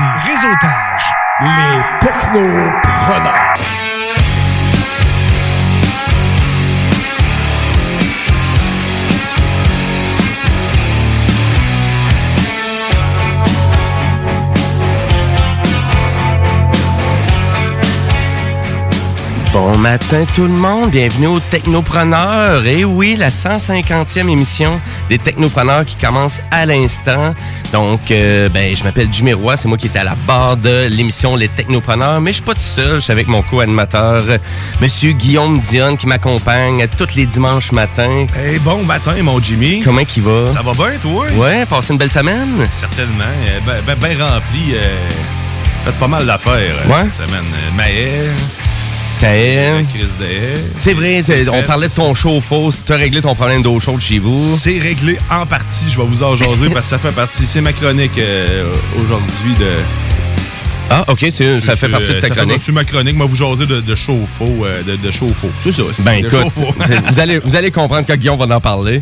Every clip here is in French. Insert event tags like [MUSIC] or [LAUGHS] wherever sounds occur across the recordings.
Réseautage. Les technopreneurs. Bon matin tout le monde, bienvenue aux Technopreneurs. Et oui, la 150e émission des Technopreneurs qui commence à l'instant. Donc, euh, ben, je m'appelle Jimmy Roy, c'est moi qui étais à la barre de l'émission Les Technopreneurs, mais je suis pas tout seul, je suis avec mon co-animateur, Monsieur Guillaume Dion, qui m'accompagne tous les dimanches matins. Hey, bon matin, mon Jimmy. Comment il va? Ça va bien, toi? Ouais, passé une belle semaine? Certainement, euh, ben, ben, ben rempli. Euh, fait pas mal d'affaires euh, Ouais. cette semaine. Euh, C'est vrai, on parlait de ton chauffe-eau, tu as réglé ton problème d'eau chaude chez vous. C'est réglé en partie, je vais vous en jaser parce que ça fait partie. C'est ma chronique euh, aujourd'hui de. Ah, ok, c'est- ça fait partie de ta ça chronique. de ma chronique, moi vous jaser de, de chauffe-eau, euh, de, de chauffe-eau. C'est ça. c'est Ben de écoute, [LAUGHS] vous allez, vous allez comprendre quand Guillaume va en parler.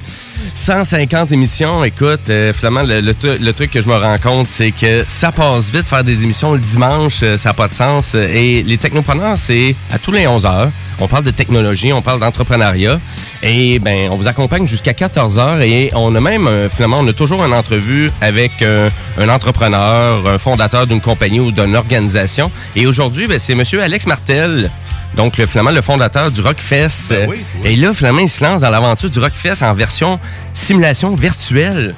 150 émissions, écoute, euh, finalement, le, le tru- le truc que je me rends compte, c'est que ça passe vite faire des émissions le dimanche, euh, ça n'a pas de sens. Euh, Et les technopreneurs, c'est à tous les 11 heures. On parle de technologie, on parle d'entrepreneuriat. Et ben, on vous accompagne jusqu'à 14 heures et on a même, euh, finalement, on a toujours une entrevue avec un entrepreneur, un fondateur d'une compagnie ou d'une organisation. Et aujourd'hui, ben, c'est Monsieur Alex Martel. Donc, le, finalement, le fondateur du Rockfest. Ben oui, oui. Et là, finalement, il se lance dans l'aventure du Rockfest en version simulation virtuelle.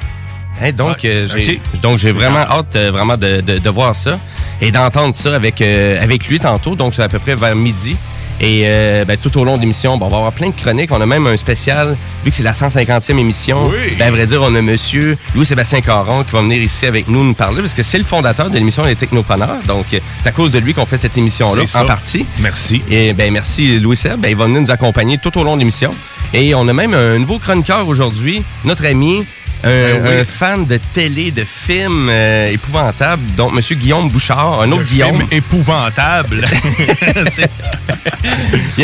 Hein, donc, Ouais, euh, j'ai, donc, j'ai vraiment hâte euh, vraiment de, de- de voir ça et d'entendre ça avec, euh, avec lui tantôt. Donc, c'est à peu près vers midi. Et euh, ben, tout au long de l'émission, on va avoir plein de chroniques. On a même un spécial, vu que c'est la 150e émission. Oui. Ben, à vrai dire, on a monsieur Louis-Sébastien Caron qui va venir ici avec nous nous parler parce que c'est le fondateur de l'émission Les Technopreneurs. Donc, euh, c'est à cause de lui qu'on fait cette émission-là, en partie. Merci. Et ben merci Louis Seb, ben, il va venir nous accompagner tout au long de l'émission. Et on a même un nouveau chroniqueur aujourd'hui, notre ami, un, Ben oui. un fan de télé, de films euh, épouvantables, donc Monsieur Guillaume Bouchard, un autre Le Guillaume. film épouvantable. [LAUGHS]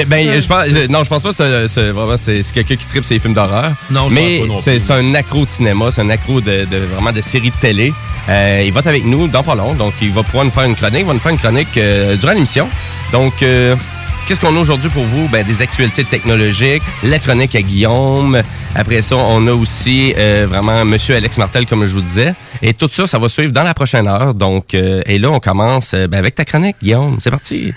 Ben, je pense, je- non, je pense pas que c'est- c'est vraiment c'est c'est quelqu'un qui tripe ses films d'horreur. Non, je mais pense pas c'est plus. c'est un accro de cinéma, c'est un accro de, de- vraiment de séries de télé. Euh, il va être avec nous dans pas long, donc il va pouvoir nous faire une chronique. Il va nous faire une chronique euh, durant l'émission. Donc, euh, qu'est-ce qu'on a aujourd'hui pour vous? Ben, des actualités technologiques, la chronique à Guillaume. Après ça, on a aussi euh, vraiment Monsieur Alex Martel, comme je vous disais. Et tout ça, ça va suivre dans la prochaine heure. Donc, euh, et là, on commence euh, ben, avec ta chronique, Guillaume. C'est parti.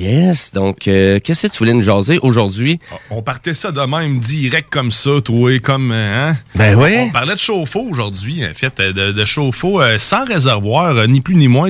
Yes, donc, euh, qu'est-ce que tu voulais nous jaser aujourd'hui? On partait ça de même, direct comme ça, toi, comme. euh, Hein? Ben oui. On parlait de chauffe-eau aujourd'hui, en fait, euh, de, de chauffe-eau euh, sans réservoir, euh, ni plus ni moins.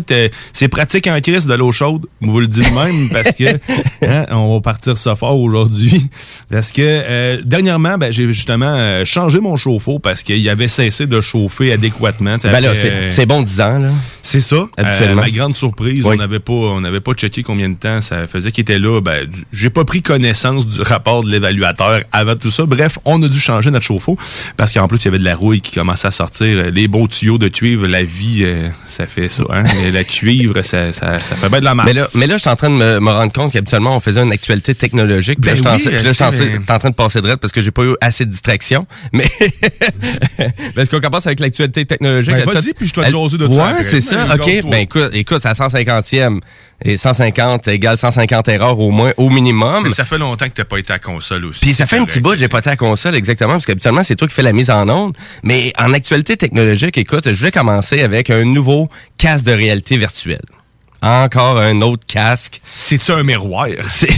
C'est pratique en crise de l'eau chaude, je vous le dis de même, [LAUGHS] parce que hein, on va partir ça fort aujourd'hui. Parce que dernièrement, ben, j'ai justement changé mon chauffe-eau parce qu'il avait cessé de chauffer adéquatement. Ben là, c'est bon 10 ans, là. C'est ça. Habituellement. Euh, ma grande surprise, Oui. on n'avait pas, on n'avait pas checké combien de temps ça faisait qu'il était là. Ben, j'ai pas pris connaissance du rapport de l'évaluateur avant tout ça. Bref, on a dû changer notre chauffe-eau parce qu'en plus il y avait de la rouille qui commençait à sortir. Les beaux tuyaux de cuivre, la vie, euh, ça fait ça. Hein? [LAUGHS] La cuivre, ça, ça, ça fait bien de la marque. Mais là, mais là, je suis en train de me, me rendre compte qu'habituellement, on faisait une actualité technologique. Là, Ben je suis en- oui, puis là, je suis en- mais- train de passer de parce que j'ai pas eu assez de distraction. Mais [LAUGHS] est-ce qu'on commence avec l'actualité technologique? Ben, vas-y, puis je dois te jaser de ça Ouais, après. c'est ça? OK. Ben, écoute, écoute, c'est à 150e. Et 150 égale 150 erreurs au moins, au minimum. Mais ça fait longtemps que t'as pas été à console aussi. Puis ça fait un petit bout, j'ai pas été à la console exactement, parce qu'habituellement, c'est toi qui fais la mise en onde. Mais en actualité technologique, écoute, je voulais commencer avec un nouveau casque de réalité virtuelle. Encore un autre casque. C'est-tu un miroir? [LAUGHS] C'est-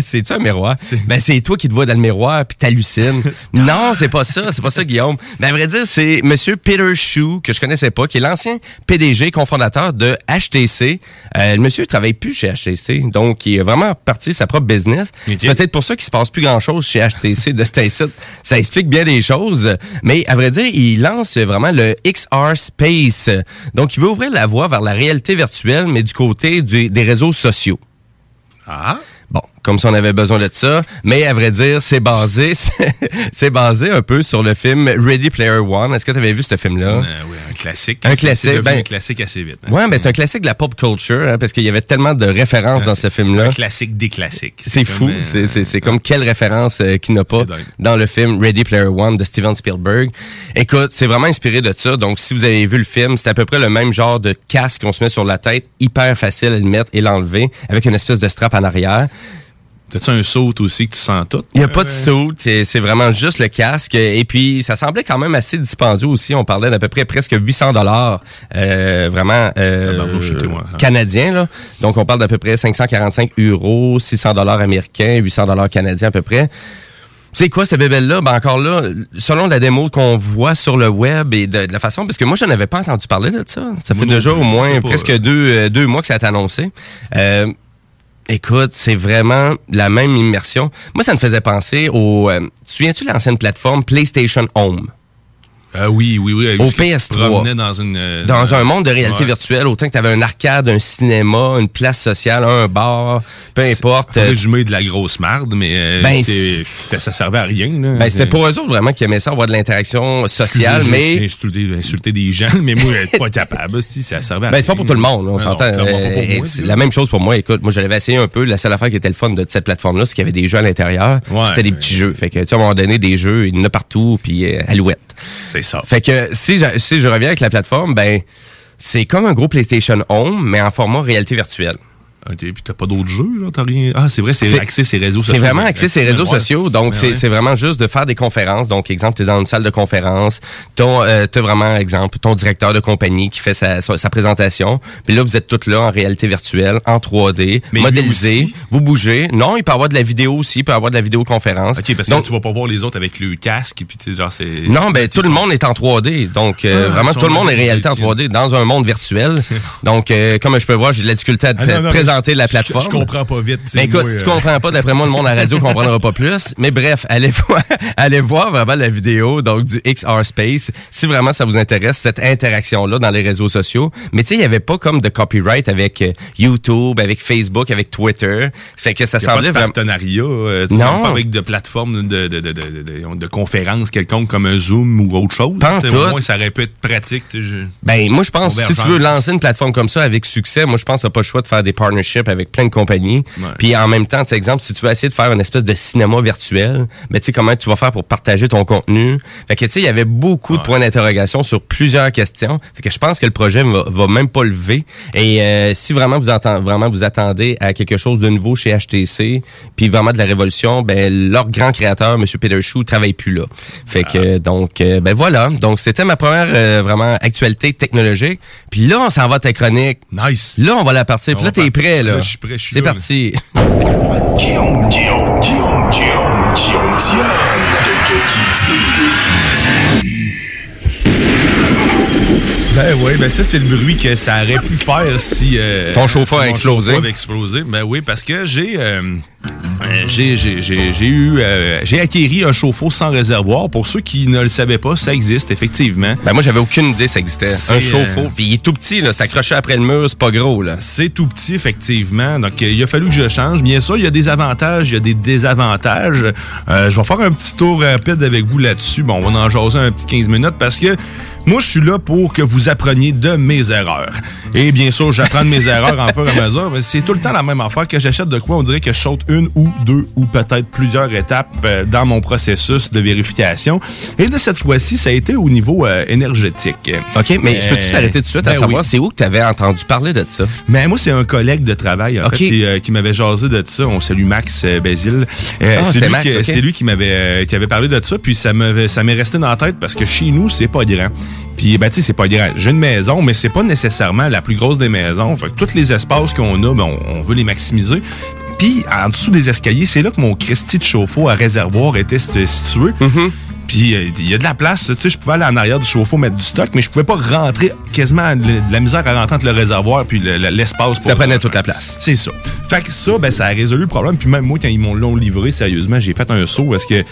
C'est-tu un miroir? Ben, c'est toi qui te vois dans le miroir puis t'hallucines. [LAUGHS] non, c'est pas ça. C'est pas ça, Guillaume. Ben, à vrai dire, c'est Monsieur Peter Shu, que je connaissais pas, qui est l'ancien PDG, cofondateur de HTC. Euh, le monsieur travaille plus chez HTC. Donc, il est vraiment parti de sa propre business. C'est peut-être pour ça qu'il se passe plus grand-chose chez HTC de cet. Ça explique bien des choses. Mais, à vrai dire, il lance vraiment le XR Space. Donc, il veut ouvrir la voie vers la réalité virtuelle, mais du côté du- des réseaux sociaux. Ah? Bon, comme si on avait besoin de ça. Mais à vrai dire, c'est basé, [LAUGHS] c'est basé un peu sur le film Ready Player One. Est-ce que tu avais vu ce film-là? Euh, oui, un classique. Un classique, ben- un classique assez vite. hein. Ouais, ben c'est un classique de la pop culture, hein, parce qu'il y avait tellement de références dans ce film-là. Un classique des classiques. C'est fou. euh, C'est- c'est comme quelle référence euh, qu'il n'a pas dans le film Ready Player One de Steven Spielberg. Écoute, c'est vraiment inspiré de ça. Donc, si vous avez vu le film, c'est à peu près le même genre de casque qu'on se met sur la tête, hyper facile à le mettre et l'enlever, avec une espèce de strap en arrière. T'as-tu un saut aussi que tu sens tout? Il n'y a pas de saut, c'est vraiment juste le casque. Et puis, ça semblait quand même assez dispendieux aussi. On parlait d'à peu près presque 800 dollars, vraiment euh, c'était moi, hein. canadiens. Là. Donc, on parle d'à peu près 545 euros, 600 dollars américains, 800 dollars canadiens à peu près. C'est quoi cette bébelle-là? Ben encore là, selon la démo qu'on voit sur le web et de, de la façon, parce que moi, je n'avais pas entendu parler de ça. Ça fait déjà au moins presque euh. deux, euh, deux mois que ça a été annoncé. Euh, Écoute, c'est vraiment la même immersion. Moi, ça me faisait penser au... euh, tu te souviens-tu de l'ancienne plateforme PlayStation Home? Ah oui, oui, oui. Au Parce que tu te PS3. promenais dans une... euh, Dans un monde de réalité Ouais. virtuelle, autant que tu avais un arcade, un cinéma, une place sociale, un bar, peu importe. Euh, résumer de la grosse marde, mais euh, Ben, c'est- ça servait à rien. Ben, c'était pour eux autres vraiment qui aimaient ça, avoir de l'interaction sociale, Excusez, j'ai- J'ai mais insulté, insulté des gens, [LAUGHS] mais moi, pas capable. Si ça servait à ben, c'est pas pour tout le monde, on s'entend. Euh, la même chose pour moi. Écoute, moi, je l'avais essayé un peu. La seule affaire qui était le fun de cette plateforme-là, c'est qu'il y avait des jeux à l'intérieur. Ouais. C'était des petits jeux. Fait que, tu sais, à un moment donné, des jeux, il y en a partout, puis euh, alouette. C'est Fait que si je, si je reviens avec la plateforme, ben c'est comme un gros PlayStation Home, mais en format réalité virtuelle. OK, puis t'as pas d'autres jeux, là? T'as rien. Ah, c'est vrai, c'est C'est- axé ces réseaux sociaux. C'est vraiment axé sur les réseaux sociaux. Donc, Ouais, c'est ouais. vraiment juste de faire des conférences. Donc, exemple, tu es dans une salle de conférence. Ton, euh, t'as vraiment, exemple, ton directeur de compagnie qui fait sa, sa, sa présentation. Puis là, vous êtes tous là en réalité virtuelle, en 3D, Mais modélisé. Vous bougez. Non, il peut y avoir de la vidéo aussi. Il peut y avoir de la vidéoconférence. OK, parce que Donc, là, tu vas pas voir les autres avec le casque, puis tu genre, c'est... Non, ben tout le monde est en 3D. Donc euh, Ah, vraiment tout le monde est réalité en tiens. 3D dans un monde virtuel. [LAUGHS] Donc euh, comme je peux voir, j'ai de la difficulté à te Ah, non, non, présenter mais la je- plateforme. Je, comprends pas vite. Mais écoute, moi, si tu euh, comprends pas, d'après moi, le monde à la radio comprendra pas plus. Mais bref, allez [LAUGHS] voir, allez voir vraiment la vidéo donc du XR Space si vraiment ça vous intéresse cette interaction là dans les réseaux sociaux. Mais tu sais, il y avait pas comme de copyright avec euh, YouTube, avec Facebook, avec Twitter. Fait que ça y a pas semblait de vraiment partenariat. euh, Non. Pas avec de plateforme de, de, de, de, de, de quelconque comme un Zoom ou autre chose. Pas Au moins, ça aurait pu être pratique. je- Ben, moi, je pense, si tu veux lancer une plateforme comme ça avec succès, moi, je pense que pas le choix de faire des partnerships avec plein de compagnies. Ouais. Puis, en même temps, tu exemple, si tu veux essayer de faire une espèce de cinéma virtuel, ben, tu sais, comment tu vas faire pour partager ton contenu? Fait que, tu sais, il y avait beaucoup de points d'interrogation sur plusieurs questions. Fait que je pense que le projet va, va même pas lever. Et euh, si vraiment vous, entend, vraiment vous attendez à quelque chose de nouveau chez HTC, puis vraiment de la révolution, ben, leur grand créateur, M. Peter Chou, travaille plus là. Fait que, donc, euh, ben voilà. Donc, c'était ma première, euh, vraiment, actualité technologique. Puis là, on s'en va à ta chronique. Nice. Là, on va la partir. Puis là, t'es partir. Prêt, là. Là, je suis prêt, je suis C'est parti. Guillaume, Guillaume, Guillaume, Guillaume, Guillaume, Diane de Ben oui, ben ça, c'est le bruit que ça aurait pu faire si... euh, Ton chauffeur si a explosé. chauffeur avait explosé. Ben oui, parce que j'ai... euh, j'ai j'ai- j'ai- j'ai eu... euh, j'ai acquéri un chauffe-eau sans réservoir. Pour ceux qui ne le savaient pas, ça existe, effectivement. Ben, moi, j'avais aucune idée que ça existait. Un chauffe-eau. euh, Puis il est tout petit, là. C'est accroché après le mur, c'est pas gros, là. C'est tout petit, effectivement. Donc, il a fallu que je change. Bien sûr, il y a des avantages, il y a des désavantages. Je vais faire un petit tour rapide avec vous là-dessus. Bon, on va en jaser un petit 15 minutes parce que moi, je suis là pour que vous appreniez de mes erreurs. Et bien sûr, j'apprends de mes erreurs en fur et à mesure. Mais c'est tout le temps la même affaire. Que j'achète de quoi, on dirait que je saute une ou deux ou peut-être plusieurs étapes euh, dans mon processus de vérification. Et de cette fois-ci, ça a été au niveau euh, énergétique. OK, mais je peux-tu Euh, t'arrêter tout de suite ben à savoir oui. c'est où que tu avais entendu parler de ça? Mais moi, c'est un collègue de travail, en Ok. fait, qui, euh, qui m'avait jasé de ça. On salue Max euh, Basile. Euh, Ah, c'est lui, qui- lui m'avait euh, qui avait parlé de ça, puis ça m'est resté dans la tête parce que chez nous, c'est pas grand. Puis ben tu sais, c'est pas grand. J'ai une maison, mais c'est pas nécessairement la plus grosse des maisons. Fait que tous les espaces qu'on a, ben, on, veut les maximiser. Puis en dessous des escaliers, c'est là que mon Christy de chauffe-eau à réservoir était situé. Mm-hmm. Puis euh, il y a de la place, tu sais, je pouvais aller en arrière du chauffe-eau mettre du stock, mais je pouvais pas rentrer quasiment de la misère à rentrer entre le réservoir puis le- le- l'espace. Ça prenait toute la place. C'est ça. Fait que ça, ben, ça a résolu le problème. Puis même moi, quand ils m'ont l'ont livré, sérieusement, j'ai fait un saut parce que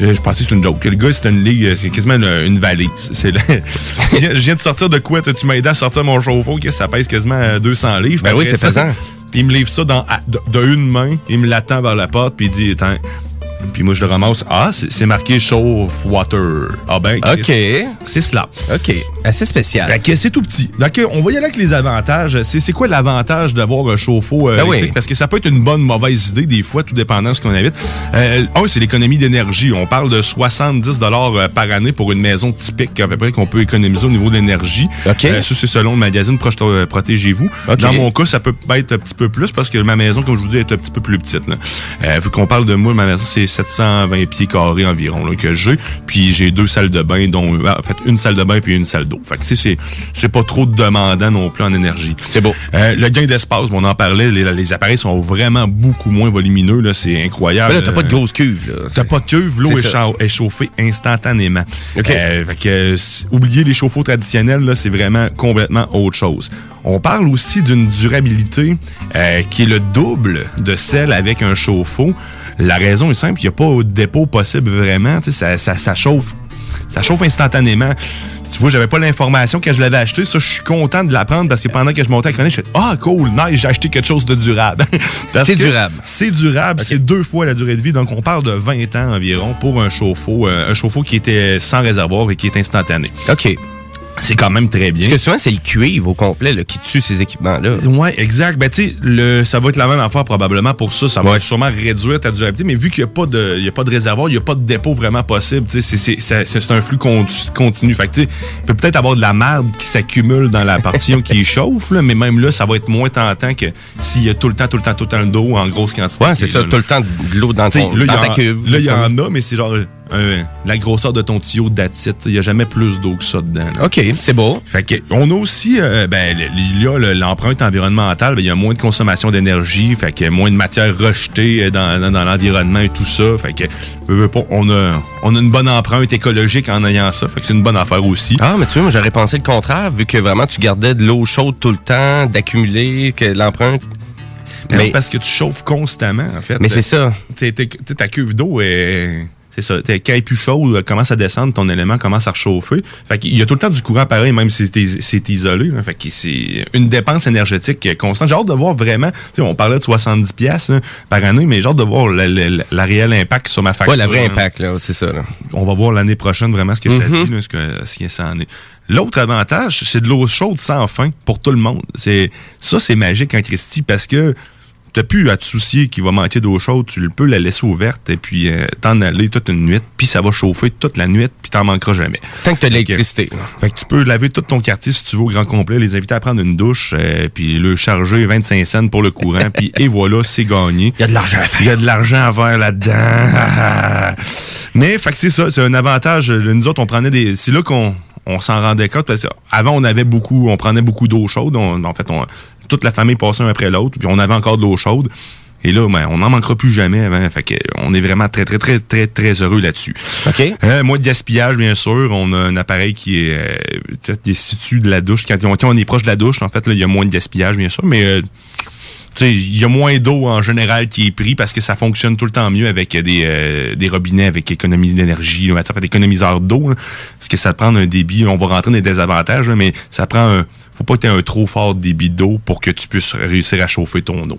je, je pensais que c'était une joke. Que le gars, c'était une ligue, c'est quasiment une, une valise. [LAUGHS] C'est je viens- de sortir de quoi? Tu m'as aidé à sortir mon chauffe-eau, que ça pèse quasiment euh, 200 livres. Ben oui, c'est pesant. Puis il me livre ça dans, de, de une main, il me l'attend vers la porte, puis il dit, Puis moi, je le ramasse. Ah, c'est marqué chauffe water. Ah ben, OK. c'est cela. OK. Assez spécial. Fait que c'est tout petit. Donc, on va y aller avec les avantages. C'est quoi l'avantage d'avoir un chauffe-eau euh, Ben oui. Parce que ça peut être une bonne mauvaise idée des fois, tout dépendant de ce qu'on habite. Euh, un, c'est l'économie d'énergie. On parle de 70 dollars euh, par année pour une maison typique à peu près qu'on peut économiser au niveau de l'énergie. OK. Euh, ça, c'est selon le magazine Protégez-vous. Dans mon cas, ça peut être un petit peu plus parce que ma maison, comme je vous dis, est un petit peu plus petite. Là. Euh, vu qu'on parle de moi, ma maison, c'est 720 pieds carrés environ là, que j'ai. Puis j'ai deux salles de bain, dont en fait une salle de bain puis une salle d'eau. Fait que c'est c'est pas trop demandant non plus en énergie. C'est beau. Euh, le gain d'espace, on en parlait, les, les appareils sont vraiment beaucoup moins volumineux. là, C'est incroyable. Mais là, t'as pas de grosse cuve, là. T'as pas de cuve, l'eau est, chauffée instantanément. OK. Euh, fait que, euh, oubliez les chauffe-eau traditionnels, là, c'est vraiment complètement autre chose. On parle aussi d'une durabilité euh, qui est le double de celle avec un chauffe-eau. La raison est simple, il n'y a pas de dépôt possible vraiment. Ça, ça, ça chauffe. Ça chauffe instantanément. Tu vois, j'avais pas l'information quand je l'avais acheté. Ça, je suis content de l'apprendre parce que pendant que je montais à chronique, je fais Ah, cool, nice, j'ai acheté quelque chose de durable. [LAUGHS] C'est durable. C'est durable, c'est deux fois la durée de vie. Donc, on parle de 20 ans environ pour un chauffe-eau. euh, un chauffe-eau qui était sans réservoir et qui est instantané. OK. C'est quand même très bien. Parce que souvent, c'est le cuivre au complet là, qui tue ces équipements-là. Ouais, exact. Ben, tu sais, le- ça va être la même affaire probablement pour ça. Ça va sûrement réduire ta durabilité, mais vu qu'il n'y a, pas de- il y a pas de réservoir, il n'y a pas de dépôt vraiment possible, tu sais, c'est- c'est c'est- c'est un flux continu. Fait que, tu sais, il peut peut-être avoir de la merde qui s'accumule dans la partition [LAUGHS] qui chauffe, là, mais même là, ça va être moins tentant que s'il y a tout le temps, tout le temps, tout le temps d'eau en grosse quantité. Ouais, c'est ça. là. Tout le temps de l'eau dans, ton, là, dans ta cuve. Là, il y en a, mais c'est genre euh, la grosseur de ton tuyau d'acide. Il n'y a jamais plus d'eau que ça dedans. là. OK, c'est beau. Fait que, on a aussi, euh, ben, il y a le- l'empreinte environnementale, ben, il y a moins de consommation d'énergie, fait que moins de matière rejetée euh, dans, dans, dans l'environnement et tout ça. Fait que, veux, veux pas, on a, on a une bonne empreinte écologique en ayant ça, fait que c'est une bonne affaire aussi. Ah, mais tu vois, moi, j'aurais pensé le contraire, vu que vraiment, tu gardais de l'eau chaude tout le temps, d'accumuler, que l'empreinte... Mais Mais, parce que tu chauffes constamment, en fait. mais c'est ça. T'es- ta cuve d'eau est. C'est ça. T'es- Quand elle est plus chaude, elle commence à descendre, ton élément commence à réchauffer. Fait qu'il y a tout le temps du courant pareil, même si c'est- c'est isolé. là. Fait que c'est une dépense énergétique constante. J'ai hâte de voir vraiment. Tu sais, on parlait de 70 pièces par année, mais j'ai hâte de voir le, le- la réelle impact sur ma facture. Ouais, le vrai hein. impact, là, c'est ça. Là. On va voir l'année prochaine vraiment ce que ça Mhm. dit, là, ce que, ce que ça en est. L'autre avantage, c'est de l'eau chaude sans fin pour tout le monde. C'est ça, c'est magique en Christie parce que t'as plus à te soucier qu'il va manquer d'eau chaude. Tu peux la laisser ouverte et puis euh, t'en aller toute une nuit, puis ça va chauffer toute la nuit, puis t'en manqueras jamais. Tant que tu as de l'électricité. Fait que tu peux laver tout ton quartier si tu veux au grand complet, les inviter à prendre une douche, euh, puis le charger 25 cents pour le courant, puis [LAUGHS] et voilà, c'est gagné. Il y a de l'argent à faire. Il y a de l'argent à faire là-dedans. [LAUGHS] Mais fait que c'est ça, c'est un avantage. Nous autres, on prenait des. C'est là qu'on on s'en rendait compte. Parce que avant, on avait beaucoup, on prenait beaucoup d'eau chaude. On- en fait, on, toute la famille passait un après l'autre, puis on avait encore de l'eau chaude. Et là, ben, on n'en manquera plus jamais. Avant. Fait que on est vraiment très, très, très, très, très heureux là-dessus. OK. Euh, moins de gaspillage, bien sûr. On a un appareil qui est euh, des situe de la douche. Quand, quand on est proche de la douche, en fait, là, il y a moins de gaspillage, bien sûr. Mais euh, il y a moins d'eau en général qui est pris parce que ça fonctionne tout le temps mieux avec des, euh, des robinets avec économie d'énergie, économiseurs d'eau. Parce que ça prend un débit, on va rentrer dans les désavantages, là, mais ça prend un. Faut pas que tu aies un trop fort débit d'eau pour que tu puisses réussir à chauffer ton eau.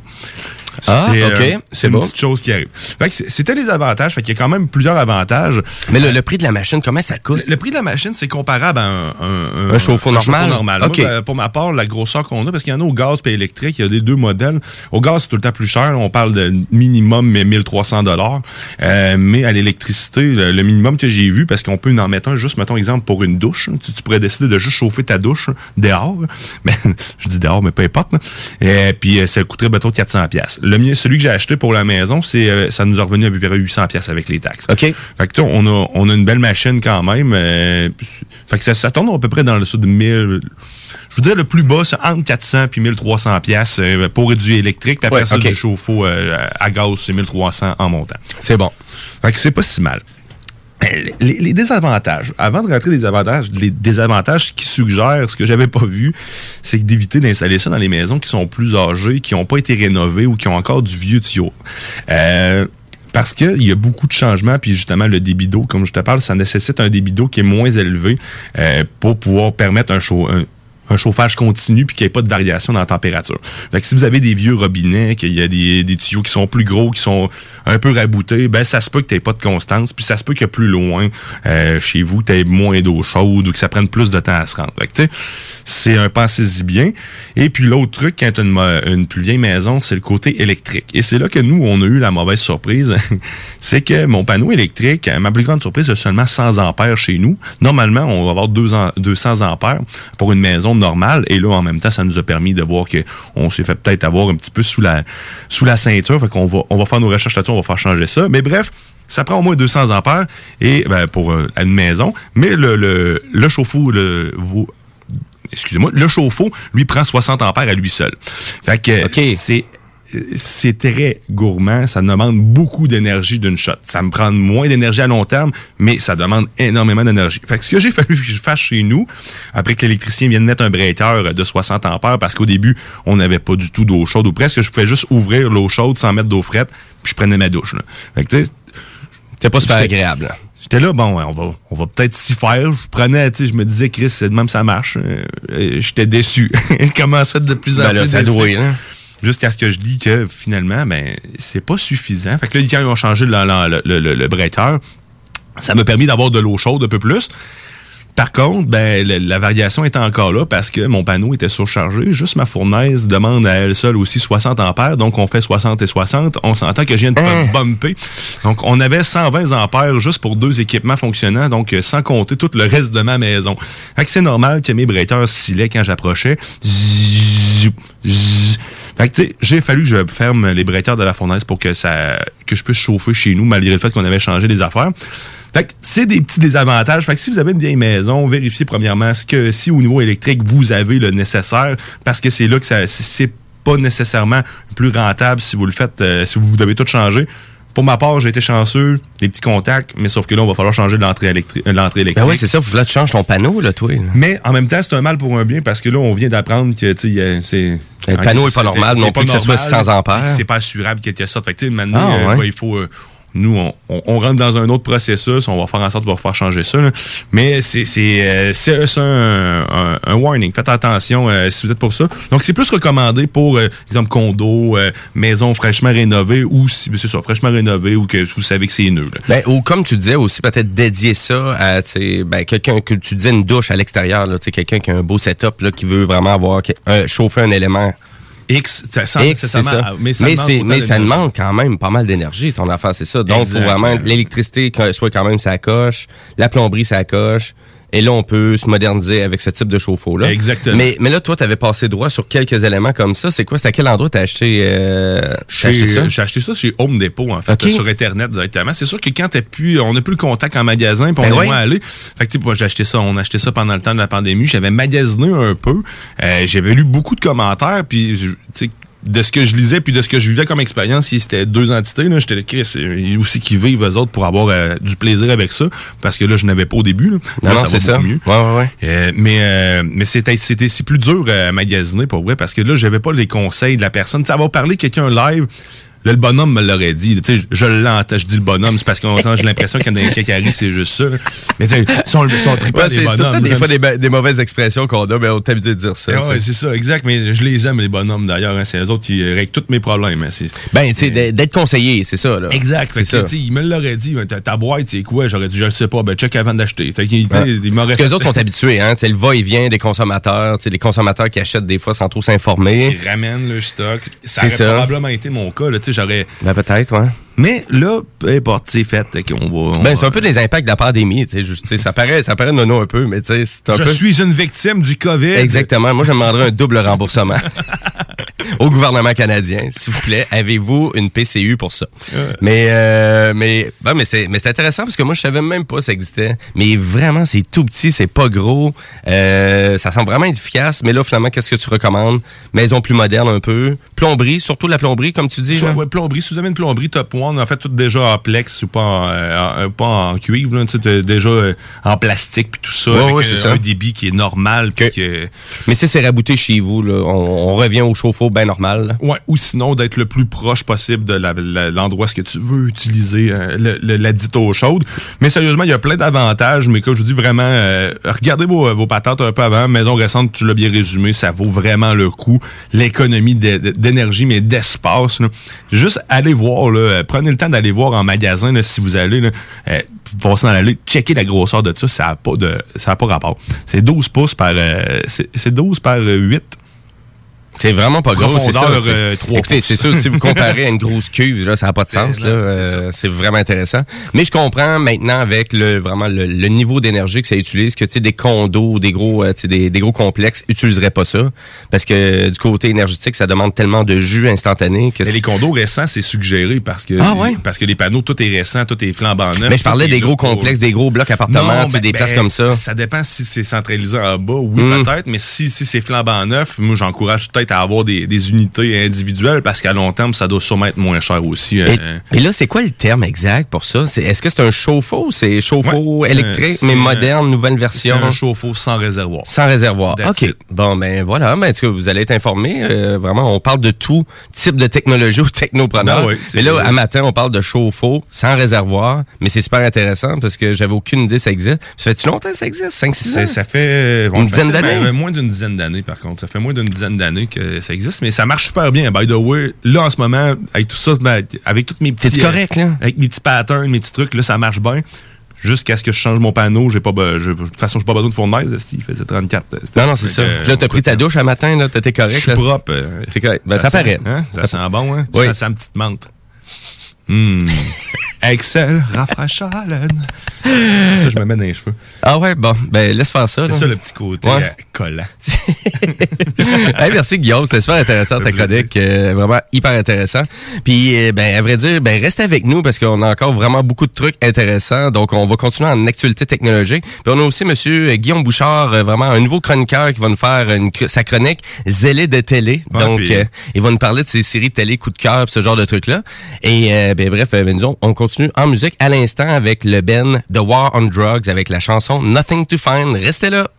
Ah, C'est, euh, c'est c'est une bon. petite chose qui arrive. Fait que c'est- c'était les avantages. Fait qu'il y a quand même plusieurs avantages. Mais le, le prix de la machine, comment ça coûte? Le, le prix de la machine, c'est comparable à un, un, Un chauffe-eau normal? normal. OK. Moi, ben, pour ma part, la grosseur qu'on a, parce qu'il y en a au gaz et électrique, il y a les deux modèles. Au gaz, c'est tout le temps plus cher. On parle de minimum mais 1300 dollars. Euh, mais à l'électricité, le, le minimum que j'ai vu, parce qu'on peut en mettre un, juste, mettons exemple, pour une douche. Tu, tu pourrais décider de juste chauffer ta douche dehors. [LAUGHS] Mais, je dis dehors, mais peu importe. là. Et puis, euh, ça coûterait, mettons, 400 pièces. Le celui que j'ai acheté pour la maison, c'est, euh, ça nous a revenu à peu près 800 pièces avec les taxes. OK. Fait que tu sais, on a, on a une belle machine quand même. euh, fait que ça, ça tourne à peu près dans le sud de 1000. Je vous dirais le plus bas, c'est entre 400 puis 1300 pièces euh, pour du électrique. Puis après Ouais, ça, ok. du chauffe-eau à gaz, c'est 1300 en montant. C'est bon. Fait que c'est pas si mal. Mais Les, désavantages, avant de rentrer des avantages, les désavantages qui suggèrent, ce que j'avais pas vu, c'est d'éviter d'installer ça dans les maisons qui sont plus âgées, qui n'ont pas été rénovées ou qui ont encore du vieux tuyau. Euh, parce qu'il y a beaucoup de changements, puis justement, le débit d'eau, comme je te parle, ça nécessite un débit d'eau qui est moins élevé euh, pour pouvoir permettre un, chaud, un, un chauffage continu puis qu'il n'y ait pas de variation dans la température. Fait que si vous avez des vieux robinets, qu'il y a des, tuyaux qui sont plus gros, qui sont un peu raboutés, ben ça se peut que tu pas de constance, puis ça se peut que plus loin euh, chez vous, tu aies moins d'eau chaude ou que ça prenne plus de temps à se rendre. Fait que, c'est un pensez-y bien. Et puis l'autre truc, quand tu une, plus vieille maison, c'est le côté électrique. Et c'est là que nous, on a eu la mauvaise surprise. [LAUGHS] c'est que mon panneau électrique, ma plus grande surprise, c'est seulement 100 ampères chez nous. Normalement, on va avoir 200 200 ampères pour une maison normale. Et là, en même temps, ça nous a permis de voir que on s'est fait peut-être avoir un petit peu sous la, sous la ceinture. Fait qu'on va, on va faire nos recherches là-dessus, on va faire changer ça. Mais bref, ça prend au moins 200 ampères et ben, pour euh, une maison. Mais le, le, le chauffe-eau, le, excusez-moi, le chauffe-eau, lui, prend 60 ampères à lui seul. Fait que c'est c'est très gourmand, ça demande beaucoup d'énergie d'une shot. Ça me prend moins d'énergie à long terme, mais ça demande énormément d'énergie. Fait que ce que j'ai fallu que je fasse chez nous, après que l'électricien vienne mettre un breaker de 60 ampères, parce qu'au début, on n'avait pas du tout d'eau chaude, ou presque, je pouvais juste ouvrir l'eau chaude sans mettre d'eau frette, puis je prenais ma douche. Là. Fait que, tu sais, C'était pas super agréable. Là. J'étais là, bon, on va, on va peut-être s'y faire. Je prenais, tu sais, je me disais, Chris, c'est de même ça marche. Euh, J'étais déçu. [LAUGHS] je commençais de plus en Ben là, plus ça déçu? hein. Jusqu'à ce que je dis que finalement, ben, c'est pas suffisant. Fait que là, quand ils ont changé le, le, le, le- le breaker, ça m'a permis d'avoir de l'eau chaude un peu plus. Par contre, ben, la, la variation est encore là parce que mon panneau était surchargé. Juste ma fournaise demande à elle seule aussi 60 ampères. Donc, on fait 60 et 60. On s'entend que je viens de Hein? bumper. Donc, on avait 120 ampères juste pour deux équipements fonctionnants. Donc, euh, sans compter tout le reste de ma maison. Fait que c'est normal que mes breakers oscillaient quand j'approchais. Fait que, tu sais, j'ai fallu que je ferme les breakers de la fournaise pour que ça, que je puisse chauffer chez nous, malgré le fait qu'on avait changé les affaires. Fait que c'est des petits désavantages. Fait que si vous avez une vieille maison, vérifiez premièrement ce que si au niveau électrique vous avez le nécessaire, parce que c'est là que ça c'est pas nécessairement plus rentable si vous le faites, euh, si vous devez tout changer. Pour ma part, j'ai été chanceux, des petits contacts, mais sauf que là, on va falloir changer l'entrée électri- euh, l'entrée électrique. Ben oui, c'est ça. Faut là, tu changes ton panneau, là, toi. là. Mais en même temps, c'est un mal pour un bien parce que là, on vient d'apprendre que tu c'est. Le panneau est pas normal non plus que ce soit normal, 600 ampères. C'est pas assurable quelque sorte. Fait que, tu sais, maintenant, Ah, euh, ouais. il faut. euh, nous, on, rentre dans un autre processus, on va faire en sorte de faire changer ça. Mais c'est euh, un, warning. Faites attention euh, si vous êtes pour ça. Donc, c'est plus recommandé pour, euh, exemple, condo, euh, maison fraîchement rénovée ou si c'est ça, fraîchement rénovée ou que vous savez que c'est nœud. là. Ben, ou comme tu disais aussi, peut-être dédier ça à ben, quelqu'un que tu disais une douche à l'extérieur, quelqu'un qui a un beau setup, là, qui veut vraiment avoir un- chauffer un élément. X, ça, sans X, c'est ça. Mais Mais, ça demande mais ça demande quand même pas mal d'énergie, ton affaire, c'est ça. Donc, il faut vraiment l'électricité soit quand même ça coche, la plomberie ça coche. Et là, on peut se moderniser avec ce type de chauffe-eau-là. Exactement. Mais, mais là, toi, tu avais passé droit sur quelques éléments comme ça. C'est quoi? C'est à quel endroit t'as acheté, euh, Chez- acheté ça? J'ai acheté ça chez Home Depot, en fait, sur Internet directement. C'est sûr que quand t'as plus, on n'a plus le contact en magasin, puis on Ben est moins allé. Fait que, tu sais, moi, j'ai acheté ça, on a acheté ça pendant le temps de la pandémie. J'avais magasiné un peu. Euh, J'avais lu beaucoup de commentaires, puis, tu sais, de ce que je lisais puis de ce que je vivais comme expérience, si c'était deux entités, là, j'étais Chris, aussi qui vivent eux autres pour avoir euh, du plaisir avec ça, parce que là, je n'avais pas au début. Là, Non, va c'est ça. mieux. Ouais, ouais, ouais. Euh, mais euh, mais c'était c'était c'est plus dur euh, à magasiner pour vrai parce que là j'avais pas les conseils de la personne. Sais, avoir parlé quelqu'un live. Là, le bonhomme me l'aurait dit. Tu sais, je l'entends, je dis le bonhomme, c'est parce que j'ai l'impression qu'il y en a qui arrive, c'est juste ça. Mais tu sont, ils sont trippants, Ouais, c'est bonhommes. des fois des, des mauvaises expressions qu'on a, mais on est habitué de dire ça. Sais. c'est ça, exact. Mais je les aime, les bonhommes, d'ailleurs. hein. c'est eux autres qui règlent tous mes problèmes. hein. C'est- Ben, tu sais, d'être conseillé, c'est ça. Là. Exact. Fait C'est que, ça. tu sais, il me l'aurait dit. Ben, Ta, ta boîte, c'est quoi? J'aurais dit, je le sais pas. Ben, check avant d'acheter. Fait qu'il Ouais. il m'aurait Parce que les autres sont habitués, hein. Tu sais, le va-et-vient des consommateurs, les consommateurs qui achètent des fois sans trop s'informer. qui ramènent le stock. Ça C'est aurait ça. probablement été mon cas. Là, tu sais, j'aurais... Ben, peut-être, ouais. Mais là, peu importe, c'est fait. qu'on va, on Ben, c'est un peu des impacts de la pandémie, tu sais. juste, tu sais, Ça paraît, ça paraît nono un peu, mais tu sais, c'est un Je peu. suis une victime du COVID. Exactement. Moi, je demanderais un double remboursement [LAUGHS] au gouvernement canadien. S'il vous plaît, avez-vous une PCU pour ça? Mais, euh, mais, ben, mais c'est, mais c'est intéressant parce que moi, je savais même pas ça existait. Mais vraiment, c'est tout petit, c'est pas gros. Euh, ça semble vraiment efficace. Mais là, finalement, qu'est-ce que tu recommandes? Maison plus moderne un peu. Plomberie, surtout la plomberie, comme tu dis. Soit, là. ouais, plomberie, si vous avez une plomberie top one, en fait, tout déjà en plex ou pas en, euh, en- pas en cuivre, là, déjà en plastique puis tout ça, Ouais, avec ouais, c'est ça. un débit qui est normal. que- Mais si c'est rabouté chez vous, là, on, on revient au chauffe-eau bien normal. Ouais, ou sinon d'être le plus proche possible de l'endroit ce que tu veux utiliser euh, la dite eau chaude. Mais sérieusement, il y a plein d'avantages, mais comme je vous dis vraiment, euh, regardez vos, vos patentes un peu avant. Maison récente, tu l'as bien résumé, ça vaut vraiment le coup. L'économie d'é- d'énergie, mais d'espace. Juste allez voir, là, euh, prenez le temps d'aller voir en magasin là, si vous allez. Là, euh, vous passez dans l'allée, checkez la grosseur de ça, ça n'a pas, de, ça pas rapport. C'est 12 pouces par... euh, c'est c'est 12 par euh, 8. C'est vraiment pas gros, c'est euh, c'est sûr, si vous [LAUGHS] comparez à une grosse cuve, là, ça n'a pas de sens. C'est Euh, C'est vraiment intéressant. Mais je comprends maintenant avec le vraiment le, le niveau d'énergie que ça utilise que tu sais des condos, des gros, euh, tu sais, des, des gros complexes utiliseraient pas ça parce que du côté énergétique, ça demande tellement de jus instantané que Mais les condos récents, c'est suggéré parce que, Ah ouais? parce que les panneaux, tout est récent, tout est flambant neuf. Mais je parlais des gros pour- complexes, des gros blocs appartements, Non, sais, ben- des places ben, comme ça. Ça dépend si c'est centralisé en bas, oui, Mm. peut-être, mais si, si c'est flambant neuf, moi, j'encourage peut-être à avoir des, des unités individuelles parce qu'à long terme, ça doit sûrement être moins cher aussi. Et, euh, et là, c'est quoi le terme exact pour ça? C'est- Est-ce que c'est un chauffe-eau? C'est chauffe-eau Ouais, c'est- électrique, c'est mais moderne, nouvelle c'est version? un chauffe-eau sans réservoir. Sans réservoir. That's OK. it. Bon, ben voilà. Ben, est-ce que vous allez être informé? Euh, vraiment, on parle de tout type de technologie [LAUGHS] ou technopreneur. Ben c'est- mais là, à matin, on parle de chauffe-eau sans réservoir. Mais c'est super intéressant parce que j'avais aucune idée que ça existe. Ça fait-tu longtemps que ça existe? 5-6 ans? C'est- Ça fait Une dizaine d'années? euh, Moins d'une dizaine d'années, par contre. Ça fait moins d'une dizaine d'années que ça existe, mais ça marche super bien. By the way, là, en ce moment, avec tout ça, ben, avec toutes mes petits... Correct, là? Avec mes petits patterns, mes petits trucs, là, ça marche bien. Jusqu'à ce que je change mon panneau, j'ai pas, je- de toute façon, j'ai pas besoin de fournaise, esti, il faisait 34. esti. Non, non, c'est ça. Là, t'as pris ta douche un matin, là. T'étais correct, Je suis propre. euh, C'est correct. Ben, ça, sent- paraît. hein? Ça, sent bon, hein? Oui. Ça sent une petite menthe. Hum. Excel, laine. ça, je me mets dans les cheveux. Ah ouais, bon. Ben, laisse faire ça. C'est ça le petit côté Ouais. euh, collant. [LAUGHS] Hey, merci Guillaume, c'était super intéressant ta chronique, euh, vraiment hyper intéressant. Puis euh, ben à vrai dire, ben restez avec nous parce qu'on a encore vraiment beaucoup de trucs intéressants. Donc on va continuer en actualité technologique. Puis on a aussi monsieur Guillaume Bouchard, euh, vraiment un nouveau chroniqueur qui va nous faire une, sa chronique zélé de télé. Ouais, Donc puis- euh, il va nous parler de ses séries télé coup de cœur, pis ce genre de trucs là. Et euh, ben bref, euh, nous, on continue en musique à l'instant avec le Ben The War on Drugs avec la chanson Nothing to Find. Restez là.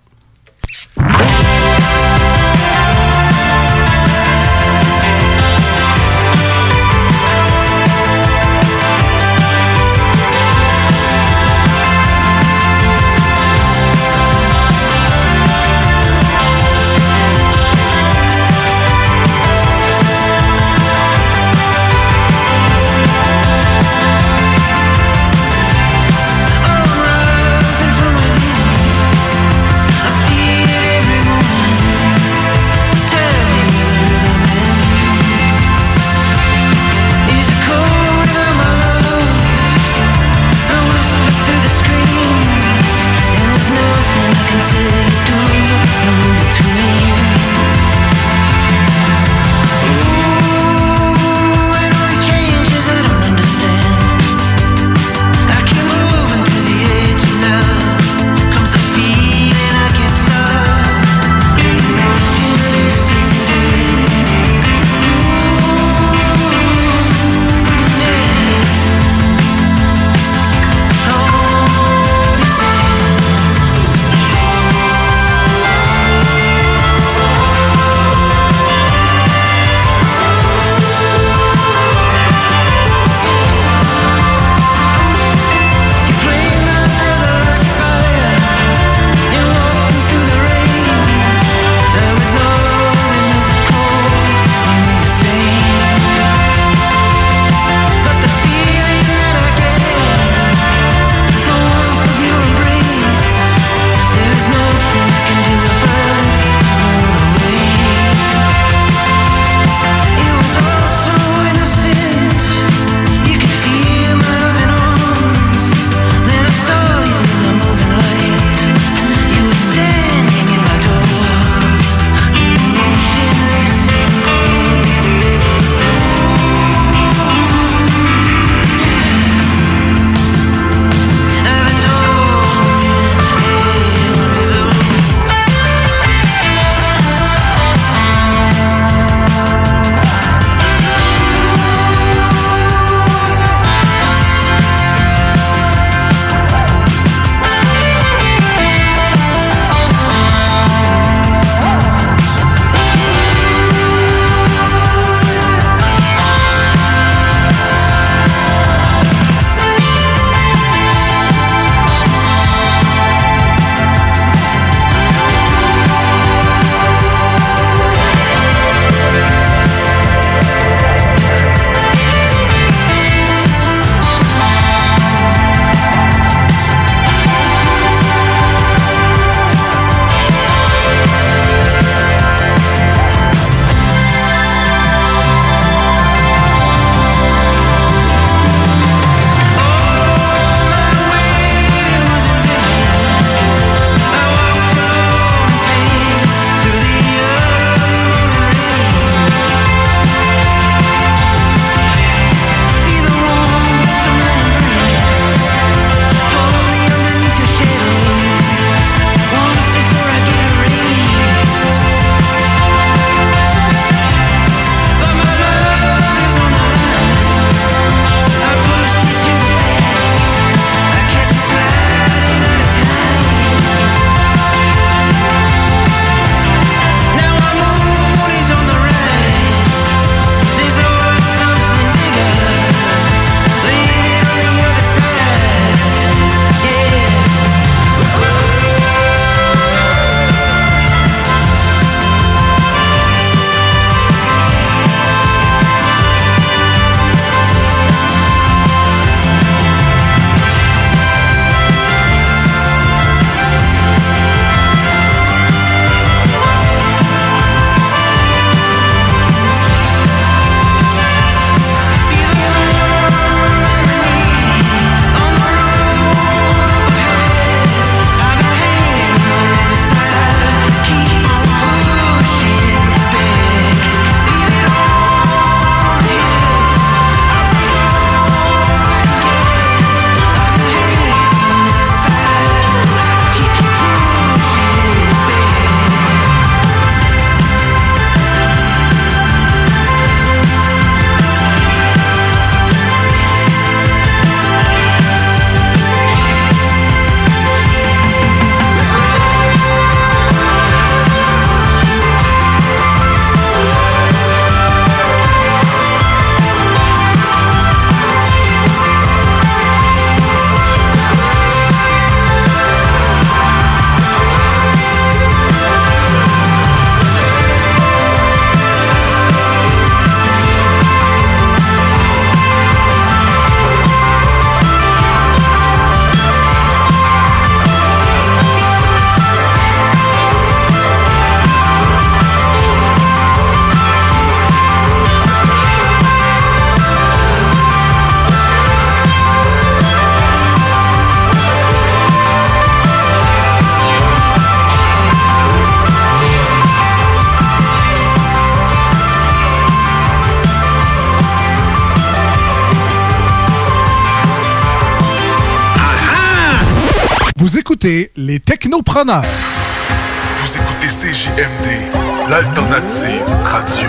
Vous écoutez CJMD, l'alternative radio.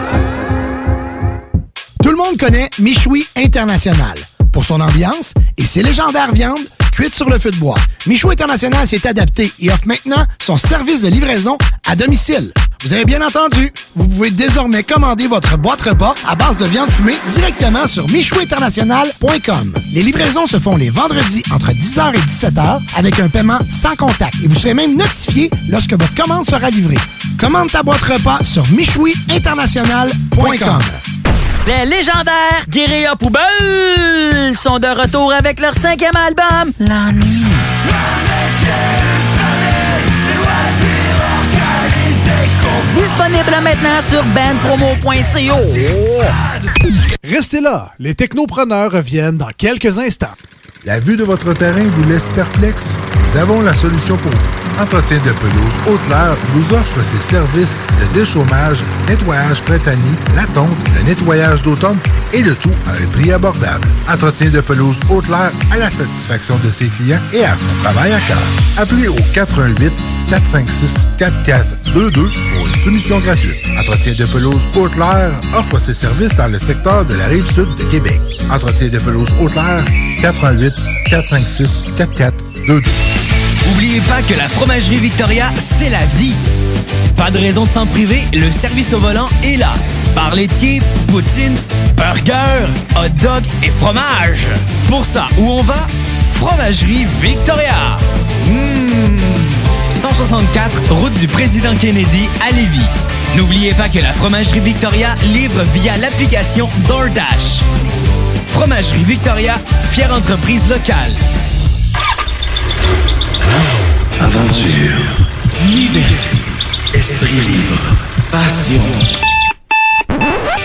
Tout le monde connaît Michoui International pour son ambiance et ses légendaires viandes cuites sur le feu de bois. Michoui International s'est adapté et offre maintenant son service de livraison à domicile. Vous avez bien entendu, vous pouvez désormais commander votre boîte repas à base de viande fumée directement sur michouinternational.com. Les livraisons se font les vendredis entre 10h et 17h avec un paiement sans contact et vous serez même notifié lorsque votre commande sera livrée. Commande ta boîte repas sur michouiinternational.com. Les légendaires Guérilla Poubelle sont de retour avec leur cinquième album, La Nuit. Disponible maintenant sur bandpromo.co. Restez là, les technopreneurs reviennent dans quelques instants. La vue de votre terrain vous laisse perplexe? Nous avons la solution pour vous. Entretien de pelouse Haute-Lair vous offre ses services de déchômage, nettoyage printanier, la tonte, le nettoyage d'automne et le tout à un prix abordable. Entretien de pelouse Haute-Lair à la satisfaction de ses clients et à son travail à cœur. Appelez au 88 456 4422 pour une soumission gratuite. Entretien de pelouse Haute-Lair offre ses services dans le secteur de la rive sud de Québec. Entretien de pelouse Haute-Lair 88 456 4422. Oubliez pas que la fromagerie Victoria, c'est la vie. Pas de raison de s'en priver, le service au volant est là. Bar laitier, poutine, burger, hot dog et fromage. Pour ça, où on va? Fromagerie Victoria. Mmh. 164, route du président Kennedy à Lévis. N'oubliez pas que la fromagerie Victoria livre via l'application DoorDash. Fromagerie Victoria, fière entreprise locale. Aventure, liberté, esprit libre, passion.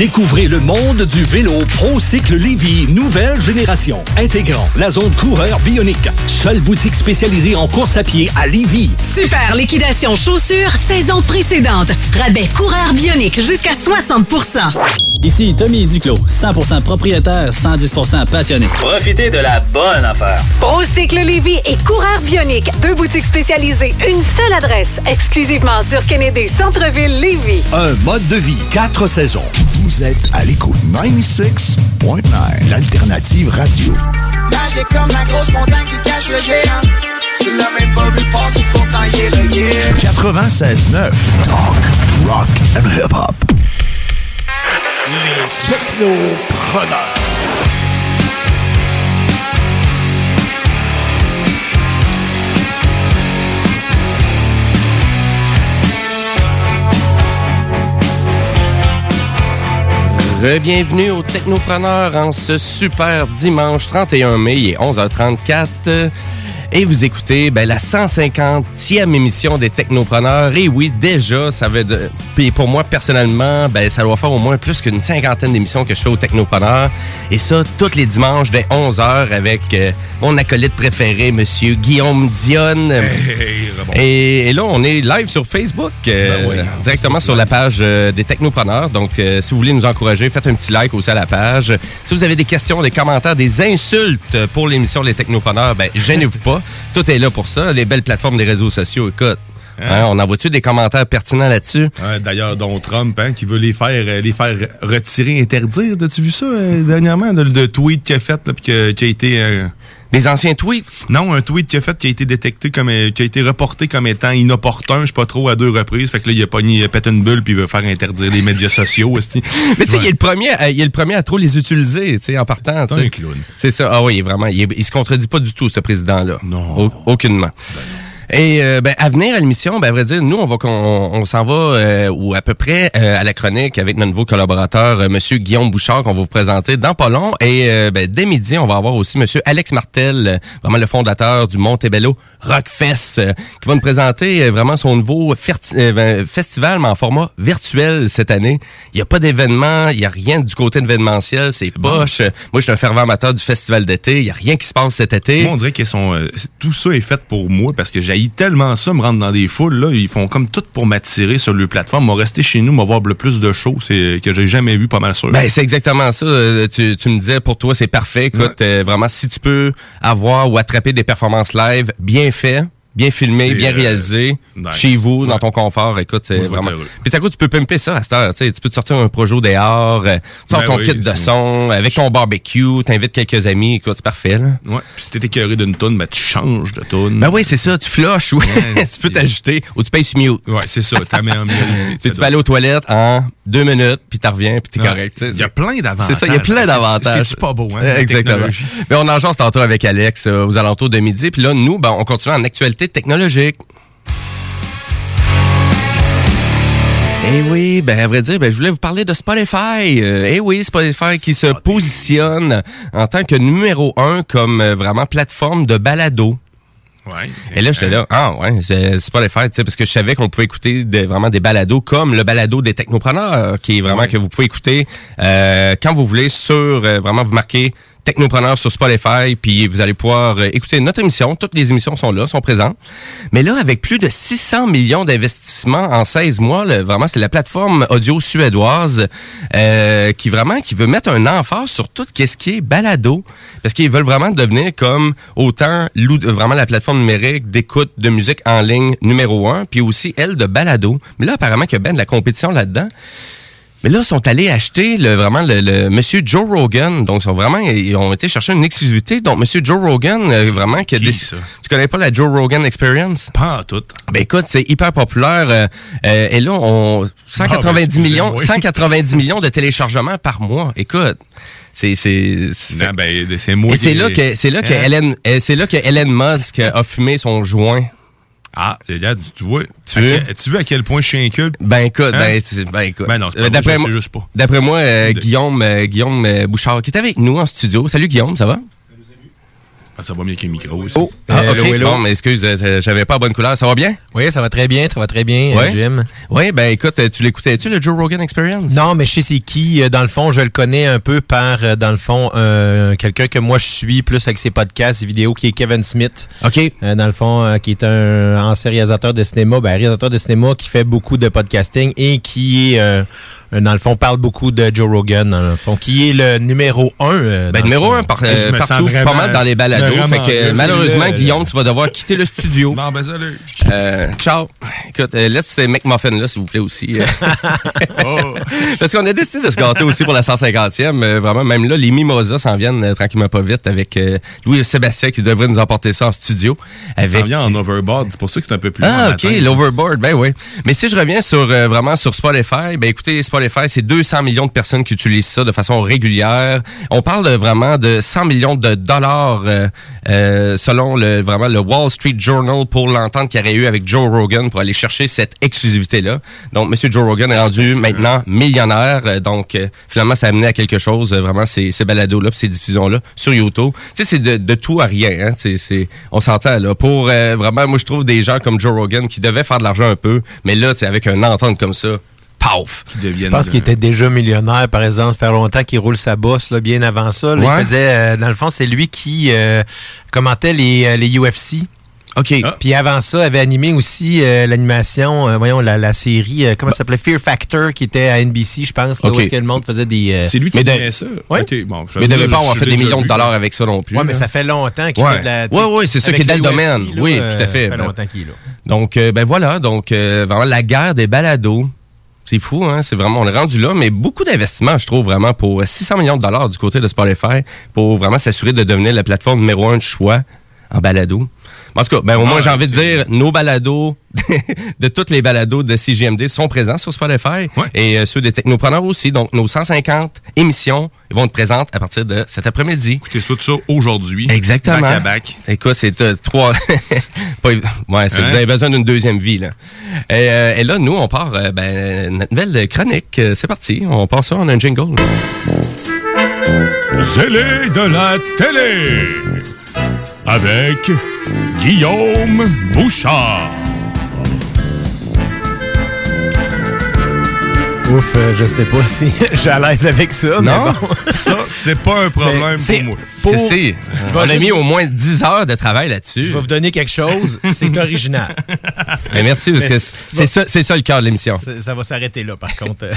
Découvrez le monde du vélo ProCycle Lévy, nouvelle génération, intégrant la zone coureur bionique. Seule boutique spécialisée en course à pied à Lévy. Super liquidation chaussures saison précédente. Rabais coureur bionique jusqu'à 60% Ici Tommy Duclos, 100% propriétaire, 110% passionné. Profitez de la bonne affaire. Procycle Lévy et coureur bionique, deux boutiques spécialisées, une seule adresse, exclusivement sur Kennedy Centre-ville Lévy. Un mode de vie, quatre saisons. Vous êtes à l'écoute 96.9, l'alternative radio. Magique comme la grosse montagne qui cache le géant. Tu l'as même pas vu passer, pourtant il est là, yeah. 96.9, talk, rock and hip-hop. Les technopreneurs. Bienvenue aux Technopreneurs en ce super dimanche 31 mai, il est 11h34. Et vous écoutez ben, la 150e émission des Technopreneurs. Et oui, déjà, ça veut de... Puis pour moi, personnellement, ben, ça doit faire au moins plus qu'une cinquantaine d'émissions que je fais aux Technopreneurs. Et ça, tous les dimanches, dès 11h, avec euh, mon acolyte préféré, Monsieur Guillaume Dionne. et, et là, on est live sur Facebook, euh, directement sur la page euh, des Technopreneurs. Donc, si vous voulez nous encourager, faites un petit like aussi à la page. Si vous avez des questions, des commentaires, des insultes pour l'émission Les Technopreneurs, ben, gênez-vous pas. Tout est là pour ça. Les belles plateformes des réseaux sociaux, écoute. hein, on envoie-tu des commentaires pertinents là-dessus? Ouais, D'ailleurs, dont Trump, hein, qui veut les faire, euh, les faire retirer, interdire. As-tu vu ça euh, dernièrement, le, le tweet qu'il a fait, puis que- qui a été... euh, Des anciens tweets? Non, un tweet qu'il a fait qui a été détecté comme euh, qui a été reporté comme étant inopportun, je sais pas trop, à deux reprises. Fait que là, il a pogné, pété une bulle puis il veut faire interdire les médias sociaux. Mais tu sais, Ouais. il est le premier, à- il est le premier à trop les utiliser, tu sais, en partant. C'est un clown. C'est ça. Ah oui, vraiment. Il, est- il se contredit pas du tout, ce président-là. Non. aucunement. Et euh, ben, à venir à l'émission, ben, à vrai dire, nous, on va qu'on on, s'en va euh, ou à peu près euh, à la chronique avec notre nouveau collaborateur, euh, Monsieur Guillaume Bouchard, qu'on va vous présenter dans pas long. Et euh, ben, dès midi, on va avoir aussi Monsieur Alex Martel, euh, vraiment le fondateur du Montebello Rockfest, euh, qui va nous présenter euh, vraiment son nouveau euh, ben, festival, mais en format virtuel cette année. Il n'y a pas d'événement, il n'y a rien du côté événementiel, c'est poche. Moi, je suis un fervent amateur du festival d'été. Il n'y a rien qui se passe cet été. Moi, on dirait que sont, euh, tout ça est fait pour moi parce que j'haïs tellement ça, me rendre dans des foules. Là, ils font comme tout pour m'attirer sur le plateforme. Moi, rester chez nous, m'avoir le plus de shows c'est que j'ai jamais vu, pas mal sûr. Ben, c'est exactement ça. Euh, Tu, tu me disais, pour toi, c'est parfait. Écoute, euh, vraiment, si tu peux avoir ou attraper des performances live bien fait, bien filmé, bien euh, réalisé, nice. chez vous, dans ton confort, écoute, c'est vraiment... Puis à coup, tu peux pimper ça à cette heure. Tu peux te sortir un projet dehors, euh, tu sors Ben ton oui, kit de son, avec ton barbecue, t'invites quelques amis, écoute, c'est parfait, là. Ouais. Puis si t'es écœuré d'une toune, ben, tu changes de toune. Ben oui, c'est ça, tu flushes, oui. [LAUGHS] tu peux t'ajouter, ou tu payes sur mute. Ouais, c'est ça, t'as mis en mieux. Tu peux aller aux toilettes en deux minutes, puis t'en reviens, puis t'es correct. Il y a plein d'avantages. C'est ça, il y a plein C'est- d'avantages. c'est-tu pas beau, hein, [LAUGHS] Exactement. Mais on en jase tantôt avec Alex euh, aux alentours de midi. Puis là, nous, ben, on continue en actualité technologique. Eh oui, ben à vrai dire, ben, je voulais vous parler de Spotify. Euh, eh oui, Spotify qui se positionne en tant que numéro un comme euh, vraiment plateforme de balado. Ouais. Et là, j'étais là, ah ouais, c'est Spotify, tu sais, parce que je savais qu'on pouvait écouter des- vraiment des balados comme le balado des technopreneurs, qui est vraiment que vous pouvez écouter euh, quand vous voulez sur, euh, vraiment vous marquez technopreneurs sur Spotify, puis vous allez pouvoir euh, écouter notre émission. Toutes les émissions sont là, sont présentes. Mais là, avec plus de 600 millions d'investissements en 16 mois, là, vraiment, c'est la plateforme audio suédoise euh, qui vraiment qui veut mettre un emphase sur tout ce qui est balado, parce qu'ils veulent vraiment devenir comme autant vraiment la plateforme numérique d'écoute de musique en ligne numéro un, puis aussi elle de balado. Mais là, apparemment qu'il y a bien de la compétition là-dedans. Mais là, ils sont allés acheter le, vraiment le, le monsieur Joe Rogan. Donc, ils sont vraiment, ils ont été chercher une exclusivité. Donc, monsieur Joe Rogan, euh, vraiment, qui a ça? Tu connais pas la Joe Rogan Experience? Pas en tout. Ben écoute, c'est hyper populaire. euh, euh, et là, on 190 ben, millions, excusez-moi. 190 millions de téléchargements par mois. Écoute, c'est c'est c'est- Non, ben, c'est là que c'est là que Hein? Elon euh, c'est là que Elon Musk a fumé son joint. Ah, regarde, tu vois. Tu veux? quel- tu veux à quel point je suis inculte? Ben écoute, Hein? ben, c'est- ben écoute. Ben non, c'est pas Euh, moi, je moi, juste pas. D'après moi, euh, Guillaume, euh, Guillaume Bouchard, qui est avec nous en studio. Salut Guillaume, ça va? Ah, ça va mieux qu'un micro aussi. Oh, ah, Hello, ok. hello. Bon, mais excuse, euh, j'avais pas la bonne couleur. Ça va bien? Oui, ça va très bien, ça va très bien, euh. Jim. Oui, ben écoute, euh, tu l'écoutais-tu, le Joe Rogan Experience? Non, mais je sais c'est qui. euh, Dans le fond, je le connais un peu par, euh, dans le fond, euh, quelqu'un que moi je suis plus avec ses podcasts, ses vidéos, qui est Kevin Smith. OK. Euh, dans le fond, euh, qui est un ancien réalisateur de cinéma, ben, réalisateur de cinéma qui fait beaucoup de podcasting et qui est, euh, euh, dans le fond, parle beaucoup de Joe Rogan, dans le fond, qui est le numéro un. euh, Ben, le numéro un par- euh, partout, vraiment- pas mal dans les balados. Fait que malheureusement, là, Guillaume, tu vas devoir quitter le studio. Non, ben salut. Euh, ciao. Écoute, euh, laisse ces McMuffin là, s'il vous plaît aussi. euh. [LAUGHS] [LAUGHS] Oh. Parce qu'on a décidé de se gâter aussi pour la 150e. euh, vraiment, même là, les mimosas s'en viennent euh, tranquillement pas vite avec euh, Louis-Sébastien qui devrait nous emporter ça en studio. Ça Avec... vient en overboard, c'est pour ça que c'est un peu plus long Ah, OK, l'overboard, ben oui. Mais si je reviens sur euh, vraiment sur Spotify, ben écoutez, Spotify, c'est 200 millions de personnes qui utilisent ça de façon régulière. On parle vraiment de 100 millions de dollars euh, selon le vraiment le Wall Street Journal pour l'entente qu'il y aurait eu avec Joe Rogan pour aller chercher cette exclusivité-là. Donc, Monsieur Joe Rogan est rendu maintenant millionnaire. Euh, Donc, euh, finalement, ça a amené à quelque chose, euh, vraiment, ces, ces balados-là, ces diffusions-là sur YouTube. Tu sais, c'est de, de tout à rien. Hein? C'est- c'est- on s'entend, là. Pour vraiment, moi, je trouve des gens comme Joe Rogan qui devaient faire de l'argent un peu, mais là, tu sais, avec une entente comme ça, paf! Je pense qu'il était déjà millionnaire, par exemple, faire longtemps qu'il roule sa bosse, là, bien avant ça. là. Ouais. Il faisait, euh, dans le fond, c'est lui qui euh, commentait les, euh, les UFC. OK. Puis avant ça, avait animé aussi euh, l'animation, euh, voyons, la, la série, euh, comment ça s'appelait? Fear Factor, qui était à NBC, je pense, là, OK. où est-ce que le monde faisait des... euh, C'est lui qui fait ça? Ouais. Ok, bon, Mais il devait pas avoir fait des millions de dollars avec ça non plus. Ouais, mais ça fait longtemps qu'il Ouais. fait de la... Ouais, ouais, c'est ça qui est dans le domaine. là, Oui, euh, tout à fait. Ça fait Ben, longtemps qu'il est là. Donc, euh, ben voilà, donc euh, vraiment la guerre des balados. C'est fou, hein? C'est vraiment, on est rendu là, mais beaucoup d'investissements, je trouve, vraiment, pour euh, 600 millions de dollars du côté de Spotify, pour vraiment s'assurer de devenir la plateforme numéro un de choix en balado. En tout cas, ben, au moins, j'ai envie de dire, nos balados, [LAUGHS] de toutes les balados de CGMD sont présents sur Spotify. Et euh, ceux des technopreneurs aussi. Donc, nos 150 émissions vont être présentes à partir de cet après-midi. Écoutez tout ça aujourd'hui. Exactement. Back à back. Écoute, c'est euh, trois. [LAUGHS] Pas ouais, c'est- Hein? vous avez besoin d'une deuxième vie, là. Et, euh, et là, nous, on part, ben, notre nouvelle chronique. C'est parti. On part ça, on a un jingle. Zélé de la télé avec Guillaume Bouchard. Ouf, euh, je sais pas [LAUGHS] si je suis à l'aise avec ça, mais Non? bon. [LAUGHS] Ça, c'est pas un problème Mais c'est pour moi. pour-. Je On a mis au moins 10 heures de travail là-dessus. Je vais vous donner quelque chose, c'est original. Ben, merci, parce Mais que c'est- c'est ça, c'est ça le cœur de l'émission. Ça, ça va s'arrêter là, par contre. [LAUGHS]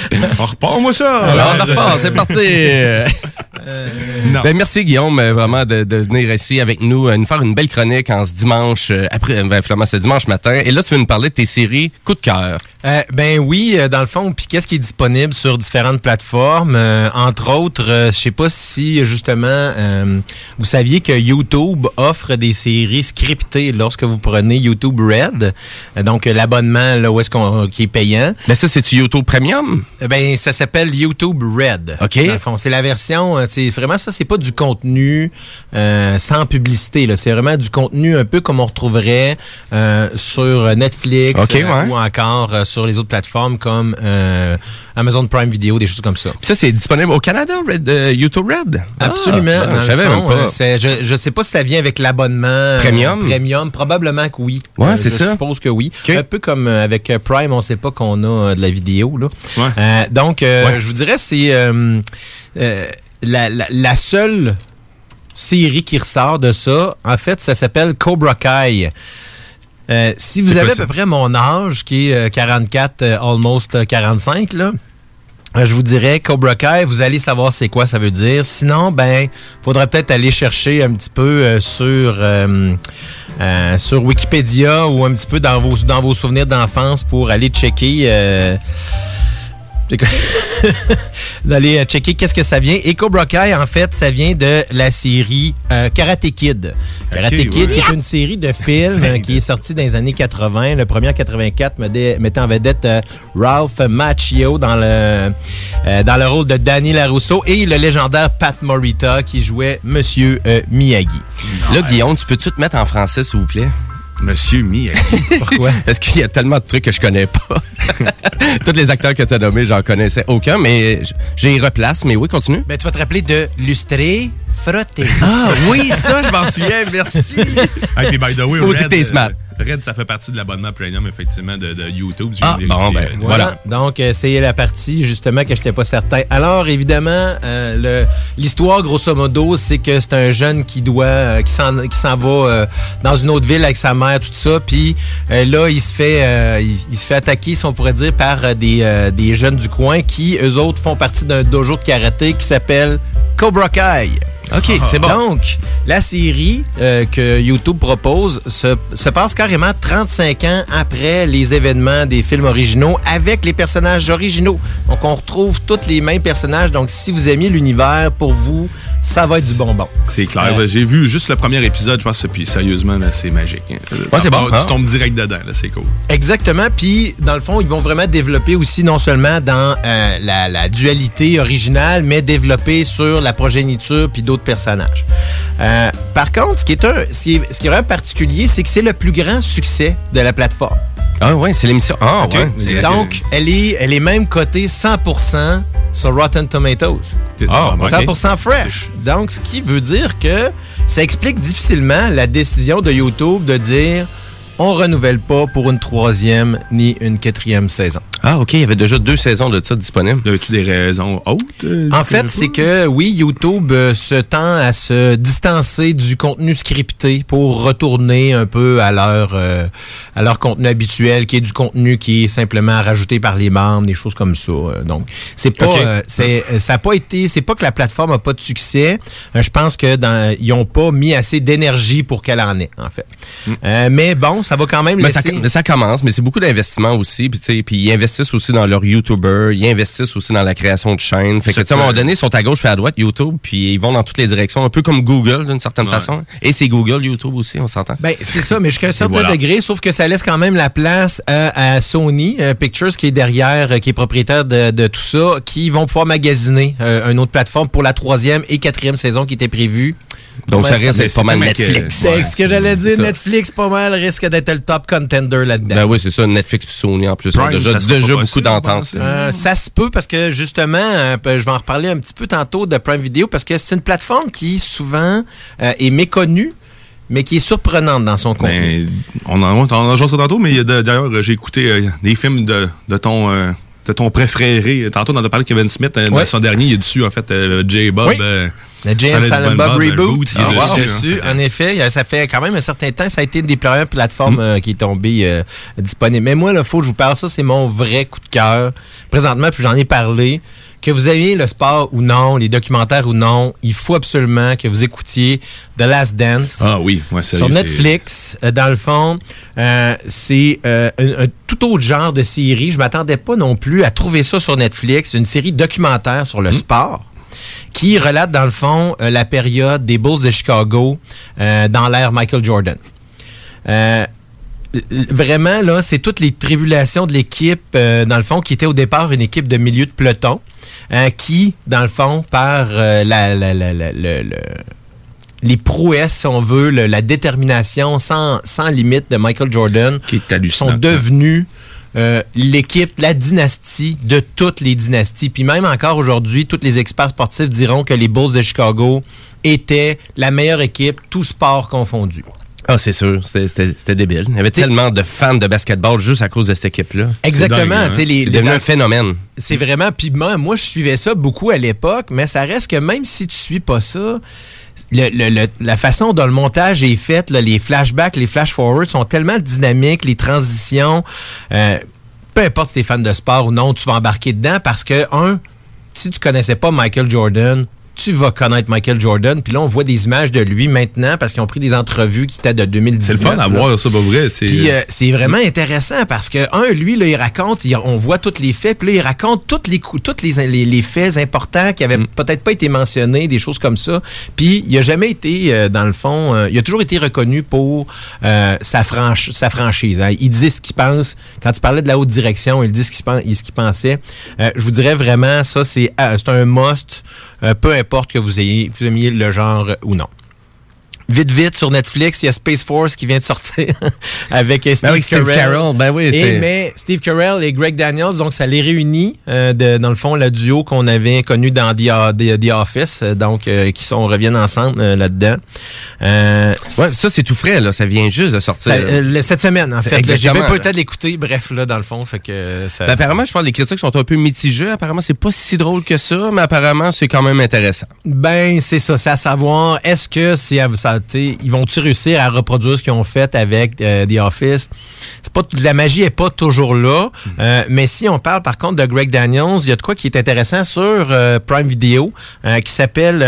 [LAUGHS] On repart, moi, ça. Alors, on repart, c'est parti. [LAUGHS] non. Ben, merci Guillaume euh, vraiment de, de venir ici avec nous, euh, nous faire une belle chronique en ce dimanche euh, après ben, finalement ce dimanche matin. Et là tu veux nous parler de tes séries coup de cœur. Euh, ben oui, euh, dans le fond, puis qu'est-ce qui est disponible sur différentes plateformes, Euh, entre autres, euh, je sais pas si justement euh, vous saviez que YouTube offre des séries scriptées lorsque vous prenez YouTube Red, Euh, donc euh, l'abonnement là où est-ce qu'on qui est payant. Ben ça c'est YouTube Premium? Euh, Ben ça s'appelle YouTube Red. OK. C'est la version, euh, c'est vraiment ça, c'est pas du contenu euh, sans publicité c'est vraiment du contenu un peu comme on retrouverait euh, sur Netflix euh, ouais. ou encore euh, sur les autres plateformes comme euh, Amazon Prime Video, des choses comme ça. Puis ça c'est disponible au Canada, Red, euh, YouTube Red? Absolument. Ah, je savais fond, même pas. je, je sais pas si ça vient avec l'abonnement euh, Premium? Premium, probablement que oui. Ouais, Euh, c'est je ça. suppose que oui. Un peu comme avec Prime, on sait pas qu'on a de la vidéo là. Ouais. Euh, donc, euh, Ouais. je vous dirais c'est euh, la, la- la seule série qui ressort de ça. En fait, ça s'appelle Cobra Kai. Si vous avez à peu près mon âge, qui est euh, 44, euh, almost euh, 45, là, je vous dirais Cobra Kai, vous allez savoir c'est quoi ça veut dire. Sinon, ben, faudrait peut-être aller chercher un petit peu euh, sur euh, euh, sur Wikipédia ou un petit peu dans vos dans vos souvenirs d'enfance pour aller checker. D'aller [LAUGHS] euh, checker qu'est-ce que ça vient. Et Cobra Kai, en fait, ça vient de la série euh, Karate Kid. Karate Kid, ouais. qui est une série de [LAUGHS] films euh, qui est sortie dans les années 80. Le premier en 84 mettait en vedette euh, Ralph Macchio dans le, euh, dans le rôle de Danny LaRusso et le légendaire Pat Morita qui jouait Monsieur euh, Miyagi. Là Guillaume, tu peux-tu te mettre en français s'il vous plaît? Monsieur Miyagi. [LAUGHS] Pourquoi? Parce qu'il y a tellement de trucs que je connais pas. [LAUGHS] Tous les acteurs que tu as nommés, j'en connaissais aucun, mais j- j'ai replace. Mais oui, continue. Ben, tu vas te rappeler de Lustrer, Frotter. Ah oui, ça, je m'en souviens, merci. Hey, puis by the way, Red, smart. Red, ça fait partie de l'abonnement premium, effectivement, de, de YouTube. Ah, bon, ben, Voilà. Donc, euh, c'est la partie, justement, que je n'étais pas certain. Alors, évidemment, euh, l'histoire, grosso modo, c'est que c'est un jeune qui doit, euh, qui s'en va euh, dans une autre ville avec sa mère, tout ça. Puis là, il se fait il, il se fait attaquer, si on pourrait dire, par des, des jeunes du coin qui, eux autres, font partie d'un dojo de karaté qui s'appelle Cobra Kai. OK, c'est bon. Donc, la série euh, que YouTube propose se, se passe carrément 35 ans après les événements des films originaux avec les personnages originaux. Donc, on retrouve tous les mêmes personnages. Donc, si vous aimez l'univers, pour vous, ça va être du bonbon. C'est clair. J'ai vu juste le premier épisode, je pense, puis sérieusement, c'est magique. hein. Ouais, c'est bon, Tu hein? tombes direct dedans, là, c'est cool. Exactement. Puis, dans le fond, ils vont vraiment développer aussi, non seulement dans euh, la, la dualité originale, mais développer sur la progéniture puis d'autres personnages. Euh, par contre, ce qui est, un, ce qui est, ce qui est vraiment particulier, c'est que c'est le plus grand succès de la plateforme. Ah ouais, c'est l'émission. Ah Ok. ouais. C'est- Donc, elle est, elle est même cotée 100% sur Rotten Tomatoes. Ah, ok. 100% fresh. Donc, ce qui veut dire que ça explique difficilement la décision de YouTube de dire on renouvelle pas pour une troisième ni une quatrième saison. Ah, OK, il y avait déjà deux saisons de ça disponibles. Y a-tu des raisons autres? euh, En fait, c'est que oui, YouTube euh, se tend à se distancer du contenu scripté pour retourner un peu à leur euh, à leur contenu habituel, qui est du contenu qui est simplement rajouté par les membres, des choses comme ça. Euh, Donc, c'est pas, c'est, ça a pas été, c'est pas que la plateforme a pas de succès. Je pense que dans, ils ont pas mis assez d'énergie pour qu'elle en ait, en fait. Euh, mais bon, ça va quand même Mais ça, laisser. mais ça commence, mais c'est beaucoup d'investissement aussi. Puis, tu sais, puis ils investissent investissent aussi dans leurs YouTubers, ils investissent aussi dans la création de chaînes. Fait que, tu sais, à un moment donné, ils sont à gauche puis à droite, YouTube, puis ils vont dans toutes les directions, un peu comme Google, d'une certaine façon. Et c'est Google, YouTube aussi, on s'entend. Ben, c'est ça, mais jusqu'à un certain voilà. degré, sauf que ça laisse quand même la place euh, à Sony euh, Pictures qui est derrière, euh, qui est propriétaire de, de tout ça, qui vont pouvoir magasiner euh, une autre plateforme pour la troisième et quatrième saison qui était prévue. Donc, ça risque d'être pas mal Netflix. C'est ce que j'allais dire. ça. Netflix, pas mal, risque d'être le top contender là-dedans. Ben oui, c'est ça, Netflix puis Sony en plus. Prime, ont déjà ça sera déjà beaucoup d'ententes. Euh, ça se peut parce que justement, euh, je vais en reparler un petit peu tantôt de Prime Video parce que c'est une plateforme qui souvent euh, est méconnue, mais qui est surprenante dans son contenu. Ben, on en, a joué ça tantôt, mais d'ailleurs, j'ai écouté euh, des films de, de ton. euh, de ton préféré. Tantôt, on en a parlé de Kevin Smith. Ouais. Dans son dernier, il y a dessus, en fait, euh, J-Bob. Oui. Le and Silent Bob Reboot, il est dessus, hein. En effet, ça fait quand même un certain temps. Ça a été une des premières plateformes euh, qui est tombée euh, disponible. Mais moi, il faut que je vous parle. Ça, c'est mon vrai coup de cœur. Présentement, puis j'en ai parlé. Que vous aimiez le sport ou non, les documentaires ou non, il faut absolument que vous écoutiez The Last Dance. Ah oui, ouais, sérieux, Sur Netflix, euh, dans le fond, euh, c'est euh, un, un tout autre genre de série. Je m'attendais pas non plus à trouver ça sur Netflix. Une série documentaire sur le Hmm. sport qui relate dans le fond euh, la période des Bulls de Chicago euh, dans l'ère Michael Jordan. Euh, vraiment, là, c'est toutes les tribulations de l'équipe, dans le fond, qui était au départ une équipe de milieu de peloton, qui, dans le fond, par la, la- la- la- le- le- les prouesses, si on veut, le- la détermination sans, sans limite de Michael Jordan, sont devenus euh, l'équipe, la dynastie de toutes les dynasties. Puis même encore aujourd'hui, tous les experts sportifs diront que les Bulls de Chicago étaient la meilleure équipe, tout sport confondu. Ah, c'est sûr, c'était- débile. Il y avait tellement de fans de basketball juste à cause de cette équipe-là. Exactement, C'est hein? les- C'est les- devenu un phénomène. C'est vraiment. Puis moi, moi, je suivais ça beaucoup à l'époque, mais ça reste que même si tu suis pas ça, la façon dont le montage est fait, les flashbacks, les flash-forwards sont tellement dynamiques, les transitions. euh, peu importe si tu es fan de sport ou non, tu vas embarquer dedans parce que, un, si tu connaissais pas Michael Jordan, tu vas connaître Michael Jordan. Puis là, on voit des images de lui maintenant parce qu'ils ont pris des entrevues qui étaient de 2019. C'est le fun à voir, ça, pas vrai. c'est- Puis euh, c'est vraiment intéressant parce que, un, lui, là, il raconte, il- on voit tous les faits, puis là, il raconte tous les, tous les, les, les faits importants qui avaient Mm. peut-être pas été mentionnés, des choses comme ça. Puis il a jamais été, euh, dans le fond, euh, il a toujours été reconnu pour euh, sa, sa franchise. hein. Il dit ce qu'il pense. Quand il parlait de la haute direction, il dit ce qu'il ce qu'il pensait. Euh, je vous dirais vraiment, ça, c'est euh, c'est un must, euh, peu importe que vous ayez, vous aimiez le genre euh, ou non. Vite, vite, sur Netflix, il y a Space Force qui vient de sortir [LAUGHS] avec euh, Steve, Ben oui, Steve Carell. Carell, ben oui, Et mais Steve Carell et Greg Daniels, donc ça les réunit, euh, de- dans le fond, le duo qu'on avait connu dans The, The- The Office, euh, donc euh, qui sont reviennent ensemble euh, là-dedans. Ouais, ça, c'est tout frais, là. Ça vient juste de sortir. ça, cette semaine, en fait. J'ai même pas eu le là. temps de l'écouter, bref, là, dans le fond, fait que ça, Ben, apparemment, je parle des critiques sont un peu mitigées. Apparemment, c'est pas si drôle que ça, mais apparemment, c'est quand même intéressant. Ben, c'est ça. C'est à savoir, est-ce que c'est ça, ils vont-tu réussir à reproduire ce qu'ils ont fait avec euh, The Office? C'est pas, la magie est pas toujours là. Euh, mais si on parle, par contre, de Greg Daniels, il y a de quoi qui est intéressant sur euh, Prime Video, euh, qui s'appelle,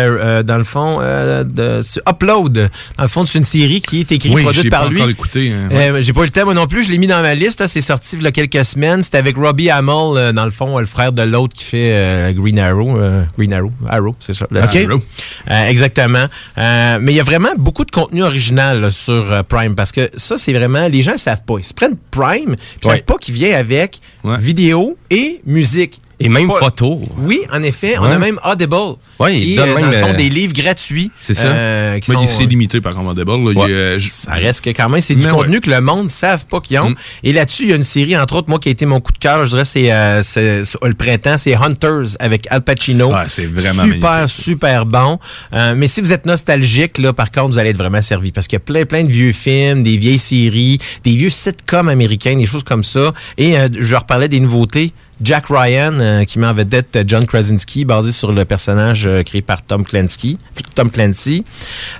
dans le fond, euh, de, Upload. Dans le fond, c'est une série qui est écrite, Oui, produite par lui. écouté, hein, ouais. J'ai pas eu le temps, moi non plus. Je l'ai mis dans ma liste. C'est sorti il y a quelques semaines. C'était avec Robbie Hamill, dans le fond, le frère de l'autre qui fait Green Arrow. euh, Green Arrow. Arrow, c'est ça. Euh, exactement. Euh, mais il y a vraiment beaucoup de contenu original là, sur euh, Prime parce que ça, c'est vraiment. Les gens ne savent pas. Ils se prennent Prime, ils Ouais. savent pas qu'il vient avec vidéo et musique. Et même Pas- photo. Oui, en effet. On a même Audible. Ouais, qui il est, donne euh, dans même, le fond, euh, des livres gratuits. C'est ça. euh, qui Mais il- sont, c'est euh, limité par contre, Audible. là. Il euh, je- Ça reste que quand même, c'est du contenu que le monde ne savent pas qu'ils ont. Mm. Et là-dessus, il y a une série, entre autres, moi, qui a été mon coup de cœur, je dirais, c'est euh, c'est- c'est- le printemps, c'est Hunters avec Al Pacino. Ah, c'est vraiment Super, magnifique. super bon. Euh, mais si vous êtes nostalgique, là, par contre, vous allez être vraiment servi. Parce qu'il y a plein, plein de vieux films, des vieilles séries, des vieux sitcoms américains, des choses comme ça. Et euh, je leur parlais des nouveautés. Jack Ryan, euh, qui met en vedette euh, John Krasinski, basé sur le personnage euh, créé par Tom Clancy. Tom Clancy.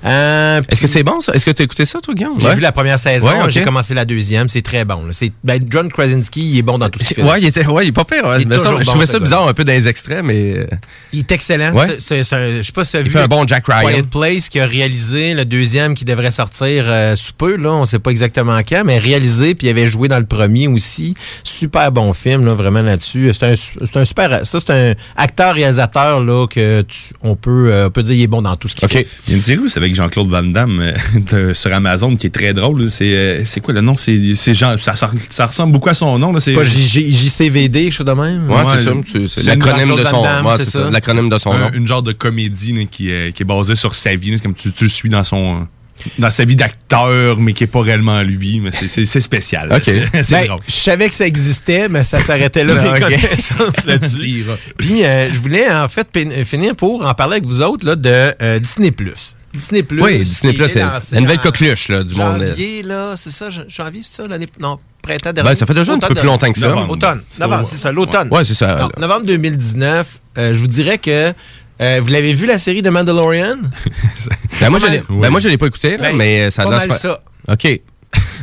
Euh, Est-ce que c'est bon, ça? Est-ce que tu as écouté ça, toi, Guillaume? J'ai Ouais. vu la première saison, Ouais, j'ai commencé la deuxième, c'est très bon. C'est ben, John Krasinski, il est bon dans tout ce fait. Ouais, il était, ouais, il est pas pire. Il Mais ça, je trouvais ça bizarre un peu dans les extraits, mais. Il est excellent. C'est- je sais pas si tu as Il vu fait un bon Jack Ryan. Quiet Place qui a réalisé le deuxième qui devrait sortir sous peu. Là, on sait pas exactement quand, mais réalisé puis il avait joué dans le premier aussi. Super bon film, là, vraiment là-dessus. C'est un, c'est un super. Ça, c'est un acteur réalisateur là que tu- on peut, euh, on peut dire il est bon dans tout ce qu'il fait. Il y a une série aussi avec Jean-Claude Van Damme euh, [LAUGHS] de- sur Amazon qui est très drôle. C'est euh, c'est quoi le nom? C'est c'est Jean- ça, ressemble beaucoup à son nom. là. C'est Pas JCVD, quelque chose de même. Ouais, c'est ça. C'est- c'est l'acronyme Jean-Claude de son- Van Damme, ouais, c'est ça, l'acronyme de son Un- nom. Une genre de comédie là, qui, est, qui est basée sur sa vie. là. Comme tu, tu le suis dans son dans sa vie d'acteur, mais qui est pas réellement lui. Mais c'est- c'est c'est spécial. OK. Ben, drôle. je savais que ça existait, mais ça s'arrêtait là. [LAUGHS] [LAUGHS] Puis, euh, je voulais en fait finir pour en parler avec vous autres là, de euh, Disney+. Disney+. Oui, Disney Plus, c'est la nouvelle coqueluche là, du monde. Janvier, là, c'est ça, jan- janvier, c'est ça, l'année... Non, printemps dernier. Ben, ça fait déjà un petit peu plus longtemps que ça. dernier. Novembre. Automne, C'est novembre, c'est ça, l'automne. Ouais, c'est ça, Non, novembre 2019, euh, je vous dirais que... euh, vous l'avez vu, la série de Mandalorian? [LAUGHS] Ben, moi, je Pas l'ai ben, moi, je l'ai pas écouté, là, Ben, mais ça a pas l'air mal super- ça. OK.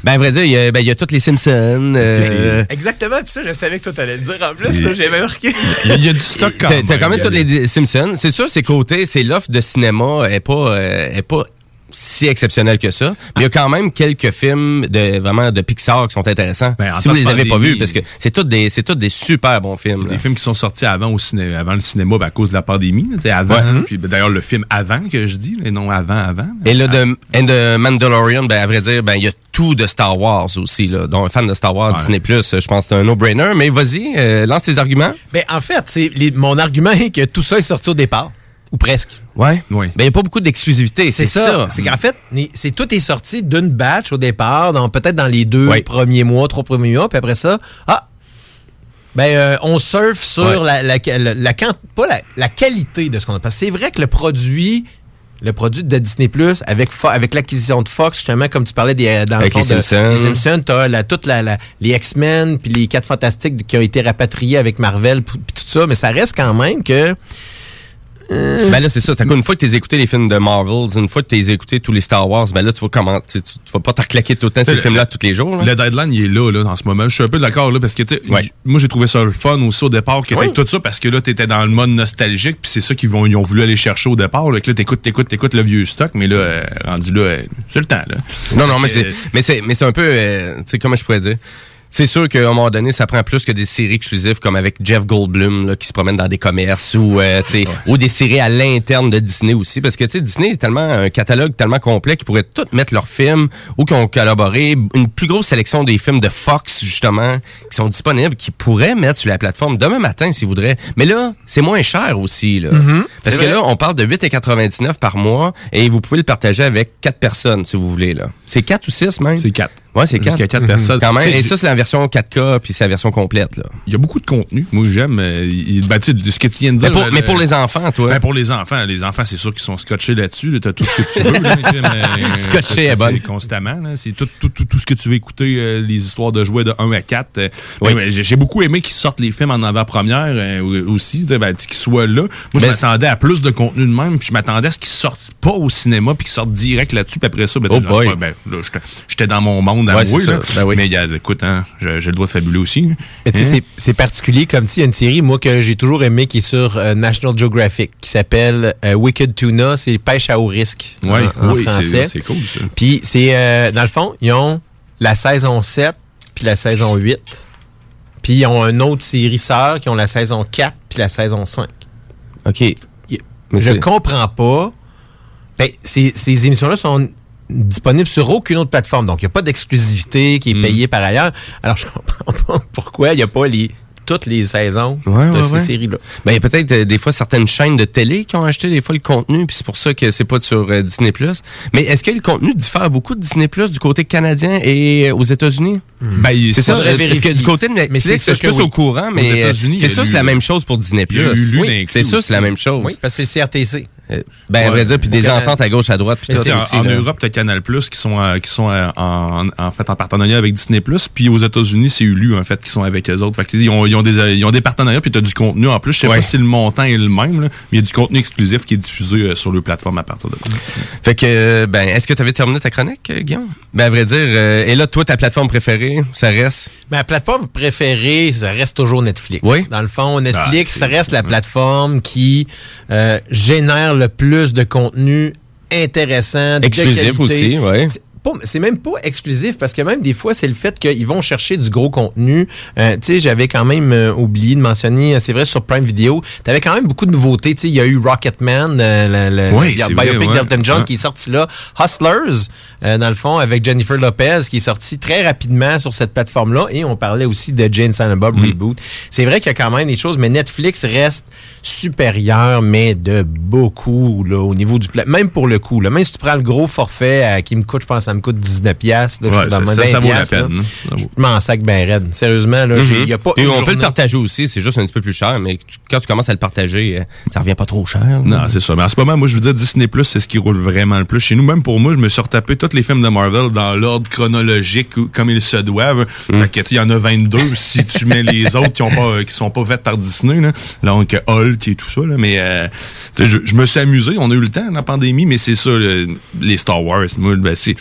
Ben, à vrai dire, il y a, ben, il y a toutes les Simpsons. [LAUGHS] euh, Exactement, puis ça, je savais que toi, t'allais le dire en plus, là, j'avais marqué. [LAUGHS] Il y a du stock quand même. t'as quand même tous les Simpsons. C'est sûr, c'est côté, c'est l'offre de cinéma est pas, euh, est pas si exceptionnelle que ça. Mais il y a quand même quelques films de vraiment de Pixar qui sont intéressants. Ben, en si vous les avez pas vus, parce que c'est tous des, c'est des super bons films. là. Des films qui sont sortis avant au ciné avant le cinéma ben, à cause de la pandémie. avant. Ouais. Puis, ben, D'ailleurs, le film avant que je dis, et non avant, avant. Et là, de, and de Mandalorian, ben, à vrai dire, ben, il y a tout de Star Wars aussi, là. Donc, un fan de Star Wars, Disney+, je pense que c'est un no-brainer. Mais vas-y, euh, lance tes arguments. Ben, en fait, c'est mon argument est que tout ça est sorti au départ. Ou presque. Ouais. Oui. Ben, il n'y a pas beaucoup d'exclusivité, C'est ça. ça. C'est qu'en fait, les- c'est tout est sorti d'une batch au départ, dans- peut-être dans les deux premiers mois, trois premiers mois, puis après ça, ah, ben euh, on surfe sur Ouais. la, la, la- la quant- pas la, la qualité de ce qu'on a. Parce que c'est vrai que le produit, le produit de Disney Plus avec Fo- avec l'acquisition de Fox, justement, comme tu parlais des, dans le fond les de- Simpsons. les Simpsons, t'as la, toute la, la- les X-Men puis les quatre fantastiques qui ont été rapatriés avec Marvel puis tout ça, mais ça reste quand même que Ben là, c'est ça. C'est une fois que tu as écouté les films de Marvel, une fois que tu as écouté tous les Star Wars, ben là, tu vas comment, tu, tu- tu vas pas te reclaquer tout le temps ces Le- films-là tous les jours. là. Le deadline, il est là, là, en ce moment. Je suis un peu d'accord, là, parce que, tu sais, Ouais. moi, j'ai trouvé ça le fun aussi au départ, qui était Oui. tout ça, parce que là, t'étais dans le mode nostalgique, puis c'est ça qu'ils vont, ils ont voulu aller chercher au départ, là, que là, t'écoutes, t'écoutes, t'écoutes le vieux stock, mais là, euh, rendu là, euh, c'est le temps, là. Non, non, mais que, c'est, mais c'est, mais c'est un peu, euh, tu sais, comment je pourrais dire? C'est sûr qu'à un moment donné, ça prend plus que des séries exclusives comme avec Jeff Goldblum là, qui se promène dans des commerces ou, euh, ou des séries à l'interne de Disney aussi. Parce que tu sais, Disney est tellement un catalogue tellement complet qu'ils pourraient tous mettre leurs films ou qui ont collaboré. Une plus grosse sélection des films de Fox, justement, qui sont disponibles, qui pourraient mettre sur la plateforme demain matin s'ils voudraient. Mais là, c'est moins cher aussi. Là. Mhm. Parce que vrai. là, on parle de 8,99 par mois et vous pouvez le partager avec quatre personnes si vous voulez. là. C'est quatre ou six même? C'est quatre. Ouais, c'est quatre. quatre personnes. Quand même. Et ça, c'est la version 4K puis c'est la version complète. Là. Il y a beaucoup de contenu. Moi, j'aime. euh, il- ben, tu sais, de ce que tu viens de Mais dire. pour, mais pour les enfants, toi. Ben, pour les enfants, les enfants, c'est sûr qu'ils sont scotchés là-dessus. Là, T'as tout ce que tu veux. là, mais, [LAUGHS] euh, Scotché est c'est constamment. là. C'est tout, tout, tout, tout ce que tu veux écouter, euh, les histoires de jouets de 1 à 4. euh. Oui. Mais, mais j'ai j'ai beaucoup aimé qu'ils sortent les films en avant-première euh, aussi, tu sais, ben, qu'ils soient là. Moi, je m'attendais à plus de contenu de même, puis je m'attendais à ce qu'ils sortent pas au cinéma, puis qu'ils sortent direct là-dessus, puis après ça, ben, Oh tu sais, boy. ben, là, j'étais- j'étais dans mon monde à Ouais, moi, c'est ça. là. Ben oui. Mais il y a- écoute, hein, j'ai le droit de fabuler aussi. Mais sais, Hein? c'est- particulier comme s'il y a une série, moi, que j'ai toujours aimé qui est sur euh, National Geographic, qui s'appelle euh, Wicked Tuna, c'est pêche à haut risque Ouais, en, oui, c'est- français. c'est cool, ça. Puis c'est, euh, dans le fond, ils ont la saison 7 puis la saison 8. Puis ils ont une autre série sœur qui ont la saison 4 puis la saison 5. OK. Je comprends pas. Ben, ces, ces émissions-là sont disponibles sur aucune autre plateforme. Donc, il n'y a pas d'exclusivité qui est Hmm. payée par ailleurs. Alors, je comprends pas [LAUGHS] pourquoi il n'y a pas les, toutes les saisons Ouais, de ouais, ces ouais. séries-là. Ben, il y a peut-être euh, des fois certaines chaînes de télé qui ont acheté des fois le contenu, puis c'est pour ça que c'est pas sur euh, Disney+. Mais est-ce que le contenu diffère beaucoup de Disney+, du côté canadien et euh, aux États-Unis? Ben, il- c'est ça, faudrait euh, parce que vérifier. du côté de Mais c'est je suis que plus oui. au courant, mais c'est il y a sûr eu- c'est la même chose pour Disney+. Oui, c'est aussi. c'est la même chose. Oui, parce que c'est CRTC. Euh, ben, à vrai dire, puis des ententes à gauche, à droite. Puis tout en, aussi, en là. Europe, t'as Canal Plus qui sont, euh, qui sont euh, en, en fait en partenariat avec Disney Plus. Puis aux États-Unis, c'est Hulu en fait qui sont avec eux autres. Fait qu'ils ont, ils ont des, euh, ils ont des partenariats puis t'as du contenu en plus. Je sais Ouais. pas si le montant est le même, là, mais il y a du contenu exclusif qui est diffusé euh, sur leur plateforme à partir de là. Fait que, euh, ben, est-ce que tu avais terminé ta chronique, Guillaume? Ben, à vrai dire, euh, et là, toi, ta plateforme préférée, ça reste? Ma plateforme préférée, ça reste toujours Netflix. Oui. Dans le fond, Netflix, Ah, ça reste la plateforme qui euh, génère le plus de contenu intéressant, de Exclusif qualité. aussi, ouais. C'est même pas exclusif parce que même des fois, c'est le fait qu'ils vont chercher du gros contenu. Euh, tu sais, j'avais quand même euh, oublié de mentionner, euh, c'est vrai, sur Prime Video, tu avais quand même beaucoup de nouveautés. Tu sais, il y a eu Rocketman, euh, le, le- Oui, le biopic ouais. d'Elton John Ouais. qui est sorti là. Hustlers, euh, dans le fond, avec Jennifer Lopez, qui est sorti très rapidement sur cette plateforme-là. Et on parlait aussi de Jane Silent Bob Mm. Reboot. C'est vrai qu'il y a quand même des choses, mais Netflix reste supérieur, mais de beaucoup là, au niveau du Même pour le coût. Là. Même si tu prends le gros forfait qui me coûte, je pense, ça me coûte 19 piastres. là, je Ouais, suis dans ça- ça- ça 20 vaut la peine, hein. Ça vaut. Je m'en sac ben raide. Sérieusement, là, j'ai- il y a pas Et une on peut le partager aussi, c'est juste un petit peu plus cher, mais tu- quand tu commences à le partager, euh, ça revient pas trop cher. Non, c'est ça. Mais en ce moment, moi, je veux dire, Disney Plus, c'est ce qui roule vraiment le plus chez nous. Même pour moi, je me suis retapé tous les films de Marvel dans l'ordre chronologique ou- comme ils se doivent. Mm. Fait que, tu sais, il y en a 22 si tu mets les [LAUGHS] autres qui ont pas, euh, qui sont pas faites par Disney, là. Donc, Hulk et tout ça, là. Mais, euh, tu sais, je, je me suis amusé. On a eu le temps dans la pandémie, mais c'est ça, le- les Star Wars. Moi, ben, c'est,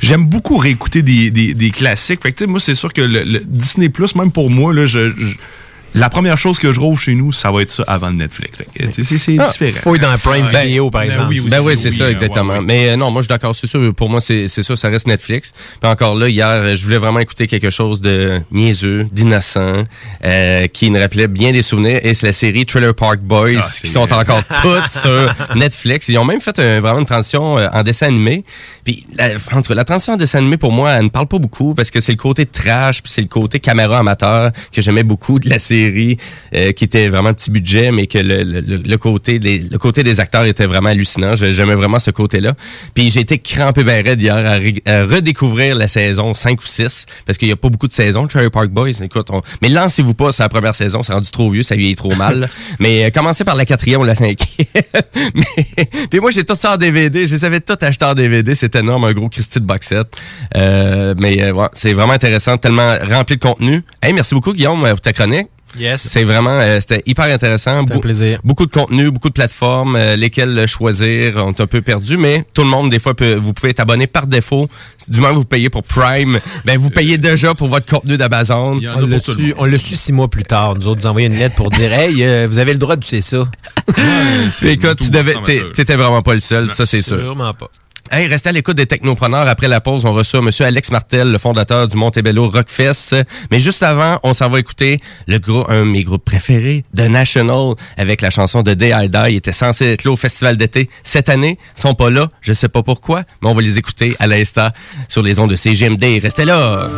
j'aime beaucoup réécouter des, des, des classiques. Fait que, tu sais, moi, c'est sûr que le, le Disney Plus, même pour moi, là, je, je- la première chose que je rouvre chez nous, ça va être ça avant Netflix. Fait que, tu sais, c'est, Ah, différent. Faut être dans Prime Ben, Video, par ben exemple. oui, oui, Ben oui, c'est- oui, ça, euh, exactement. ouais, ouais. Mais euh, non, moi, je suis d'accord. C'est sûr, pour moi, c'est c'est ça, ça reste Netflix. Puis encore là, hier, euh, je voulais vraiment écouter quelque chose de niaiseux, d'innocent, euh, qui me rappelait bien des souvenirs. Et c'est la série Trailer Park Boys, Ah, qui sont encore toutes sur [LAUGHS] Netflix. Ils ont même fait un- vraiment une transition euh, en dessin animé. Puis, la, en tout cas, la transition en dessin animé, pour moi, elle ne parle pas beaucoup parce que c'est le côté trash, puis c'est le côté caméra amateur que j'aimais beaucoup de la série, euh, qui était vraiment petit budget, mais que le, le- le- côté, des, le côté des acteurs était vraiment hallucinant. J'aimais vraiment ce côté-là. Puis j'ai été crampé ben raide hier à, à redécouvrir la saison 5 ou 6, parce qu'il n'y a pas beaucoup de saisons, Trailer Park Boys. Écoute, on- mais lancez-vous pas sur la première saison, c'est rendu trop vieux, ça vieillit trop mal. là. [LAUGHS] mais euh, commencez par la quatrième ou la cinquième. [LAUGHS] mais, puis moi, j'ai tout ça en DVD, je les avais tout acheté en DVD, c'est énorme, un gros Christy de box set. Euh, mais euh, ouais, c'est vraiment intéressant, tellement rempli de contenu. Hey, merci beaucoup Guillaume pour ta chronique. Yes. C'est vraiment, euh, c'était hyper intéressant. C'était un plaisir. Beaucoup de contenu, beaucoup de plateformes, euh, lesquelles choisir. On est un peu perdu, mais tout le monde, des fois, peut, vous pouvez être abonné par défaut. Du moment que vous payez pour Prime, [LAUGHS] ben vous payez déjà pour votre contenu d'Amazon. On l'a su, on su six mois plus tard. Nous autres, nous envoyer une lettre pour dire [LAUGHS] Hey, euh, vous avez le droit de c'est ça. Écoute, tu devais, t'étais vraiment pas le seul, ça c'est sûr. Sûrement pas. Hey, restez à l'écoute des technopreneurs. Après la pause, on reçoit M. Alex Martel, le fondateur du Montebello Rockfest. Mais juste avant, on s'en va écouter le groupe, un de mes groupes préférés, The National, avec la chanson de Day I Die. Ils étaient censés être là au festival d'été cette année. Ils sont pas là. Je sais pas pourquoi, mais on va les écouter à l'instant sur les ondes de CGMD. Restez là!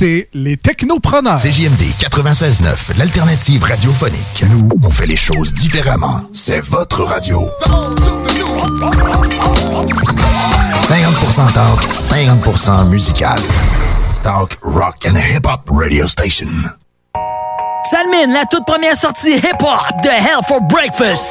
Écoutez les Technopreneurs. CJMD 96.9, l'alternative radiophonique. Nous, on fait les choses différemment. C'est votre radio. 50% talk, 50% musical. Talk, rock and hip-hop radio station. Salmine, la toute première sortie hip-hop de Hell for Breakfast.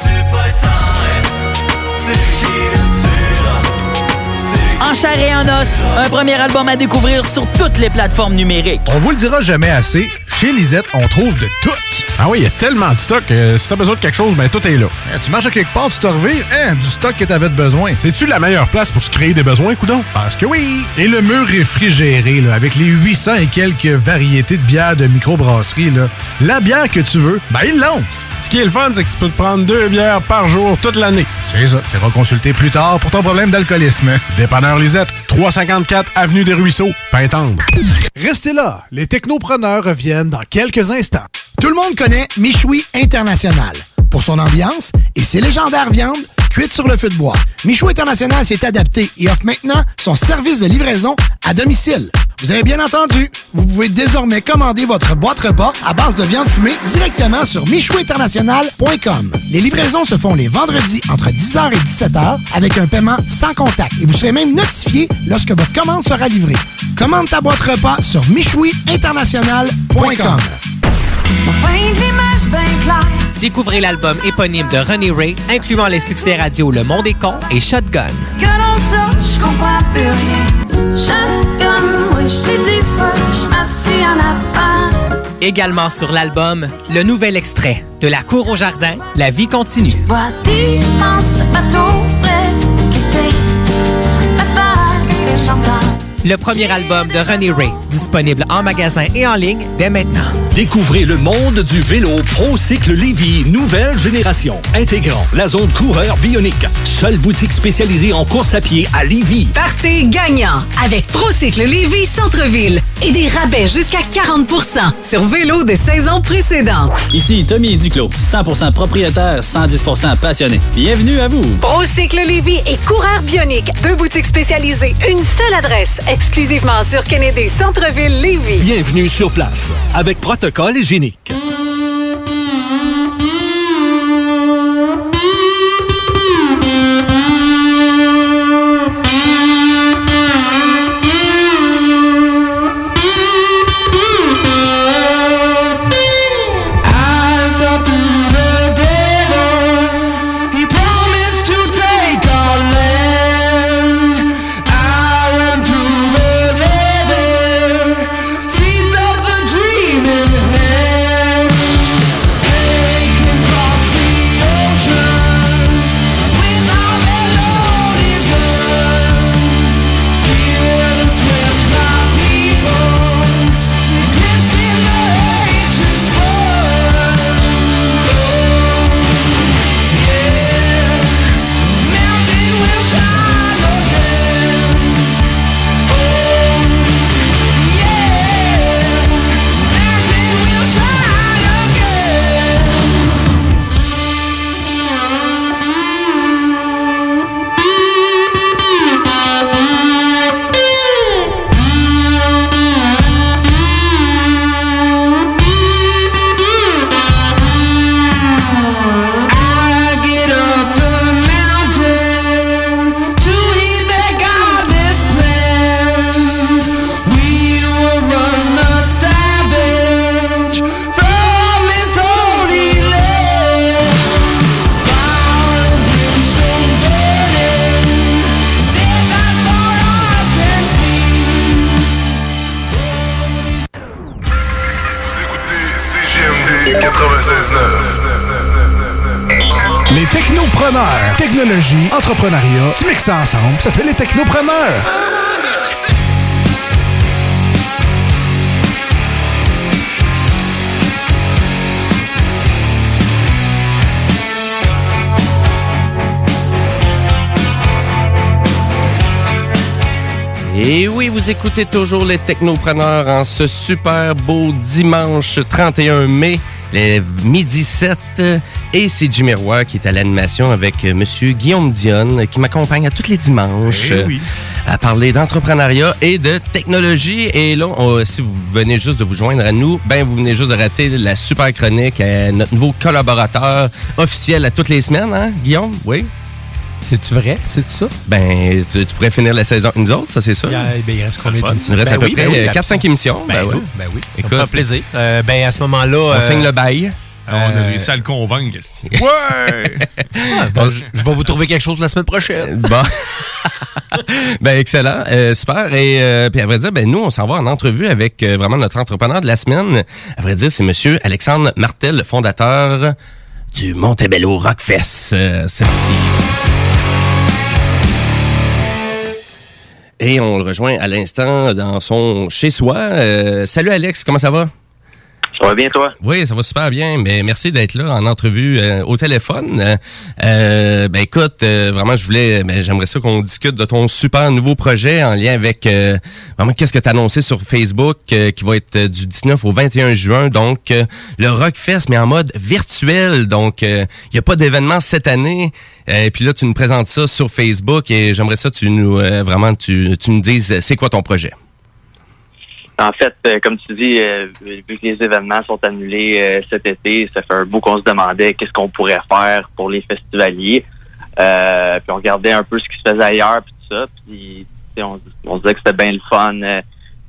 En chair et en os, un premier album à découvrir sur toutes les plateformes numériques. On vous le dira jamais assez, chez Lisette, on trouve de tout. Ah oui, il y a tellement de stock. euh, si t'as besoin de quelque chose, ben tout est là. Eh, tu marches à quelque part, tu te revires, hein, du stock que t'avais de besoin. C'est-tu la meilleure place pour se créer des besoins, coudon? Parce que oui! Et le mur réfrigéré, là, avec les 800 et quelques variétés de bières de microbrasserie, là, la bière que tu veux, ben ils l'ont! Ce qui est le fun, c'est que tu peux te prendre deux bières par jour toute l'année. C'est ça. Tu iras consulter plus tard pour ton problème d'alcoolisme. Dépanneur Lisette, 354 Avenue des Ruisseaux, Pintendre. Restez là, les technopreneurs reviennent dans quelques instants. Tout le monde connaît Michoui International pour son ambiance et ses légendaires viandes cuites sur le feu de bois. Michoui International s'est adapté et offre maintenant son service de livraison à domicile. Vous avez bien entendu, vous pouvez désormais commander votre boîte repas à base de viande fumée directement sur michouinternational.com. Les livraisons se font les vendredis entre 10h et 17h avec un paiement sans contact et vous serez même notifié lorsque votre commande sera livrée. Commande ta boîte repas sur michouiinternational.com. Découvrez l'album éponyme de Ronnie Ray, incluant les succès radio Le Monde est con et Shotgun. Que Également sur l'album, le nouvel extrait de La cour au jardin, La vie continue. Le premier album de Ronnie Ray, disponible en magasin et en ligne dès maintenant. Découvrez le monde du vélo ProCycle Lévy, nouvelle génération, intégrant la zone coureur bionique. Seule boutique spécialisée en course à pied à Lévy. Partez gagnant avec Procycle Lévis Centre-Ville et des rabais jusqu'à 40% sur vélo de saison précédente. Ici Tommy Duclos, 100% propriétaire, 110% passionné. Bienvenue à vous. Procycle Lévis et Coureur Bionique, deux boutiques spécialisées, une seule adresse, exclusivement sur Kennedy Centre-ville Lévis. Bienvenue sur place avec protocole hygiénique. Ça ensemble, ça fait les technopreneurs. Et oui, vous écoutez toujours les technopreneurs en ce super beau dimanche 31 mai, les midi 7. Et c'est Jimmy Roy qui est à l'animation avec euh, Monsieur Guillaume Dionne, qui m'accompagne à tous les dimanches Eh euh, oui. à parler d'entrepreneuriat et de technologie. Et là, on- si vous venez juste de vous joindre à nous, ben vous venez juste de rater la super chronique à notre nouveau collaborateur officiel à toutes les semaines, hein, Guillaume? Oui. C'est-tu vrai? C'est ça? Ben, tu, tu pourrais finir la saison avec nous autres, ça c'est ça? Il, a- ben, il reste combien d'émissions? Il reste Ben à peu près ben oui, euh, absolument. 4-5 émissions. Ben, ouais. oui, ben oui. Écoute, ça me fera plaisir. Euh, ben, à ce moment-là... on euh, signe le bail. Ah, on a Euh, réussi à le convaincre. [LAUGHS] Ouais! ah, je, je vais vous trouver quelque chose la semaine prochaine. [LAUGHS] Bon. [LAUGHS] ben excellent, Euh, super. Et euh, puis à vrai dire, ben nous on s'en va en entrevue avec euh, vraiment notre entrepreneur de la semaine. À vrai dire, c'est Monsieur Alexandre Martel, le fondateur du Montebello Rockfest. Euh, c'est parti. Et on le rejoint à l'instant dans son chez soi. Euh, salut Alex, comment ça va? Ça va bien, toi? Oui, ça va super bien. Mais merci d'être là en entrevue euh, au téléphone. Euh, ben écoute, euh, vraiment, je voulais, ben, j'aimerais ça qu'on discute de ton super nouveau projet en lien avec euh, vraiment qu'est-ce que tu as annoncé sur Facebook euh, qui va être du 19 au 21 juin. Donc le Rockfest, mais en mode virtuel. Donc il n'y a pas d'événement cette année. Et puis là, tu nous présentes ça sur Facebook et j'aimerais ça que tu nous vraiment tu, tu nous dises c'est quoi ton projet? En fait, euh, comme tu dis, euh, vu que les événements sont annulés euh, cet été, ça fait un bout qu'on se demandait qu'est-ce qu'on pourrait faire pour les festivaliers. Euh, puis on regardait un peu ce qui se faisait ailleurs, puis tout ça. Puis on, on se disait que c'était bien le fun. euh,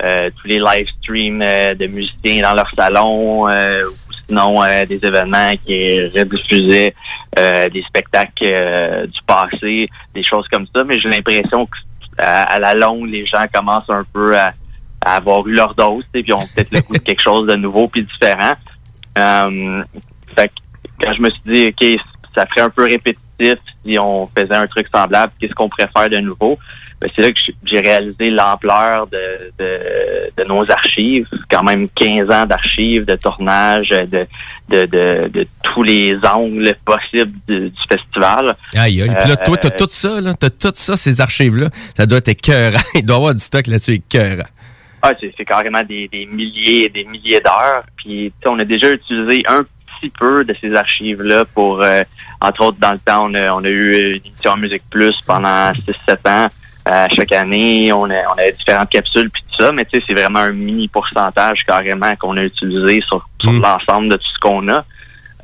euh, tous les live streams de musiciens dans leur salon, ou sinon des événements qui rediffusaient des spectacles du passé, des choses comme ça. Mais j'ai l'impression que à la longue, les gens commencent un peu à, à avoir eu leur dose, sais, puis ont peut-être le goût de quelque chose de nouveau puis différent. Euh, fait que quand je me suis dit, OK, ça ferait un peu répétitif si on faisait un truc semblable, qu'est-ce qu'on pourrait faire de nouveau? Ben, c'est là que j'ai réalisé l'ampleur de, de, de nos archives, quand même 15 ans d'archives, de tournage, de, de, de, tous les angles possibles du, du festival. Aïe, aïe. Puis là, toi, t'as Euh, tout ça, là. T'as tout ça, ces archives-là. Ça doit être écœurant. [LAUGHS] Il doit y avoir du stock là-dessus écœurant. Ah, c'est carrément des, des milliers et des milliers d'heures. Puis, tu sais, on a déjà utilisé un petit peu de ces archives-là pour, euh, entre autres, dans le temps, on a, on a eu une émission Musique Plus pendant 6-7 ans. Euh, chaque année, on a, on a différentes capsules puis tout ça, mais tu sais, c'est vraiment un mini pourcentage carrément qu'on a utilisé sur, sur l'ensemble de tout ce qu'on a.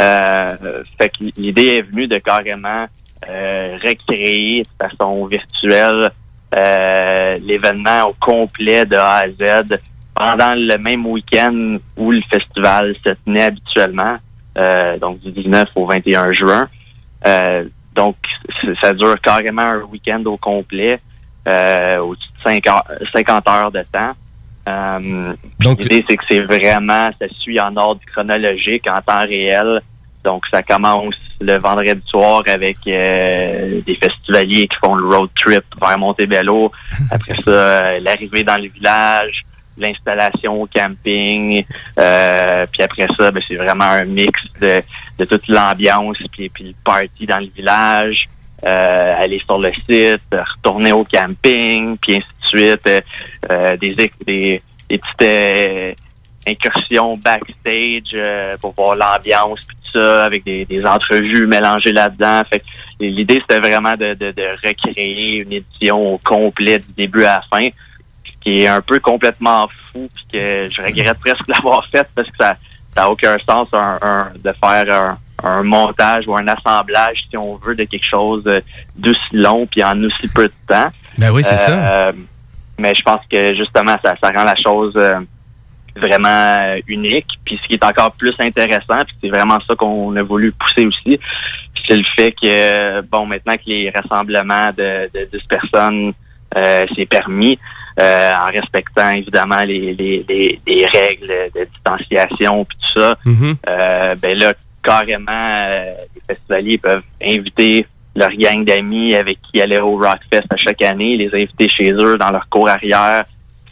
Euh, fait que l'idée est venue de carrément euh, recréer de façon virtuelle euh, l'événement au complet de A à Z pendant le même week-end où le festival se tenait habituellement, euh, donc du 19 au 21 juin. Euh, donc, ça dure carrément un week-end au complet, euh, au-dessus de 5 heures- 50 heures de temps. Euh, L'idée, c'est que c'est vraiment, ça suit en ordre chronologique, en temps réel. Donc, ça commence le vendredi soir avec euh, des festivaliers qui font le road trip vers Montebello. [LAUGHS] Après ça, euh, l'arrivée dans le village, l'installation au camping. Euh, puis après ça, ben, c'est vraiment un mix de, de toute l'ambiance puis, puis le party dans le village. Euh, aller sur le site, retourner au camping, puis ainsi de suite. Euh, des, des, des petites euh, incursions backstage euh, pour voir l'ambiance puis tout ça avec des, des entrevues mélangées là-dedans. Fait l'idée c'était vraiment de, de, de recréer une édition au complet du début à la fin, ce qui est un peu complètement fou puis que je regrette presque [LAUGHS] l'avoir fait parce que ça n'a aucun sens un, un- de faire un, un montage ou un assemblage si on veut de quelque chose de- d'aussi long puis en aussi peu de temps. Ben oui, c'est Euh, ça. euh, mais je pense que justement, ça, ça rend la chose euh, vraiment unique. Puis ce qui est encore plus intéressant, puis c'est vraiment ça qu'on a voulu pousser aussi, c'est le fait que, bon, maintenant que les rassemblements de, de 10 personnes, euh, c'est permis, euh, en respectant évidemment les, les, les, les règles de distanciation puis tout ça, euh, ben là, carrément, euh, les festivaliers peuvent inviter leur gang d'amis avec qui allaient au Rockfest à chaque année, les inviter chez eux dans leur cour arrière,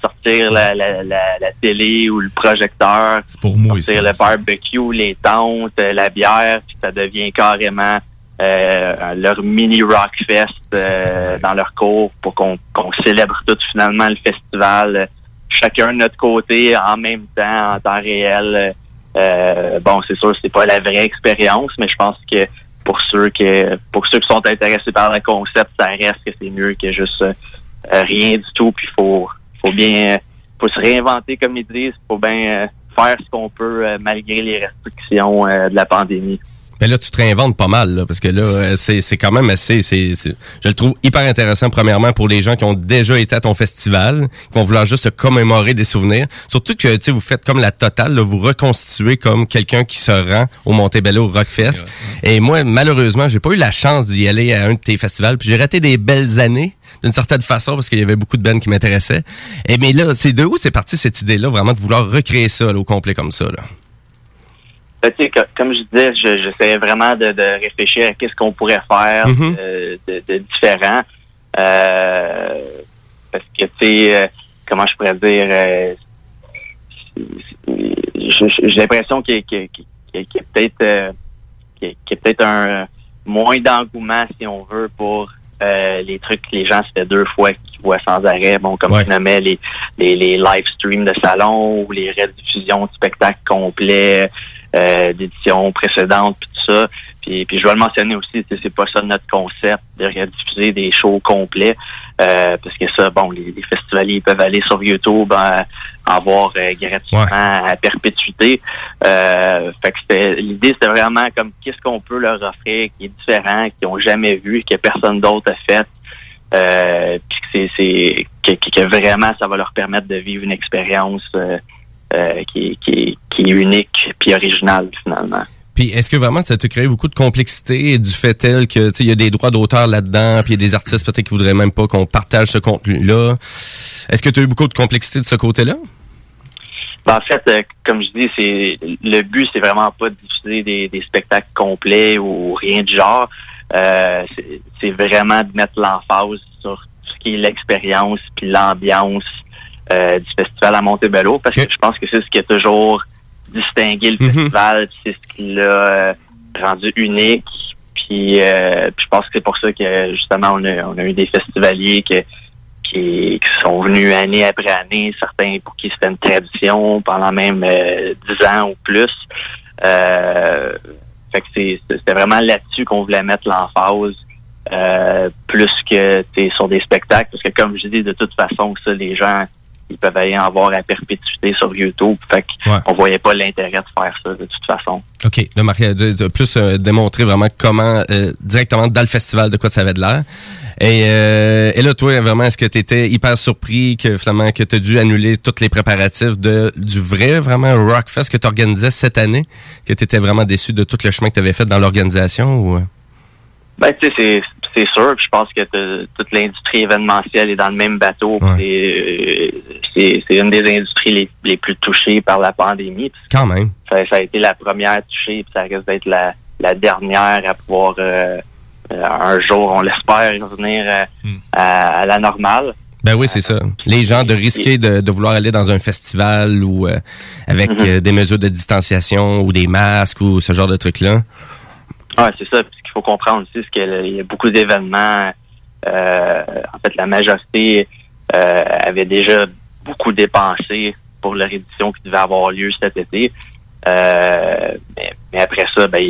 sortir la, la, la, la télé ou le projecteur, pour moi, sortir le barbecue, les tentes, euh, la bière, puis ça devient carrément euh, leur mini Rockfest euh, dans leur cour pour qu'on célèbre tout finalement le festival, chacun de notre côté, en même temps, en temps réel. euh, bon, c'est sûr, c'est pas la vraie expérience, mais je pense que pour ceux que pour ceux qui sont intéressés par le concept, ça reste que c'est mieux que juste euh, rien du tout. Puis faut faut bien faut se réinventer comme ils disent, faut bien euh, faire ce qu'on peut euh, malgré les restrictions euh, de la pandémie. Ben là, tu te réinventes pas mal, là, parce que là, euh, c'est c'est quand même assez. c'est c'est- je le trouve hyper intéressant, premièrement, pour les gens qui ont déjà été à ton festival, qui vont vouloir juste se commémorer des souvenirs. Surtout que, tu sais, vous faites comme la totale, là, vous reconstituez comme quelqu'un qui se rend au Montebello Rockfest. Et moi, malheureusement, j'ai pas eu la chance d'y aller à un de tes festivals, puis j'ai raté des belles années. D'une certaine façon, parce qu'il y avait beaucoup de bands qui m'intéressaient. Et mais là, c'est de où c'est parti cette idée-là, vraiment, de vouloir recréer ça là, au complet comme ça? Là? Ben, comme je disais, je- j'essayais vraiment de, de réfléchir à qu'est-ce qu'on pourrait faire Mhm. de, de- de différent. Euh, parce que, tu sais, euh, comment je pourrais dire, euh, j'ai l'impression qu'il y a, y peut-être euh, qu'il y a- peut-être un euh, moins d'engouement, si on veut, pour euh, les trucs que les gens se fait deux fois qu'ils voient sans arrêt. Bon, comme tu nommais, les, les, les live streams de salon ou les rediffusions de spectacles complets euh, d'éditions précédentes, puis tout ça. Puis, puis je vais le mentionner aussi, c'est pas ça notre concept de rediffuser des shows complets, euh, parce que ça, bon, les, les festivaliers peuvent aller sur YouTube euh, en voir euh, gratuitement à perpétuité. Euh, fait que c'était l'idée, c'était vraiment comme qu'est-ce qu'on peut leur offrir qui est différent, qu'ils ont jamais vu, que personne d'autre a fait. Euh, puis que c'est, que, que- que vraiment ça va leur permettre de vivre une expérience euh, euh, qui, qui, qui est unique puis originale finalement. Puis est-ce que vraiment ça te crée beaucoup de complexité du fait tel que tu sais il y a des droits d'auteur là-dedans, puis il y a des artistes peut-être qui voudraient même pas qu'on partage ce contenu-là? Est-ce que tu as eu beaucoup de complexité de ce côté-là? Ben, en fait, euh, comme je dis, c'est le but, c'est vraiment pas de diffuser des, des spectacles complets ou rien du genre. Euh, c'est- vraiment de mettre l'emphase sur ce qui est l'expérience puis l'ambiance euh, du festival à Montebello, parce que je pense que c'est ce qui a toujours distingué le festival, puis c'est ce qui l'a euh, rendu unique. Puis, euh, puis je pense que c'est pour ça que justement on a, on a eu des festivaliers que, qui, qui sont venus année après année, certains pour qui c'était une tradition pendant même euh, 10 ans ou plus. Euh, fait que c'est- c'était vraiment là-dessus qu'on voulait mettre l'emphase. euh, plus que sur des spectacles, parce que comme je dis, de toute façon, ça, les gens, ils peuvent aller en voir à perpétuité sur YouTube. Fait qu'on voyait pas l'intérêt de faire ça de toute façon. OK. Là, Marc, de, de plus euh, démontrer vraiment comment, euh, directement dans le festival, de quoi ça avait de l'air. Et, euh, et là, toi, vraiment, est-ce que tu étais hyper surpris que finalement que tu as dû annuler tous les préparatifs de du vrai, vraiment, Rockfest que tu organisais cette année? Que tu étais vraiment déçu de tout le chemin que tu avais fait dans l'organisation? ou... Ben, tu sais, c'est, sûr. puis Je pense que toute l'industrie événementielle est dans le même bateau. C'est, euh, une des industries les, les plus touchées par la pandémie. Quand même. Ça, ça a été la première touchée, puis ça risque d'être la, la dernière à pouvoir euh, euh, un jour, on l'espère, revenir euh, à, à la normale. Ben oui, c'est ça. Les gens de risquer de, de vouloir aller dans un festival ou euh, avec euh, des mesures de distanciation ou des masques ou ce genre de trucs-là. Ouais, c'est ça. Puis faut comprendre aussi, qu'il y a beaucoup d'événements. euh, en fait, la majorité euh, avait déjà beaucoup dépensé pour leur édition qui devait avoir lieu cet été. Euh, mais, mais après ça, ben,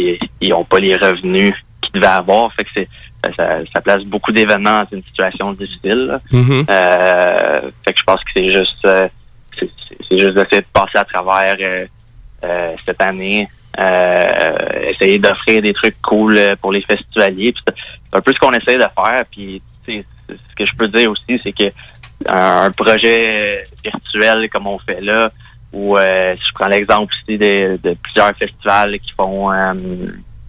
ils n'ont pas les revenus qu'ils devaient avoir. Fait que c'est ça, ça- place beaucoup d'événements dans une situation difficile. Mhm. Euh, fait que je pense que c'est juste c'est juste d'essayer de passer à travers cette année, essayer d'offrir des trucs cool euh, pour les festivaliers. C'est un peu ce qu'on essaie de faire. Puis ce que je peux dire aussi, c'est que un, projet virtuel comme on fait là, ou euh, je prends l'exemple aussi de, de plusieurs festivals qui font euh,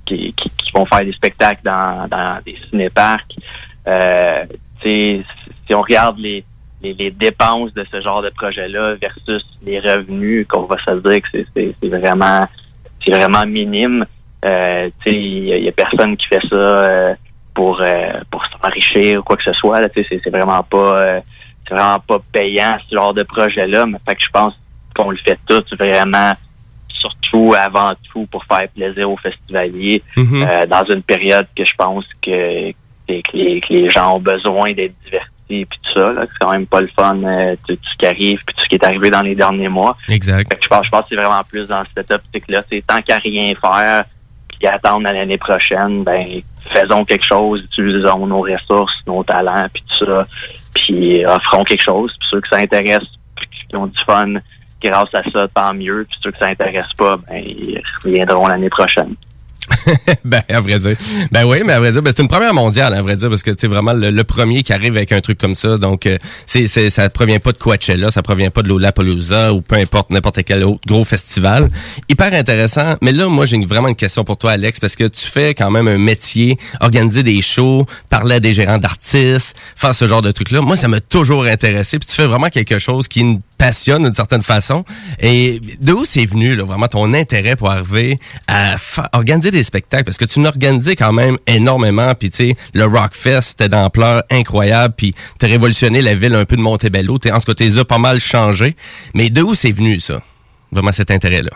qui, qui, qui vont faire des spectacles dans, dans des cinéparcs. Euh, si on regarde les, les, les dépenses de ce genre de projet-là versus les revenus, qu'on va se dire que c'est vraiment c'est vraiment minime. Euh, tu sais, il y, a- a personne qui fait ça euh, pour euh, pour s'enrichir ou quoi que ce soit. là. Tu sais, c'est c'est vraiment pas euh, c'est vraiment pas payant ce genre de projet-là. Mais fait que je pense qu'on le fait tous vraiment surtout avant tout pour faire plaisir aux festivaliers Mhm. euh, dans une période que je pense que, que les, que les gens ont besoin d'être divertis puis tout ça. là. C'est quand même pas le fun, euh, tout, tout ce qui arrive, puis tout ce qui est arrivé dans les derniers mois. Exact. Fait que je pense, je pense que c'est vraiment plus dans cette optique-là. C'est tant qu'à rien faire, puis attendre à l'année prochaine, ben faisons quelque chose, utilisons nos ressources, nos talents, puis tout ça, puis offrons quelque chose. Puis ceux intéresse, puis qui ont du fun grâce à ça, tant mieux. Puis ceux que ça intéresse pas, ben ils reviendront l'année prochaine. [LAUGHS] ben, à vrai dire. Ben oui, mais à vrai dire, ben, c'est une première mondiale, à vrai dire, parce que c'est vraiment le, premier qui arrive avec un truc comme ça. Donc, euh, c'est, ça provient pas de Coachella, ça provient pas de Lollapalooza ou peu importe n'importe quel autre gros festival. Hyper intéressant. Mais là, moi, j'ai vraiment une question pour toi, Alex, parce que tu fais quand même un métier, organiser des shows, parler à des gérants d'artistes, faire ce genre de trucs-là. Moi, ça m'a toujours intéressé. Puis tu fais vraiment quelque chose qui me passionne d'une certaine façon. Et de où c'est venu, là, vraiment, ton intérêt pour arriver à organiser des spectacles? Parce que tu n'as organisé quand même énormément. Puis, tu sais, le Rockfest, c'était d'ampleur incroyable. Puis, tu as révolutionné la ville un peu de Montebello. T'es- En tout cas, t'es pas mal changé. Mais de où c'est venu, ça? Vraiment, cet intérêt-là?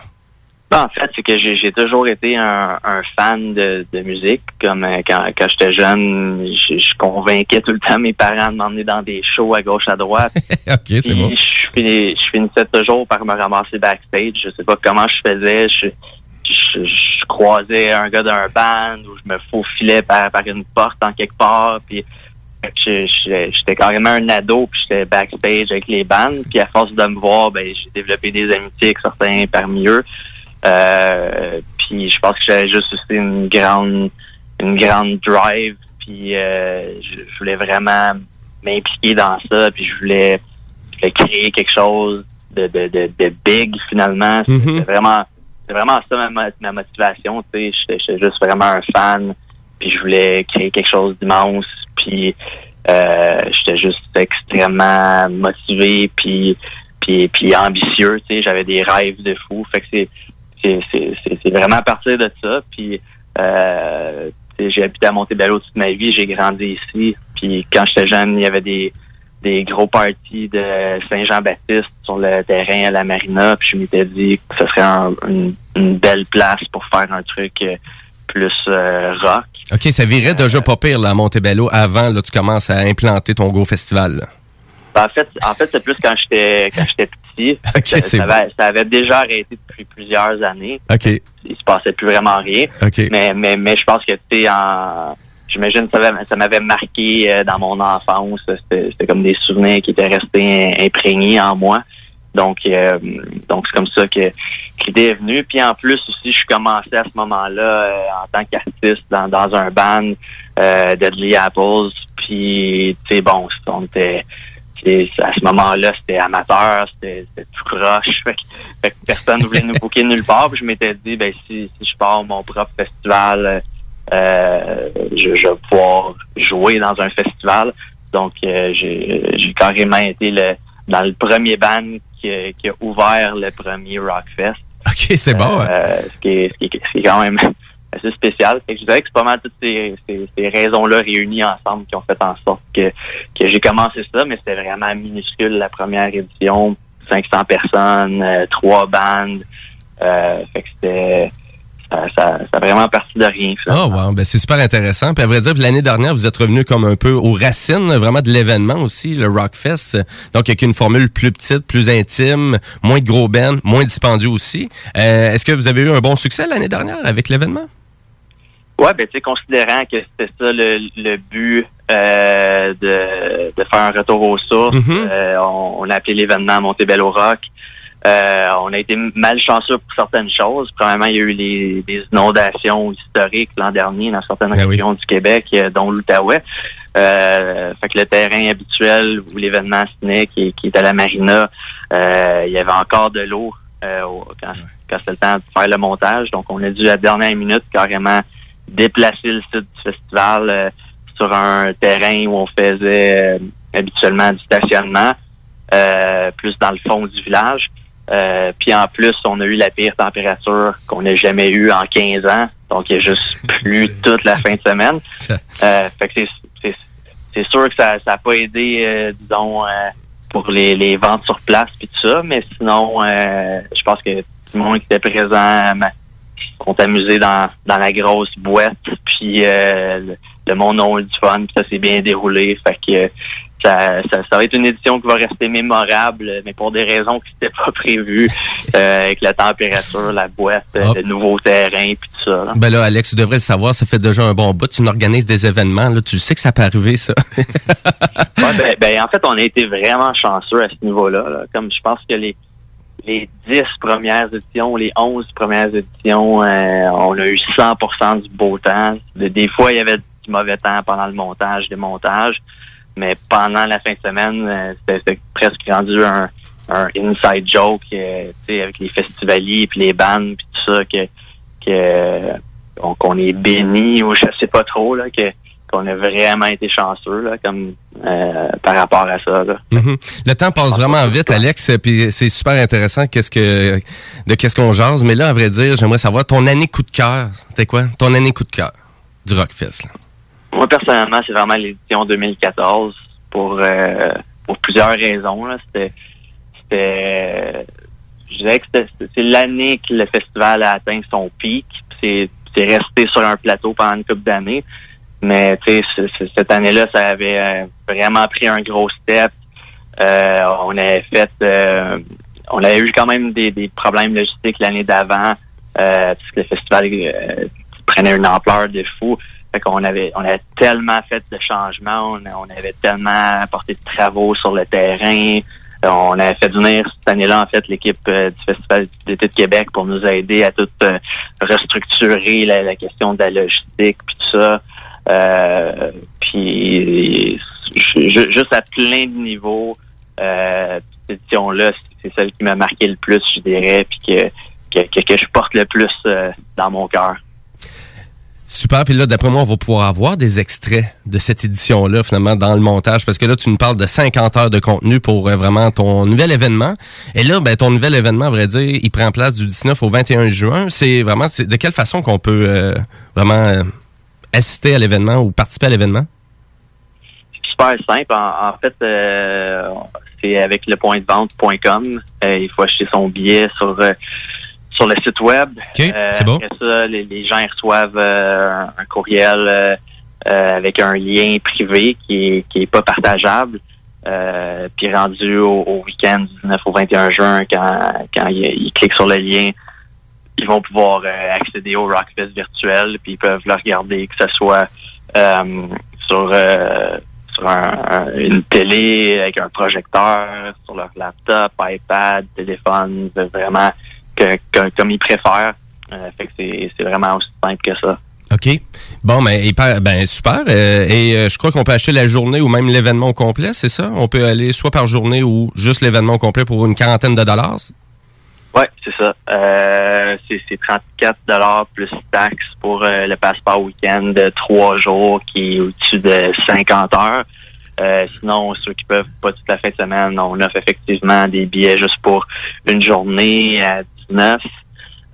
Ben, en fait, c'est que j'ai j'ai toujours été un, un fan de, de musique. Comme euh, quand, quand j'étais jeune, je, je convainquais tout le temps mes parents de m'emmener dans des shows à gauche à droite. [LAUGHS] OK, c'est Puis bon. Je, finis- je finissais toujours par me ramasser backstage. Je sais pas comment je faisais. Je, je, je croisais un gars d'un band ou je me faufilais par, par une porte en quelque part. Puis j'étais carrément un ado, puis j'étais backstage avec les bandes. Puis à force de me voir, ben j'ai développé des amitiés avec certains parmi eux. Euh, puis je pense que j'avais juste aussi une grande une grande drive. Puis euh, je, je voulais vraiment m'impliquer dans ça. Puis je voulais, je voulais créer quelque chose de, de, de, de big finalement. Mhm. c'est vraiment c'est vraiment ça ma, ma motivation. Tu sais, j'étais juste vraiment un fan. Puis je voulais créer quelque chose d'immense. Puis euh, j'étais juste extrêmement motivé. Puis puis, puis ambitieux. Tu sais, j'avais des rêves de fou. Fait que c'est c'est vraiment à partir de ça. Puis euh, j'ai habité à Montebello toute ma vie. J'ai grandi ici. Puis quand j'étais jeune, il y avait des des gros parties de Saint-Jean-Baptiste sur le terrain à la marina. Puis je m'étais dit que ce serait un- une, une belle place pour faire un truc euh, plus euh, rock. OK, ça virait déjà pas pire, là, à Montebello, avant, là, tu commences à implanter ton gros festival, là. Ben, en fait, en fait, c'est plus quand j'étais quand j'étais petit. [LAUGHS] Ça, bon. avait, ça avait déjà arrêté depuis plusieurs années. OK. Il se passait plus vraiment rien. OK. Mais mais mais je pense que tu sais en j'imagine que ça avait- ça m'avait marqué euh, dans mon enfance. C'était comme des souvenirs qui étaient restés im- imprégnés en moi. Donc euh, donc c'est comme ça que l'idée est venue. Puis en plus aussi, je commençais à ce moment-là euh, en tant qu'artiste dans, dans un band euh, Deadly Apples. Puis tu sais bon, on était à ce moment-là, c'était amateur, c'était tout croche. Fait fait que personne ne voulait nous booker nulle part. Je m'étais dit, ben si, si je pars mon propre festival, euh, je, je vais pouvoir jouer dans un festival. Donc euh, j'ai carrément été le dans le premier band qui, qui a ouvert le premier Rockfest. OK, c'est bon. hein. Euh, ce, qui est, ce, qui est, ce qui est quand même [LAUGHS] assez spécial. Fait que je dirais que c'est pas mal toutes ces, ces, ces raisons-là réunies ensemble qui ont fait en sorte que, que j'ai commencé ça, mais c'était vraiment minuscule la première édition. 500 personnes, euh, trois bandes. Euh, fait que c'était... Ça, ça, ça a vraiment parti de rien. Ah, wow, ben c'est super intéressant. Puis à vrai dire, l'année dernière, vous êtes revenu comme un peu aux racines vraiment de l'événement aussi, le Rockfest. Donc, avec une formule plus petite, plus intime, moins de gros bands, moins dispendieux aussi. Euh, Est-ce que vous avez eu un bon succès l'année dernière avec l'événement? Ouais, ben tu sais, considérant que c'était ça le, le but euh, de, de faire un retour aux sources, Mhm. euh, on, on a appelé l'événement Montebello Rock. Euh, on a été malchanceux pour certaines choses. Premièrement, il y a eu les, des inondations historiques l'an dernier dans certaines régions du Québec, euh, dont l'Outaouais. Euh, fait que le terrain habituel où l'événement se tenait, qui, qui est à la marina, euh, il y avait encore de l'eau euh, quand, quand c'était le temps de faire le montage. Donc, on a dû à la dernière minute carrément déplacer le site du festival euh, sur un terrain où on faisait habituellement du stationnement, euh, plus dans le fond du village. Euh, puis en plus, on a eu la pire température qu'on ait jamais eue en 15 ans. Donc, il y a juste [LAUGHS] plu toute la fin de semaine. Euh, fait que c'est- sûr que ça n'a pas aidé, euh, disons, euh, pour les, les ventes sur place puis tout ça, mais sinon, je pense que tout le monde qui était présent sont amusés dans, dans la grosse boîte, puis le, le monde a eu du fun, puis ça s'est bien déroulé. Fait que ça, ça, ça va être une édition qui va rester mémorable, mais pour des raisons qui n'étaient pas prévues, [LAUGHS] euh, avec la température, la boîte, le nouveau terrain, puis tout ça. là. Ben là, Alex, tu devrais le savoir, ça fait déjà un bon bout. Tu organises des événements, là, tu sais que ça peut arriver, ça. [LAUGHS] Ouais, ben, ben, en fait, on a été vraiment chanceux à ce niveau-là. là. Comme je pense que les les 10 premières éditions, les 11 premières éditions, euh, on a eu 100% du beau temps. De- Des fois, il y avait du mauvais temps pendant le montage, des montages, mais pendant la fin de semaine, euh, c'était presque rendu un, un inside joke, euh, tu sais, avec les festivaliers puis les bandes puis tout ça, que qu'on est béni ou je sais pas trop là, que qu'on a vraiment été chanceux là, comme euh, par rapport à ça. Là. Mhm. Le temps passe vraiment vite, Alex, puis c'est super intéressant qu'est-ce que de qu'est-ce qu'on jase. Mais là, à vrai dire, j'aimerais savoir ton année coup de cœur. C'était quoi? Ton année coup de cœur du Rockfest? là? Moi, personnellement, c'est vraiment l'édition 2014 pour, euh, pour plusieurs raisons. C'était, c'était, je dirais que c'est l'année que le festival a atteint son pic. C'est, c'est resté sur un plateau pendant une couple d'années. Mais tu sais, cette année-là, ça avait euh, vraiment pris un gros step. Euh, on avait fait, euh, on avait eu quand même des, des problèmes logistiques l'année d'avant, euh, parce que le festival euh, prenait une ampleur de fou. Fait qu'on avait, on avait tellement fait de changements, on, on avait tellement apporté de travaux sur le terrain. On avait fait venir cette année-là, en fait, l'équipe euh, du Festival d'été de Québec pour nous aider à tout euh, restructurer la, la question de la logistique, puis tout ça. Euh, puis ju- ju- juste à plein de niveaux, euh, cette édition-là, c'est- celle qui m'a marqué le plus, je dirais, puis que, que, que, que je porte le plus euh, dans mon cœur. Super. Puis là, d'après moi, on va pouvoir avoir des extraits de cette édition-là, finalement, dans le montage. Parce que là, tu nous parles de 50 heures de contenu pour euh, vraiment ton nouvel événement. Et là, ben, ton nouvel événement, à vrai dire, il prend place du 19 au 21 juin. C'est vraiment, c'est de quelle façon qu'on peut euh, vraiment euh, assister à l'événement ou participer à l'événement? super simple. En, en fait, c'est avec le point de vente.com. Il faut acheter son billet sur sur le site web. Euh, c'est bon. Après ça, les, les gens reçoivent euh, un courriel euh, euh, avec un lien privé qui est, qui est pas partageable. Euh, puis rendu au, au week-end du 19 au 21 juin, quand, quand ils, ils cliquent sur le lien, ils vont pouvoir euh, accéder au Rockfest virtuel, puis ils peuvent le regarder, que ce soit euh, sur, euh, sur un- un- une télé avec un projecteur, sur leur laptop, iPad, téléphone, vraiment que, que- comme ils préfèrent. Euh, fait que c'est vraiment aussi simple que ça. OK. Bon, ben, hyper- ben super. Euh, et euh, je crois qu'on peut acheter la journée ou même l'événement au complet, c'est ça? On peut aller soit par journée ou juste l'événement au complet pour une quarantaine de dollars? Ouais, c'est ça. Euh, c'est c'est 34 dollars plus taxes pour le passeport week-end de trois jours qui est au-dessus de 50 heures. Sinon, ceux qui peuvent pas toute la fin de semaine, on offre effectivement des billets juste pour une journée à 19.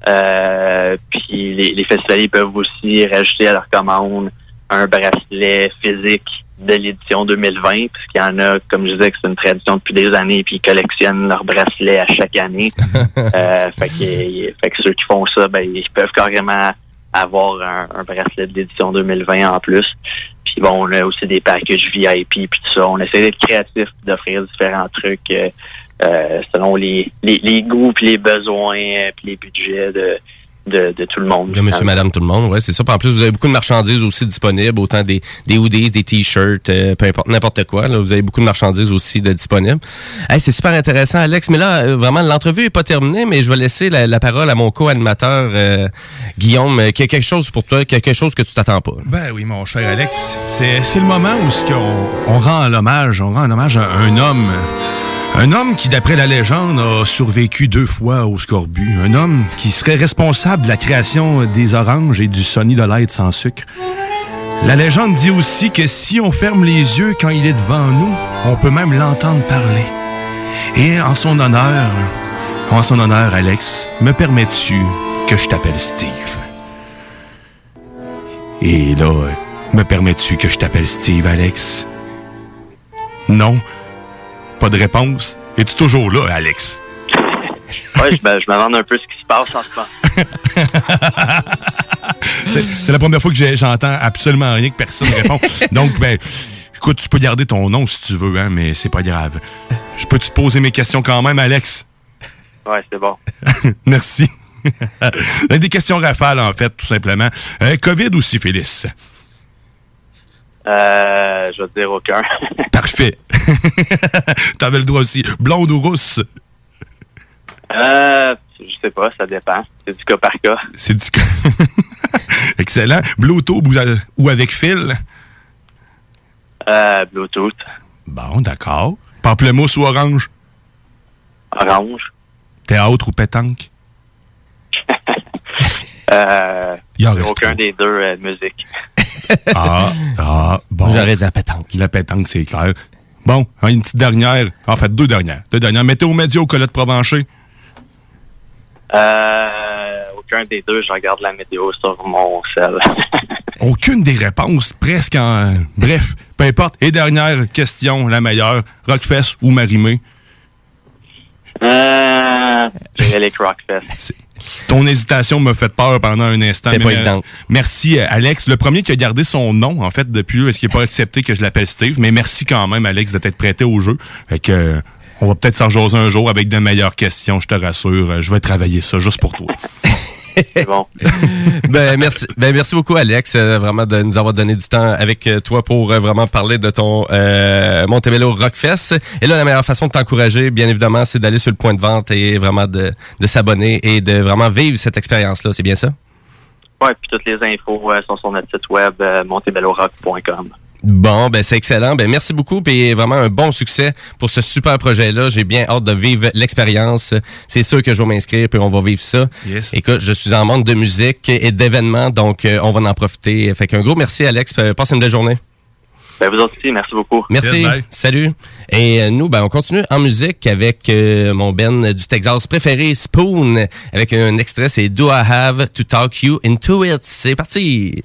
Euh, puis les, les festivaliers peuvent aussi rajouter à leur commande un bracelet physique de l'édition 2020, puisqu'il y en a, comme je disais, que c'est une tradition depuis des années, puis ils collectionnent leurs bracelets à chaque année. [LAUGHS] euh, fait, que, fait que ceux qui font ça, ben, ils peuvent carrément avoir un, un bracelet de l'édition 2020 en plus. Puis bon, on a aussi des packages VIP, puis tout ça. On essaie d'être créatif, d'offrir différents trucs euh, euh, selon les, les, les goûts, puis les besoins, euh, puis les budgets de, de, de tout le monde. De monsieur, madame, tout le monde, ouais, c'est ça. Puis en plus, vous avez beaucoup de marchandises aussi disponibles, autant des, des hoodies, des t-shirts, euh, peu importe, n'importe quoi. Là, vous avez beaucoup de marchandises aussi de disponibles. Hey, c'est super intéressant, Alex. Mais là, euh, vraiment, l'entrevue est pas terminée, mais je vais laisser la, la parole à mon co-animateur, euh, Guillaume, qui a quelque chose pour toi, quelque chose que tu t'attends pas. Ben oui, mon cher Alex, c'est c'est le moment où ce qu'on on rend l'hommage, on rend un hommage à un homme, un homme qui, d'après la légende, a survécu deux fois au scorbut, un homme qui serait responsable de la création des oranges et du Sony de Light sans sucre. La légende dit aussi que si on ferme les yeux quand il est devant nous, on peut même l'entendre parler. Et en son honneur, en son honneur, Alex, me permets-tu que je t'appelle Steve? Et là, me permets-tu que je t'appelle Steve, Alex? Non. Pas de réponse. Es-tu toujours là, Alex? [LAUGHS] Je me, je me demande un peu ce qui se passe en ce moment. [LAUGHS] C'est la première fois que j'entends absolument rien que personne répond. [LAUGHS] Donc, ben, Écoute, tu peux garder ton nom si tu veux, hein, mais c'est pas grave. Je peux te poser mes questions quand même, Alex? Ouais, c'est bon. Merci. Des questions rafales, en fait, tout simplement. Euh, COVID ou syphilis? Euh, je vais te dire aucun. [LAUGHS] Parfait. [LAUGHS] T'avais le droit aussi. Blonde ou rousse? euh, je sais pas, ça dépend. C'est du cas par cas. C'est du cas. [LAUGHS] Excellent. Bluetooth ou, euh, ou avec fil? Euh, Bluetooth. Bon, d'accord. Pamplemousse ou orange? Orange. Théâtre ou pétanque? Euh, Il aucun des deux euh, de musique. [LAUGHS] Ah, ah, bon. J'aurais dit la pétanque. La pétanque, c'est clair. Bon, hein, une petite dernière. En fait, deux dernières. Deux dernières. Météo média ou Colette Provencher? Euh, aucun des deux, je regarde la météo sur mon sel. [LAUGHS] Aucune des réponses, presque en... Bref, peu importe. Et dernière question, la meilleure. Rockfest ou Marimé? euh, les Rockfest. Ton hésitation m'a fait peur pendant un instant. C'était mais pas évident. Merci, euh, Alex. Le premier qui a gardé son nom, en fait, depuis, parce qu'il n'a pas accepté que je l'appelle Steve? Mais merci quand même, Alex, de t'être prêté au jeu. Fait que, euh, on va peut-être s'en jaser un jour avec de meilleures questions, je te rassure. Euh, Je vais travailler ça juste pour toi. [LAUGHS] C'est bon. [LAUGHS] ben, merci, ben, merci beaucoup, Alex, euh, vraiment de nous avoir donné du temps avec euh, toi pour euh, vraiment parler de ton euh, Montebello Rockfest. Et là, la meilleure façon de t'encourager, bien évidemment, c'est d'aller sur le point de vente et vraiment de, de s'abonner et de vraiment vivre cette expérience-là. C'est bien ça? Ouais, puis toutes les infos sont sur notre site web montebellorock.com. Bon, ben c'est excellent. Ben merci beaucoup et vraiment un bon succès pour ce super projet-là. J'ai bien hâte de vivre l'expérience. C'est sûr que je vais m'inscrire puis on va vivre ça. Yes. Écoute, je suis en manque de musique et d'événements, donc euh, on va en profiter. Fait qu'un gros merci Alex. Euh, Passe une belle journée. Ben, vous aussi, merci beaucoup. Merci. Salut. Et euh, nous, ben, on continue en musique avec euh, mon Ben du Texas préféré, Spoon, avec un extrait, c'est Do I Have to Talk You Into It? C'est parti.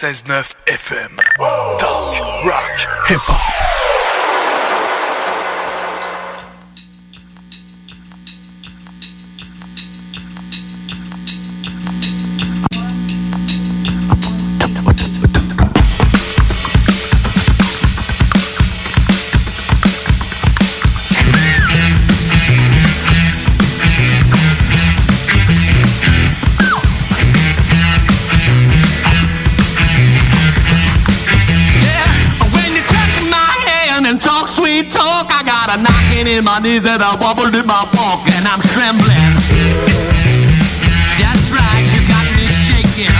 96.9 in my knees and wobble in my walk, and I'm trembling. That's right, you got me shaking.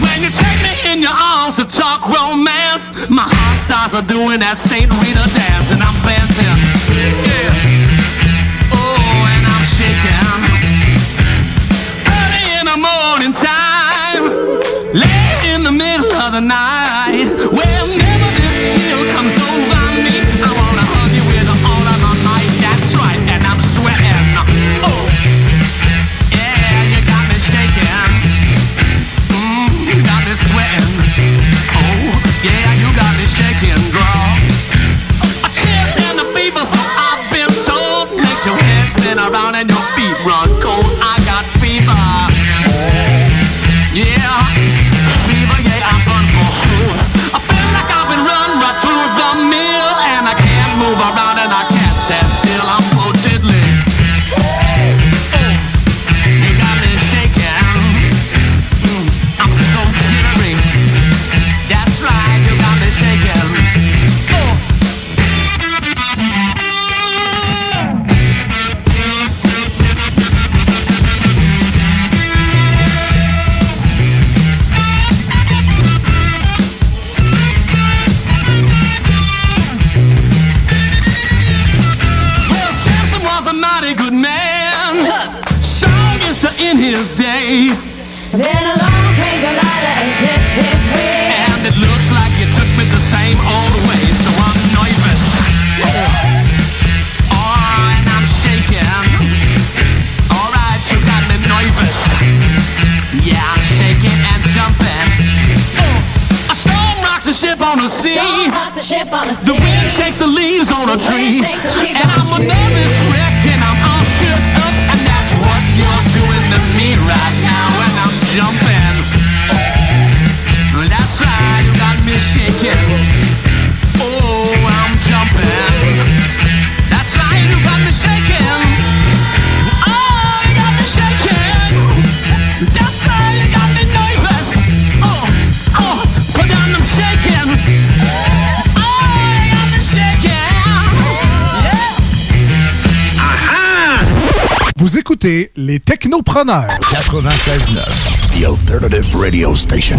When you take me in your arms to talk romance, my heart starts doing that Saint day. Then along came Delilah and clipped his wig. And it looks like you took me the same old way, so I'm nervous. Oh, and I'm shaking. Alright, you got me nervous. Yeah, I'm shaking and jumping. A storm rocks a ship on the sea. The wind shakes the leaves on a tree. And I'm a nervous wreck les Technopreneurs. 96.9, The Alternative Radio Station.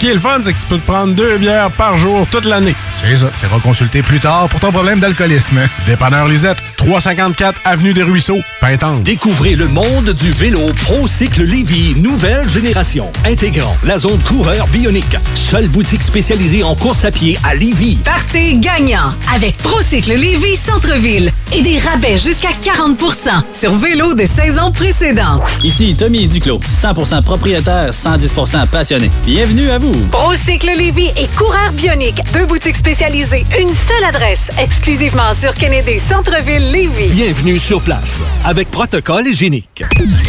Ce qui est le fun, c'est que tu peux te prendre deux bières par jour toute l'année. C'est ça. Tu consulter plus tard pour ton problème d'alcoolisme. Dépanneur Lisette, 354 Avenue des Ruisseaux, Pintante. Découvrez le monde du vélo ProCycle Lévy, nouvelle génération, intégrant la zone coureur bionique. Seule boutique spécialisée en course à pied à Lévy. Partez gagnant avec Procycle Lévis Centre-Ville et des rabais jusqu'à 40% sur vélo de saison précédente. Ici Tommy Duclos, 100% propriétaire, 110% passionné. Bienvenue à vous. Procycle Lévis et Coureur Bionique, deux boutiques spécialisées, une seule adresse, exclusivement sur Kennedy Centre-Ville Lévis. Bienvenue sur place, avec protocole hygiénique.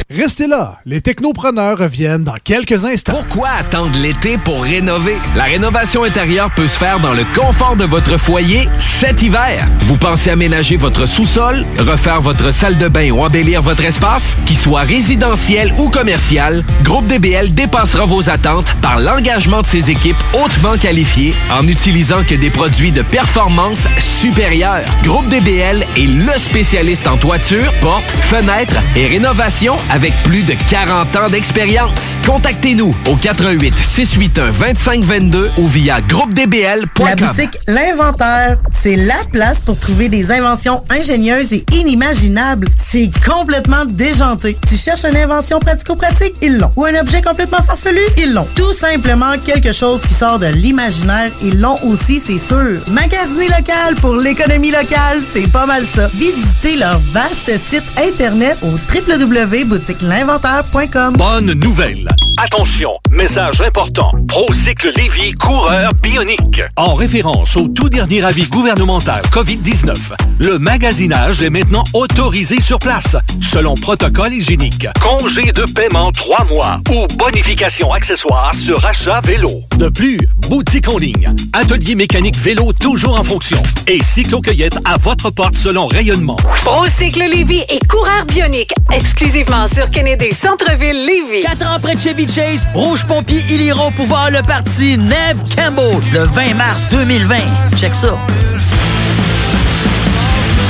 Restez là, les Technopreneurs reviennent dans quelques instants. Pourquoi attendre l'été pour rénover? La rénovation intérieure peut se faire dans le confort de votre foyer cet hiver. Vous pensez aménager votre sous-sol, refaire votre salle de bain ou embellir votre espace? Qu'il soit résidentiel ou commercial, Groupe DBL dépassera vos attentes par l'engagement de ses équipes hautement qualifiées en n'utilisant que des produits de performance supérieure. Groupe DBL est le le spécialiste en toiture, portes, fenêtres et rénovation avec plus de 40 ans d'expérience. Contactez-nous au 88 681 2522 ou via groupedbl.com. La boutique L'Inventaire, c'est la place pour trouver des inventions ingénieuses et inimaginables. C'est complètement déjanté. Tu cherches une invention pratico-pratique? Ils l'ont. Ou un objet complètement farfelu? Ils l'ont. Tout simplement quelque chose qui sort de l'imaginaire? Ils l'ont aussi, c'est sûr. Magasiner local pour l'économie locale, c'est pas mal ça. Visitez leur vaste site internet au www.boutiquelinventaire.com. Bonne nouvelle. Attention, message important. Procycle Lévy coureur bionique. En référence au tout dernier avis gouvernemental COVID-19, le magasinage est maintenant autorisé sur place, selon protocole hygiénique. Congé de paiement 3 mois ou bonification accessoire sur achat vélo. De plus, boutique en ligne, atelier mécanique vélo toujours en fonction et cyclo-cueillette à votre porte selon rayonnement. Procycle Lévy et coureur bionique, exclusivement sur Kennedy Centre-ville Lévy. 4 ans près de Chevy Chase, Rouge Pompier, ils iront pouvoir le parti Neve Campbell le 20 mars 2020. Check ça.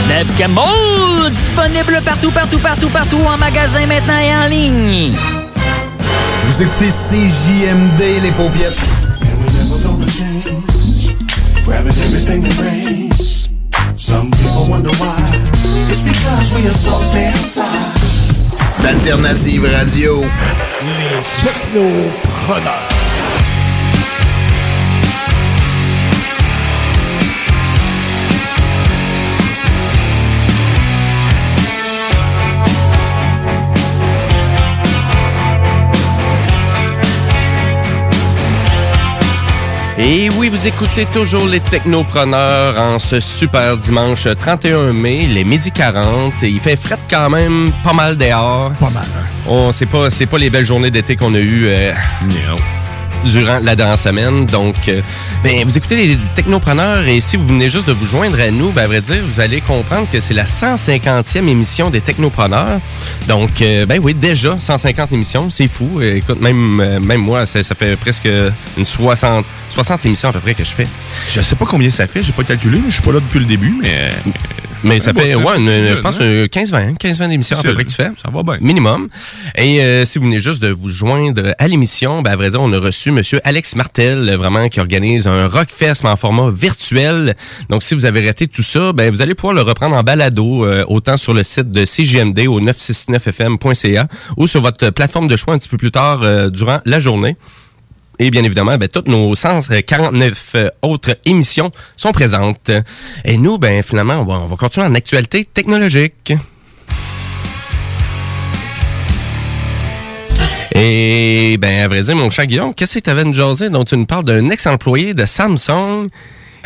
Neve Campbell, disponible partout, partout, partout, partout, en magasin maintenant et en ligne. Vous écoutez CJMD, les paupiètes. Grabbing everything that rains. Some people wonder why. It's because we are so damn fly. D'Alternative Radio. Les technopreneurs. Et oui, vous écoutez toujours les technopreneurs en ce super dimanche 31 mai, les midi 40. Et il fait fret quand même pas mal dehors. Pas mal, hein? On c'est pas c'est pas les belles journées d'été qu'on a eues euh, durant la dernière semaine. Donc euh, ben, vous écoutez les technopreneurs et si vous venez juste de vous joindre à nous, ben, à vrai dire, vous allez comprendre que c'est la 150e émission des technopreneurs. Donc euh, ben oui, déjà 150 émissions, c'est fou. Euh, Écoute, même même moi, ça, ça fait presque une 60 60 émissions à peu près que je fais. Je sais pas combien ça fait, j'ai pas calculé, je suis pas là depuis le début, mais. Mais ça fait, ouais, une- une- je pense hein? euh, 15-20, 15-20 émissions à peu près que tu fais. Ça va bien. Minimum. Et euh, si vous venez juste de vous joindre à l'émission, ben, à vrai dire, on a reçu Monsieur Alex Martel, vraiment, qui organise un Rockfest, mais en format virtuel. Donc, si vous avez raté tout ça, ben, vous allez pouvoir le reprendre en balado, euh, autant sur le site de CGMD au 969fm.ca ou sur votre plateforme de choix un petit peu plus tard euh, durant la journée. Et bien évidemment, ben, toutes nos 149 euh, autres émissions sont présentes. Et nous, ben, finalement, on va, on va continuer en actualité technologique. Et ben, à vrai dire, mon cher Guillaume, qu'est-ce que tu avais jaser dont tu nous parles d'un ex-employé de Samsung?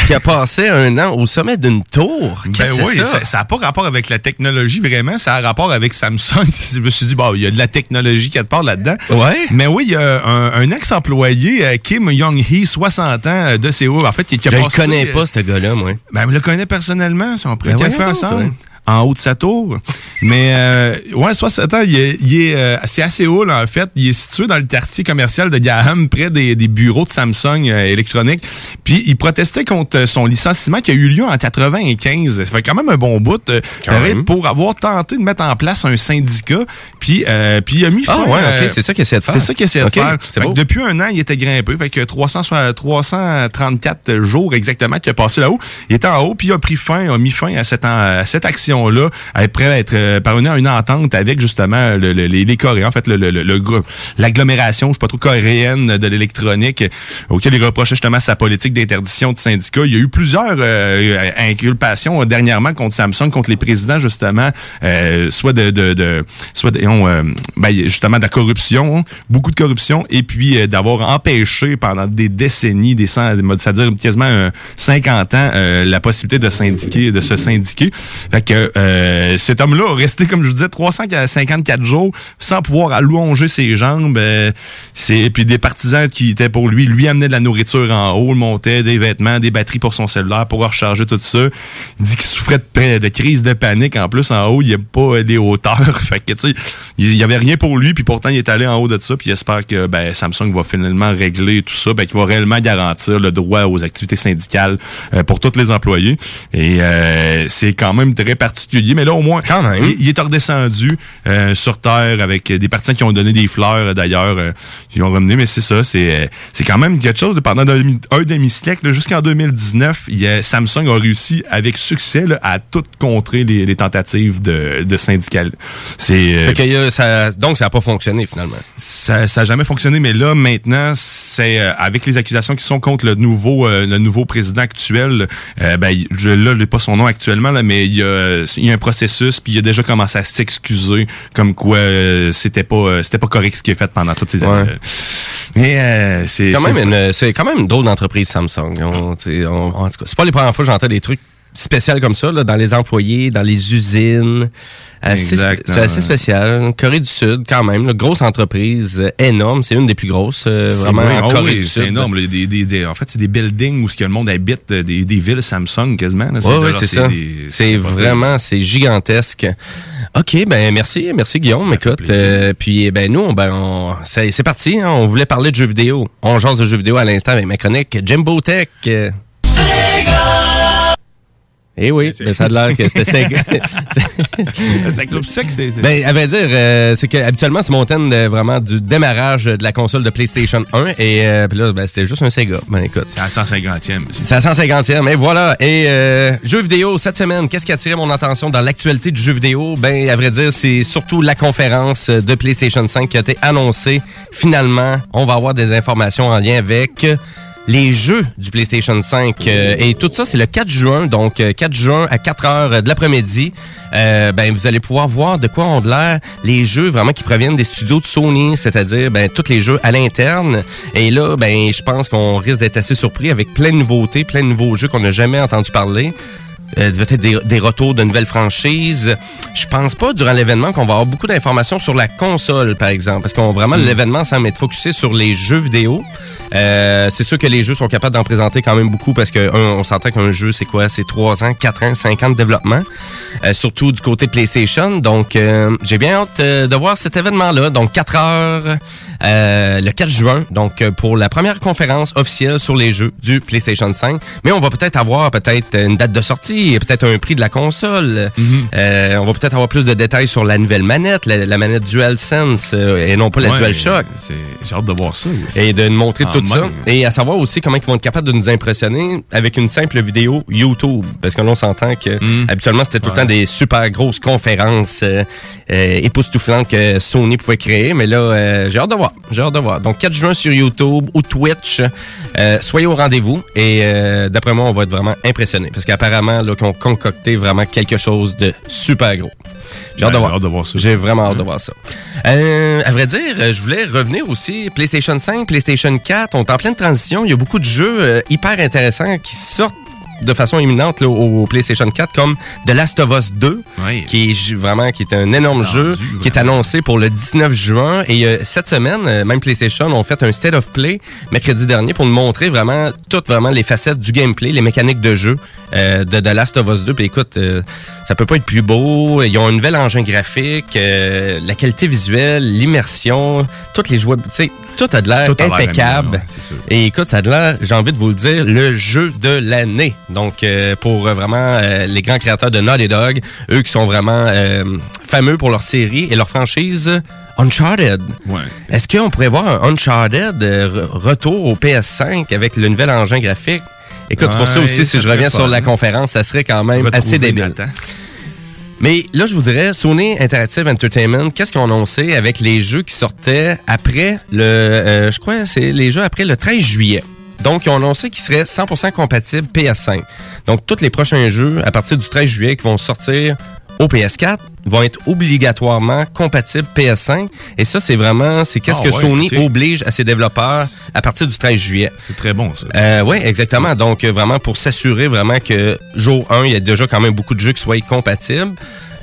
Qui a passé un an au sommet d'une tour? Ben oui, ça? n'a pas rapport avec la technologie vraiment, ça a rapport avec Samsung. [LAUGHS] Je me suis dit, bon, il y a de la technologie quelque part là-dedans. Ouais. Mais oui, il y a un, un ex-employé, euh, Kim Young-hee, 60 ans, euh, de Séoul. En fait, il a Je passé, connais euh, pas, ce gars-là, moi. Ben, on le connaît personnellement. On pris Ben café ensemble. toi. En haut de sa tour. Mais, euh, ouais, 60 ans, il est, il est, euh, c'est à Séoul, en fait. Il est situé dans le quartier commercial de Gaham, près des, des bureaux de Samsung euh, électronique. Puis, il protestait contre son licenciement qui a eu lieu en 95. Ça fait quand même un bon bout. euh, pour avoir tenté de mettre en place un syndicat. Puis, euh, puis il a mis Ah, fin, ouais, euh, ok, c'est ça qu'il essayait de faire. C'est ça qu'il essayait Ok, de faire. c'est Fait que depuis un an, il était grimpé. Fait que 300, 334 jours exactement qu'il a passé là-haut. Il était en haut, puis il a pris fin, a mis fin à cette, à cette action-là, à être prêt à être euh, parvenu à une entente avec justement le- le- les, Coréens, en fait, le, groupe, l'agglomération, je sais pas trop, coréenne de l'électronique, auquel il reprochait justement sa politique d'interdiction de syndicats. Il y a eu plusieurs euh, inculpations euh, dernièrement contre Samsung, contre les présidents justement, euh, soit de, soit de, on, euh, ben, justement de la corruption, beaucoup de corruption, et puis euh, d'avoir empêché pendant des décennies, des cent- c'est-à-dire quasiment euh, 50 ans, euh, la possibilité de syndiquer, de se syndiquer. Fait que euh, cet homme-là a resté, comme je vous disais, 354 jours sans pouvoir allonger ses jambes. euh, c'est puis des partisans qui étaient pour lui, lui amenaient de la nourriture en haut, le montait des vêtements, des batteries pour son cellulaire pour recharger tout ça. Il dit qu'il souffrait de, crise de panique en plus en haut, il aime pas les hauteurs. [LAUGHS] fait que tu sais, il y avait rien pour lui puis pourtant il est allé en haut de ça puis il espère que ben Samsung va finalement régler tout ça, ben qu'il va réellement garantir le droit aux activités syndicales euh, pour tous les employés et euh, c'est quand même très particulier particulier, mais là, au moins, Il, il est redescendu euh, sur Terre avec des partisans qui ont donné des fleurs, euh, d'ailleurs, euh, qui ont ramené, mais c'est ça, c'est euh, c'est quand même quelque chose. de Pendant un demi- un demi-siècle, jusqu'en 2019, il a- Samsung a réussi avec succès là, à tout contrer les, les tentatives de, de syndical. C'est euh, Fait que, euh, ça- donc, ça n'a pas fonctionné finalement. ça ça a jamais fonctionné, mais là maintenant, c'est euh, avec les accusations qui sont contre le nouveau euh, le nouveau président actuel. euh, ben je là, j'ai pas son nom actuellement là, mais il y a il y a un processus, puis il a déjà commencé à s'excuser comme quoi euh, c'était pas euh, c'était pas correct ce qu'il a fait pendant toutes ces années. Mais euh, c'est quand, même une- c'est quand même une drôle d'entreprise Samsung. On- on- en tout cas, c'est pas les premières fois que j'entends des trucs spéciaux comme ça, là, dans les employés, dans les usines. Assez C'est assez ouais. spécial. Corée du Sud, quand même, là, grosse entreprise, euh, énorme. C'est une des plus grosses, euh, C'est vraiment, vrai. en Ah Corée oui, du c'est Sud. énorme. Des, des- des- en fait, c'est des buildings où ce que le monde habite, euh, des, villes Samsung quasiment. là. Oui, oui, c'est ça. C'est vraiment, c'est gigantesque. OK, ben merci, merci Guillaume. Écoute, euh, puis ben nous, ben on- c'est c'est parti. hein, on voulait parler de jeux vidéo. On jase de jeux vidéo à l'instant avec ma chronique Jimbo Tech. Eh oui, ça a l'air que c'était Sega. [LAUGHS] [LAUGHS] C'est Ben, à vrai dire, euh, c'est que habituellement, c'est mon thème de, vraiment du démarrage de la console de PlayStation 1. Et euh, puis là, ben, c'était juste un Sega. Ben, écoute. C'est à 150e. C'est à 150e, et voilà. Et euh, jeux vidéo, cette semaine, qu'est-ce qui a attiré mon attention dans l'actualité du jeu vidéo? Ben, à vrai dire, c'est surtout la conférence de PlayStation 5 qui a été annoncée. Finalement, on va avoir des informations en lien avec les jeux du PlayStation 5. Euh, et tout ça, c'est le 4 juin. Donc, euh, 4 juin à 4 heures de l'après-midi. Euh, ben, vous allez pouvoir voir de quoi ont de l'air les jeux vraiment qui proviennent des studios de Sony, c'est-à-dire ben, tous les jeux à l'interne. Et là, ben, je pense qu'on risque d'être assez surpris avec plein de nouveautés, plein de nouveaux jeux qu'on n'a jamais entendu parler. Euh, des, des retours de nouvelles franchises. Je pense pas durant l'événement qu'on va avoir beaucoup d'informations sur la console, par exemple, parce qu'on vraiment l'événement semble être focusé sur les jeux vidéo. Euh, c'est sûr que les jeux sont capables d'en présenter quand même beaucoup parce que un, on s'entend qu'un jeu c'est quoi? C'est 3 ans, 4 ans, 5 ans de développement, Euh, surtout du côté PlayStation. Donc euh, j'ai bien hâte de voir cet événement-là. Donc 4 heures le 4 juin, donc pour la première conférence officielle sur les jeux du PlayStation 5. Mais on va peut-être avoir peut-être une date de sortie peut-être un prix de la console. Euh, on va peut-être avoir plus de détails sur la nouvelle manette, la, la manette DualSense euh, et non pas la Ouais, DualShock. J'ai hâte de voir ça. Et de nous montrer tout ça. Et à savoir aussi comment ils vont être capables de nous impressionner avec une simple vidéo YouTube. Parce que là, on s'entend que habituellement, c'était tout le temps des super grosses conférences euh, euh, époustouflantes que Sony pouvait créer. Mais là, j'ai hâte de voir. J'ai hâte de voir. Donc, 4 juin sur YouTube ou Twitch. Soyez au rendez-vous. Et d'après moi, on va être vraiment impressionnés. Parce qu'apparemment, là, qu'on concocté vraiment quelque chose de super gros. J'ai hâte de Ben, voir. hâte de voir ça. J'ai vraiment hâte de voir ça. Euh, à vrai dire, euh, je voulais revenir aussi. PlayStation 5, PlayStation 4, on est en pleine transition. Il y a beaucoup de jeux euh, hyper intéressants qui sortent de façon imminente là, au PlayStation 4 comme The Last of Us 2 qui est vraiment qui est un énorme jeu qui est annoncé pour le 19 juin et euh, cette semaine euh, même PlayStation ont fait un state of play mercredi dernier pour nous montrer vraiment toutes vraiment les facettes du gameplay les mécaniques de jeu euh, de The Last of Us 2 puis écoute euh, ça peut pas être plus beau ils ont un nouvel engin graphique euh, la qualité visuelle l'immersion toutes les jouets tu sais tout a de l'air impeccable et écoute, ça a de l'air, j'ai envie de vous le dire, le jeu de l'année. Donc, euh, pour vraiment les grands créateurs de Naughty Dog, eux qui sont vraiment fameux pour leur série et leur franchise Uncharted. Est-ce qu'on pourrait voir un Uncharted re- retour au PS5 avec le nouvel engin graphique? Écoute, c'est pour ça aussi, si je reviens sur la conférence, ça serait quand même assez débile. Mais là, je vous dirais, Sony Interactive Entertainment, qu'est-ce qu'on annoncé avec les jeux qui sortaient après le, euh, je crois, c'est les jeux après le 13 juillet. Donc, ils ont annoncé qu'ils seraient 100% compatibles PS5. Donc, tous les prochains jeux à partir du 13 juillet qui vont sortir au PS4 vont être obligatoirement compatibles PS5. Et ça, c'est vraiment, c'est qu'est-ce Ah que ouais, Sony écoutez. oblige à ses développeurs à partir du 13 juillet. C'est très bon, ça. Euh, oui, exactement. Donc, euh, vraiment, pour s'assurer vraiment que jour 1, il y a déjà quand même beaucoup de jeux qui soient compatibles.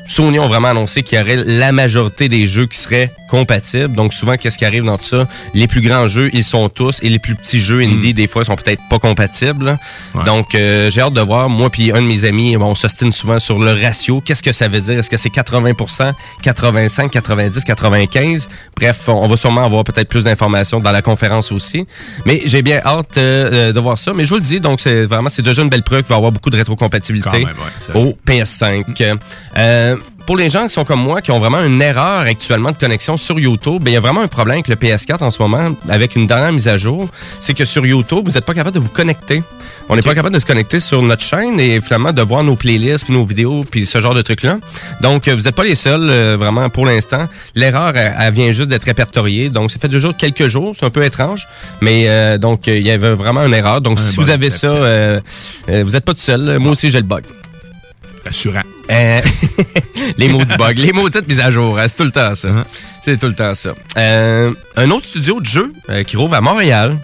Sony ont vraiment annoncé qu'il y aurait la majorité des jeux qui seraient compatible. Donc souvent, qu'est-ce qui arrive dans tout ça? Les plus grands jeux, ils sont tous, et les plus petits jeux indie, des fois, sont peut-être pas compatibles. Donc euh, j'ai hâte de voir. Moi puis un de mes amis, on s'ostine souvent sur le ratio. Qu'est-ce que ça veut dire? Est-ce que c'est 80% 85%, 90%, 95? Bref, on va sûrement avoir peut-être plus d'informations dans la conférence aussi. Mais j'ai bien hâte euh, euh, de voir ça. Mais je vous le dis, donc c'est vraiment, c'est déjà une belle preuve qu'il va y avoir beaucoup de rétrocompatibilité même, ouais, au PS5. Euh, pour les gens qui sont comme moi, qui ont vraiment une erreur actuellement de connexion sur YouTube, ben, il y a vraiment un problème avec le PS4 en ce moment, avec une dernière mise à jour. C'est que sur YouTube, vous n'êtes pas capable de vous connecter. On n'est pas capable de se connecter sur notre chaîne et finalement de voir nos playlists, puis nos vidéos, puis ce genre de trucs-là. Donc, euh, vous n'êtes pas les seuls, euh, vraiment, pour l'instant. L'erreur, elle, elle vient juste d'être répertoriée. Donc, ça fait déjà quelques jours. C'est un peu étrange. Mais euh, donc, euh, il y avait vraiment une erreur. Donc, Un si vous avez ça, euh, vous n'êtes pas tout seul. Moi aussi, j'ai le bug. Assurant. Euh, [LAUGHS] les maudits bugs, les maudites mises à jour, hein, c'est tout le temps ça. C'est tout le temps ça. Euh, un autre studio de jeu euh, qui rouvre à Montréal.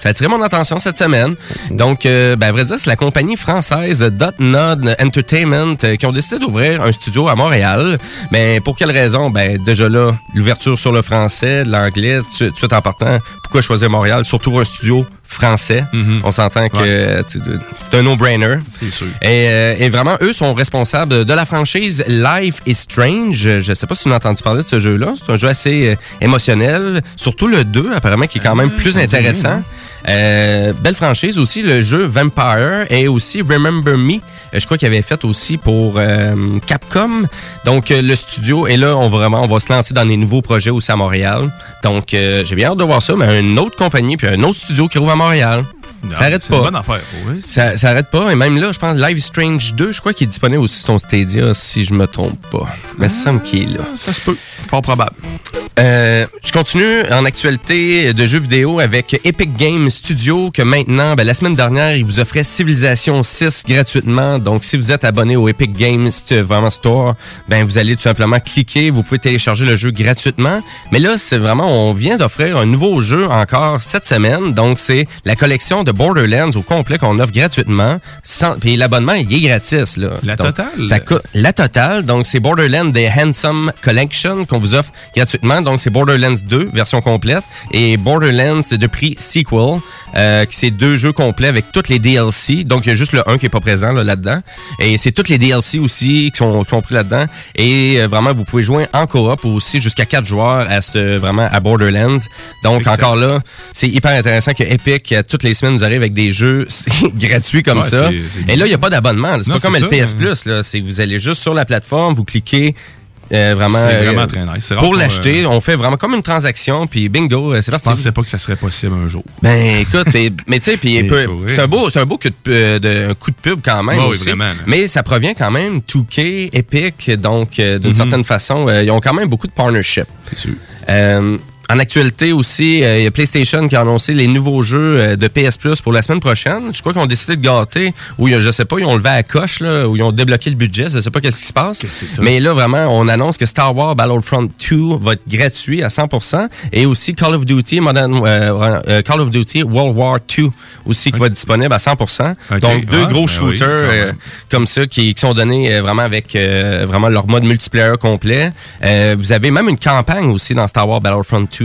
Ça a attiré mon attention cette semaine. Donc, euh, ben, à vrai dire, c'est la compagnie française Dotnod Entertainment qui ont décidé d'ouvrir un studio à Montréal. Mais pour quelle raison? Ben, déjà là, l'ouverture sur le français, l'anglais, tout de suite en partant. Pourquoi choisir Montréal? Surtout un studio français. On s'entend que euh, tu c'est un no-brainer. C'est sûr. Et, euh, et vraiment, eux sont responsables de, la franchise Life is Strange. Je ne sais pas si vous avez entendu parler de ce jeu-là. C'est un jeu assez euh, émotionnel. Surtout le 2, apparemment, qui est quand même plus dit rien, intéressant. Euh, belle franchise aussi, le jeu Vampire et aussi Remember Me. Euh, Je crois qu'il avait fait aussi pour euh, Capcom. Donc le studio et là on vraiment on va se lancer dans des nouveaux projets aussi à Montréal. Donc j'ai bien hâte de voir ça, mais une autre compagnie puis un autre studio qui rouvre à Montréal. Ah, ça arrête pas. une bonne affaire, pour vrai. Ça, ça arrête pas. Et même là, je pense Live Strange 2, je crois qu'il est disponible aussi sur ton Stadia, si je me trompe pas. Mais ça me qu'il est là. Ça se peut. Fort probable. Euh, je continue en actualité de jeux vidéo avec Epic Games Studio que maintenant, ben, la semaine dernière, ils vous offraient Civilization 6 gratuitement. Donc, si vous êtes abonné au Epic Games vraiment Store, ben, vous allez tout simplement cliquer, vous pouvez télécharger le jeu gratuitement. Mais là, c'est vraiment, on vient d'offrir un nouveau jeu encore cette semaine. Donc, c'est la collection de Borderlands au complet qu'on offre gratuitement. Sans, puis l'abonnement, il est gratis, là. La Donc, totale? ça coûte- la totale. Donc, c'est Borderlands The Handsome Collection qu'on vous offre gratuitement. Donc, c'est Borderlands 2, version complète, et Borderlands de prix Sequel, euh, qui c'est deux jeux complets avec toutes les DLC. Donc, il y a juste le 1 qui est pas présent là, là-dedans. et c'est toutes les DLC aussi qui sont, qui sont pris là-dedans. Et euh, vraiment, vous pouvez jouer en coop aussi jusqu'à quatre joueurs à ce, vraiment à Borderlands. Donc, Excellent. encore là, c'est hyper intéressant que Epic, euh, toutes les semaines, nous arrive avec des jeux [LAUGHS] gratuits comme Ouais, ça. Et là, il n'y a pas d'abonnement. C'est pas comme le PS. Plus. là. C'est vous allez juste sur la plateforme, vous cliquez. euh, vraiment, vraiment euh, très nice. Pour l'acheter, euh, on fait vraiment comme une transaction, puis bingo, c'est Je parti. pensais pas que ça serait possible un jour. Ben écoute, et- mais tu sais, puis [LAUGHS] c'est un beau, c'est un beau coup de, de- un coup de pub quand même Ouais, oui, vraiment, mais ça provient quand même 2K, Epic, donc d'une Mhm. certaine façon, ils ont quand même beaucoup de partnership. C'est sûr. En actualité aussi, euh, il y a PlayStation qui a annoncé les nouveaux jeux euh, de PS Plus pour la semaine prochaine. Je crois qu'ils ont décidé de gâter, ou il y a- je sais pas, ils ont levé à la coche, là, ou ils ont débloqué le budget, je sais pas qu'est-ce qui se passe. Mais là, vraiment, on annonce que Star Wars Battlefront 2 va être gratuit à 100%, et aussi Call of Duty Modern, euh, euh, Call of Duty World War 2 aussi qui va être disponible à 100%. Ok. Donc deux Ah, gros ben oui, shooters euh, comme ça qui, qui sont donnés vraiment avec euh, vraiment leur mode multiplayer complet. Euh, vous avez même une campagne aussi dans Star Wars Battlefront 2.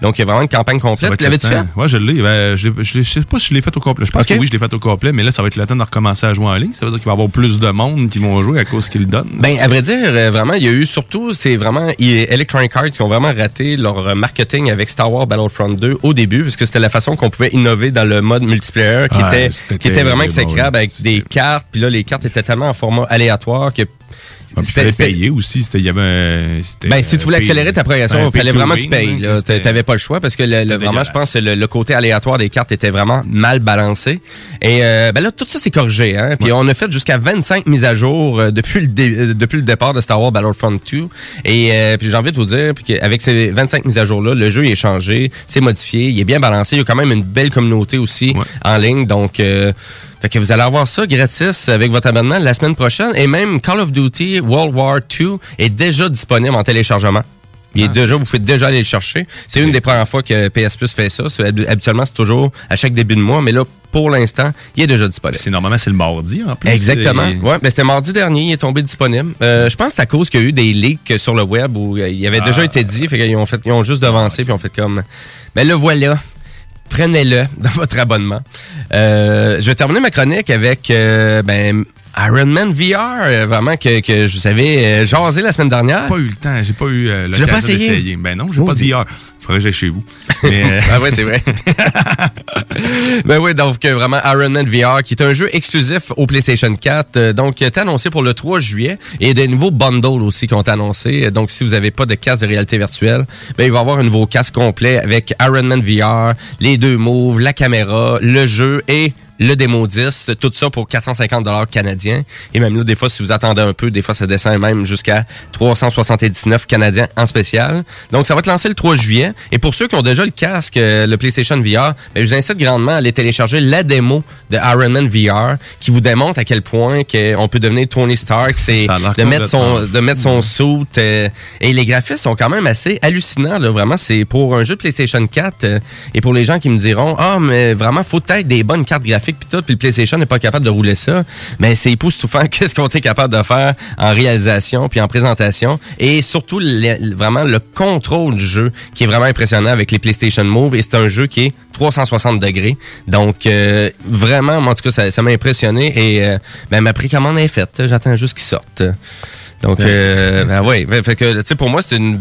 Donc il y a vraiment une campagne complète. le L'avais-tu temps. fait? Ouais, je l'ai. Ben, je, l'ai- je, je sais pas si je l'ai fait au complet. Je pense que oui, je l'ai fait au complet, mais là, ça va être le temps de recommencer à jouer en ligne. Ça veut dire qu'il va y avoir plus de monde qui vont jouer à cause qu'ils le donnent. Ben, à vrai dire, euh, vraiment, il y a eu surtout, c'est vraiment Electronic Arts qui ont vraiment raté leur euh, marketing avec Star Wars Battlefront 2 au début, parce que c'était la façon qu'on pouvait innover dans le mode multiplayer qui, était, qui était vraiment exécrable avec des cartes, puis là, les cartes étaient tellement en format aléatoire que. Ah, puis il fallait payer aussi. C'était, il y avait Ben, si tu voulais accélérer ta progression, un il fallait vraiment que tu payes. hein, c'était- T'avais pas le choix parce que le, le- vraiment, je pense que le, le côté aléatoire des cartes était vraiment mal balancé. Et euh, ben là, tout ça, c'est corrigé. Hein? Puis on a fait jusqu'à 25 mises à jour euh, depuis, le dé- euh, depuis le départ de Star Wars Battlefront 2. Et euh, puis j'ai envie de vous dire puis qu'avec ces 25 mises à jour-là, le jeu il est changé, c'est modifié, il est bien balancé. Il y a quand même une belle communauté aussi en ligne. Donc... euh, fait que vous allez avoir ça gratis avec votre abonnement la semaine prochaine. Et même Call of Duty World War II est déjà disponible en téléchargement. Il est déjà, vous faites déjà aller le chercher. C'est une des premières fois que PS Plus fait ça. Habituellement, c'est toujours à chaque début de mois, mais là, pour l'instant, il est déjà disponible. C'est normalement, c'est le mardi, en plus. Exactement. Et- Ouais, ben c'était mardi dernier, il est tombé disponible. Euh, je pense que c'est à cause qu'il y a eu des leaks sur le web où euh, il avait Ah. déjà été dit, fait qu'ils ont fait, ils ont juste devancé puis ont fait comme, ben le voilà. Prenez-le [LAUGHS] dans votre abonnement. Euh, je vais terminer ma chronique avec euh, ben, Iron Man VR, euh, vraiment que, que je vous avais jasé la semaine dernière. pas eu le temps, j'ai pas eu l'occasion d'essayer. Ben non, j'ai pas dit hier. Faudrait que j'aille chez vous. [LAUGHS] Mais, euh, ah ouais, c'est vrai. [LAUGHS] ben oui, donc euh, vraiment Iron Man VR, qui est un jeu exclusif au PlayStation 4, euh, donc est annoncé pour le 3 juillet, et il y a des nouveaux bundles aussi qui ont été annoncés. Donc si vous n'avez pas de casque de réalité virtuelle, ben il va y avoir un nouveau casque complet avec Iron Man VR, les deux moves, la caméra, le jeu et le démo 10, tout ça pour 450 dollars canadiens. Et même là, des fois, si vous attendez un peu, des fois, ça descend même jusqu'à 379 canadiens en spécial. Donc, ça va être lancé le 3 juillet. Et pour ceux qui ont déjà le casque, euh, le PlayStation VR, ben, je vous incite grandement à aller télécharger la démo de Iron Man VR qui vous démontre à quel point on peut devenir Tony Stark. C'est de mettre son, de mettre son suit. euh, et les graphismes sont quand même assez hallucinants. Là. Vraiment, c'est pour un jeu de PlayStation 4 euh, et pour les gens qui me diront Ah, mais vraiment, faut peut-être des bonnes cartes graphiques puis tout, puis le PlayStation n'est pas capable de rouler ça. Mais c'est époustouflant [LAUGHS] qu'est-ce qu'on est capable de faire en réalisation puis en présentation. Et surtout, le- vraiment, le contrôle du jeu qui est vraiment impressionnant avec les PlayStation Move. Et c'est un jeu qui est 360 degrés. Donc, euh, vraiment, moi, en tout cas, ça ça m'a impressionné. Et euh, ben, ma précommande est faite. J'attends juste qu'il sorte. Donc, euh, ben ouais. Fait- Fait que, tu sais, pour moi, c'est une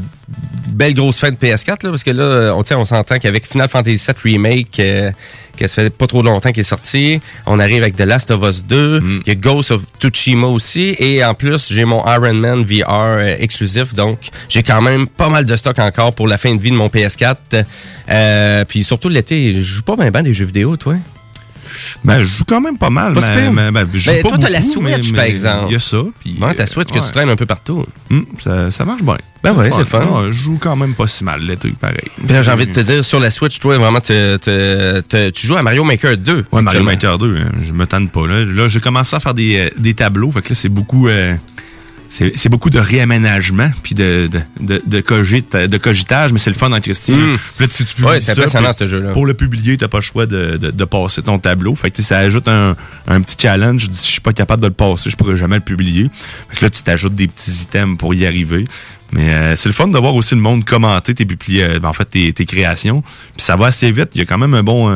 belle grosse fête de PS4, là, parce que là, on, tu sais, on s'entend qu'avec Final Fantasy VII Remake, euh, que ça fait pas trop longtemps qu'il est sorti, on arrive avec The Last of Us 2, il y a Ghost of Tsushima aussi, et en plus, j'ai mon Iron Man VR euh, exclusif, donc j'ai quand même pas mal de stock encore pour la fin de vie de mon PS4. Euh, puis surtout l'été, je joue pas bien ben des jeux vidéo, toi? Ben, je joue quand même pas mal. Pas mais, ben, je joue Ben, pas toi, t'as la Switch, mais- par exemple. Il y a ça. Puis, Ouais, ta Switch que ouais. tu traînes un peu partout. Hum, ça, ça marche bien. Ben ouais, c'est fun. Je joue quand même pas si mal l'été, pareil. Puis là, j'ai envie de te dire, sur la Switch, toi, vraiment, te- te- te- tu joues à Mario Maker 2. Ouais, Mario. Maker 2, hein, je me tente pas. Là, là j'ai commencé à faire des, euh, des tableaux. Fait que là, c'est beaucoup. euh, c'est beaucoup de réaménagement puis de, de, de, de, cogite- de cogitage, mais c'est le fun en Christie. Mm. là. Tu Ouais, c'est impressionnant, ce jeu-là. Pour le publier, t'as pas le choix de, de, de passer ton tableau. Fait que ça ajoute un, un petit challenge. Si je suis pas capable de le passer, je pourrais jamais le publier. Fait que là, tu t'ajoutes des petits items pour y arriver. Mais euh, c'est le fun de voir aussi le monde commenter tes publi- euh, en fait tes, tes créations. Puis ça va assez vite. Il y a quand même un bon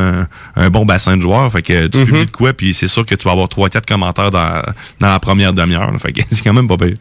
un bon bassin de joueurs. Fait que tu Mhm. publies de quoi, puis c'est sûr que tu vas avoir 3-4 commentaires dans, dans la première demi-heure. Fait que [LAUGHS] c'est quand même pas pire.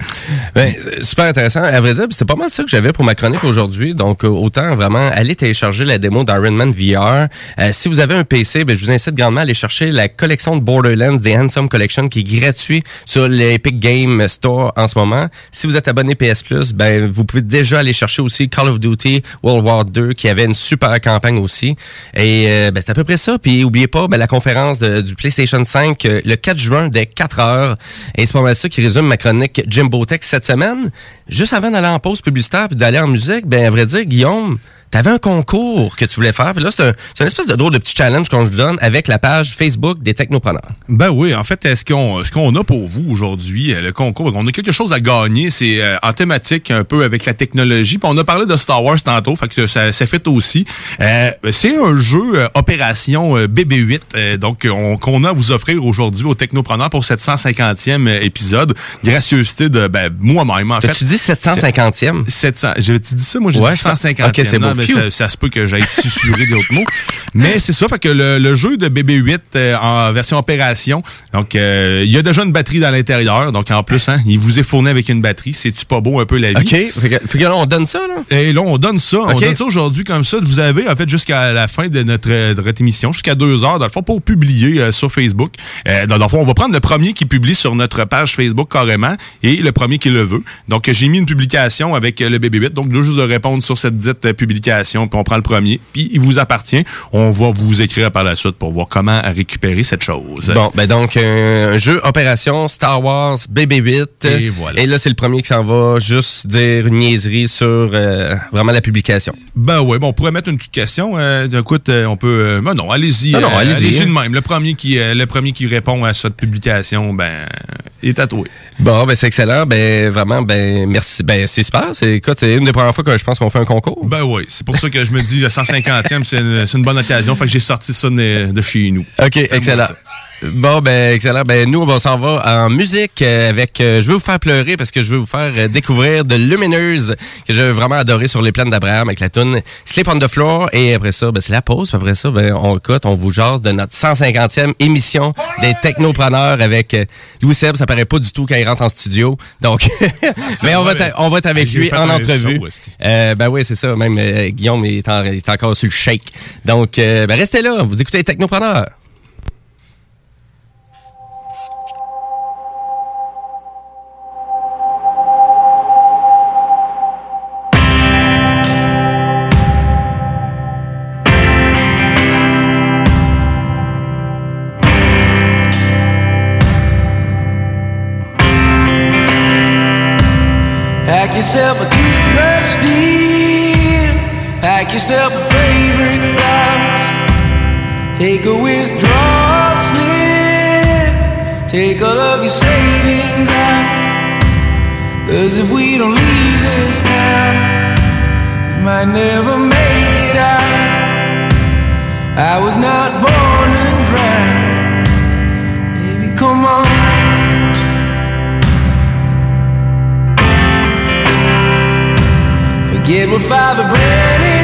Ben, super intéressant. À vrai dire, c'est pas mal ça que j'avais pour ma chronique aujourd'hui. Donc, euh, autant vraiment aller télécharger la démo d'Iron Man VR. Euh, si vous avez un PC, ben, je vous incite grandement à aller chercher la collection de Borderlands, des Handsome Collection, qui est gratuit sur l'Epic Game Store en ce moment. Si vous êtes abonné PS Plus, ben, vous pouvez déjà aller chercher aussi Call of Duty World War 2, qui avait une super campagne aussi. Et euh, ben, c'est à peu près ça. Puis, oubliez pas ben, la conférence du PlayStation 5 euh, le 4 juin dès 4 heures. Et c'est pas mal ça qui résume ma chronique Jimbo Tech cette semaine. Juste avant d'aller en pause publicitaire puis d'aller en musique, ben à vrai dire, Guillaume, t'avais un concours que tu voulais faire. Puis là, c'est un, une espèce de drôle de petit challenge qu'on se donne avec la page Facebook des technopreneurs. Ben oui, en fait, est-ce qu'on ce qu'on a pour vous aujourd'hui, euh, le concours, on a quelque chose à gagner, c'est euh, en thématique un peu avec la technologie. Puis on a parlé de Star Wars tantôt, fait que ça, ça fait aussi. Euh, c'est un jeu euh, Opération euh, BB-8, euh, donc on- qu'on a à vous offrir aujourd'hui aux technopreneurs pour cette 150e épisode. Gracieuseté de ben, moi-même, en fait. T'as-tu dit 750e? 700. J'ai-tu dit ça? Moi, j'ai Ouais, dit 150e. ok, c'est Non, beau. Mais ça, ça se peut que j'aille susurrer d'autres mots. Mais c'est ça, fait que le, le jeu de BB-8 euh, en version opération, donc euh, il y a déjà une batterie dans l'intérieur. Donc en plus, hein, il vous est fourni avec une batterie. C'est-tu pas beau un peu la vie? OK. Fait que, fait que là, on donne ça, là? Et là, on donne ça. On donne ça aujourd'hui comme ça. Vous avez, en fait, jusqu'à la fin de notre, de notre émission, jusqu'à deux heures, dans le fond, pour publier euh, sur Facebook. Euh, dans le fond, on va prendre le premier qui publie sur notre page Facebook carrément et le premier qui le veut. Donc, j'ai mis une publication avec euh, le BB-8. Donc, juste de répondre sur cette dite euh, puis on prend le premier. Puis, il vous appartient. On va vous écrire par la suite pour voir comment récupérer cette chose. Bon, ben donc, euh, un jeu Opération Star Wars BB-8. Et voilà. Et là, c'est le premier qui s'en va juste dire une niaiserie sur euh, vraiment la publication. Ben ouais, bon, on pourrait mettre une petite question. Euh, écoute, euh, on peut. ben non, allez-y. Non, non, euh, allez-y. de même. Le premier qui, le premier qui répond à cette publication, ben Il est tatoué. Bon, ben c'est excellent. Ben vraiment, ben merci. Ben c'est super. C'est écoute, c'est une des premières fois que je pense qu'on fait un concours. Ben oui, c'est pour ça que je me dis le 150e, c'est une, c'est une bonne occasion. Fait que j'ai sorti ça de, de chez nous. OK, excellent. Bon, ben, excellent. Ben, nous, on s'en va en musique avec euh, Je veux vous faire pleurer parce que je veux vous faire euh, découvrir de Lumineuse que j'ai vraiment adoré sur les plaines d'Abraham avec la tune Sleep on the Floor. Et après ça, ben, c'est la pause. Puis après ça, ben, on écoute, on vous jase de notre 150e émission des technopreneurs avec euh, Louis Seb. Ça paraît pas du tout quand il rentre en studio. Donc, [LAUGHS] mais on va, être- on va être avec lui en entrevue. Euh, ben oui, c'est ça. Même Guillaume il est, en- il est encore sur le shake. Donc, ben, restez là. Vous écoutez les technopreneurs. Yourself a favorite blouse. Take a withdrawal slip. Take all of your savings out. Cause if we don't leave this town, we might never make it out. I was not born to drown. Baby, come on. Forget what Father Brennan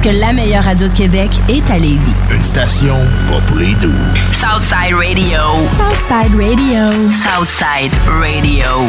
Parce que la meilleure radio de Québec est à Lévis. Une station pas pour les doux. Southside Radio. Southside Radio. Southside Radio.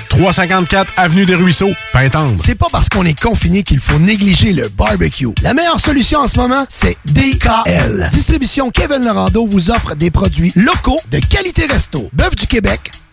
354 Avenue des Ruisseaux, Pintendre. C'est pas parce qu'on est confiné qu'il faut négliger le barbecue. La meilleure solution en ce moment, c'est DKL. Distribution Kevin Lorando vous offre des produits locaux de qualité resto. Bœuf du Québec,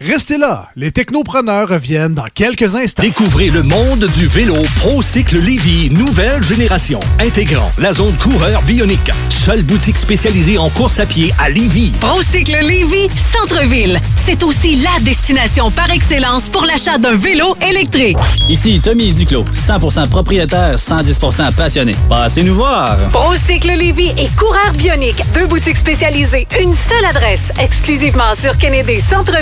Restez là, les technopreneurs reviennent dans quelques instants. Découvrez le monde du vélo ProCycle Lévy, nouvelle génération, intégrant la zone coureur bionique. Seule boutique spécialisée en course à pied à Lévy. Procycle Lévy, centre-ville. C'est aussi la destination par excellence pour l'achat d'un vélo électrique. Ici Tommy Duclos, 100% propriétaire, 110% passionné. Passez nous voir. Procycle Lévy et Coureur Bionique, deux boutiques spécialisées, une seule adresse, exclusivement sur Kennedy Centre-ville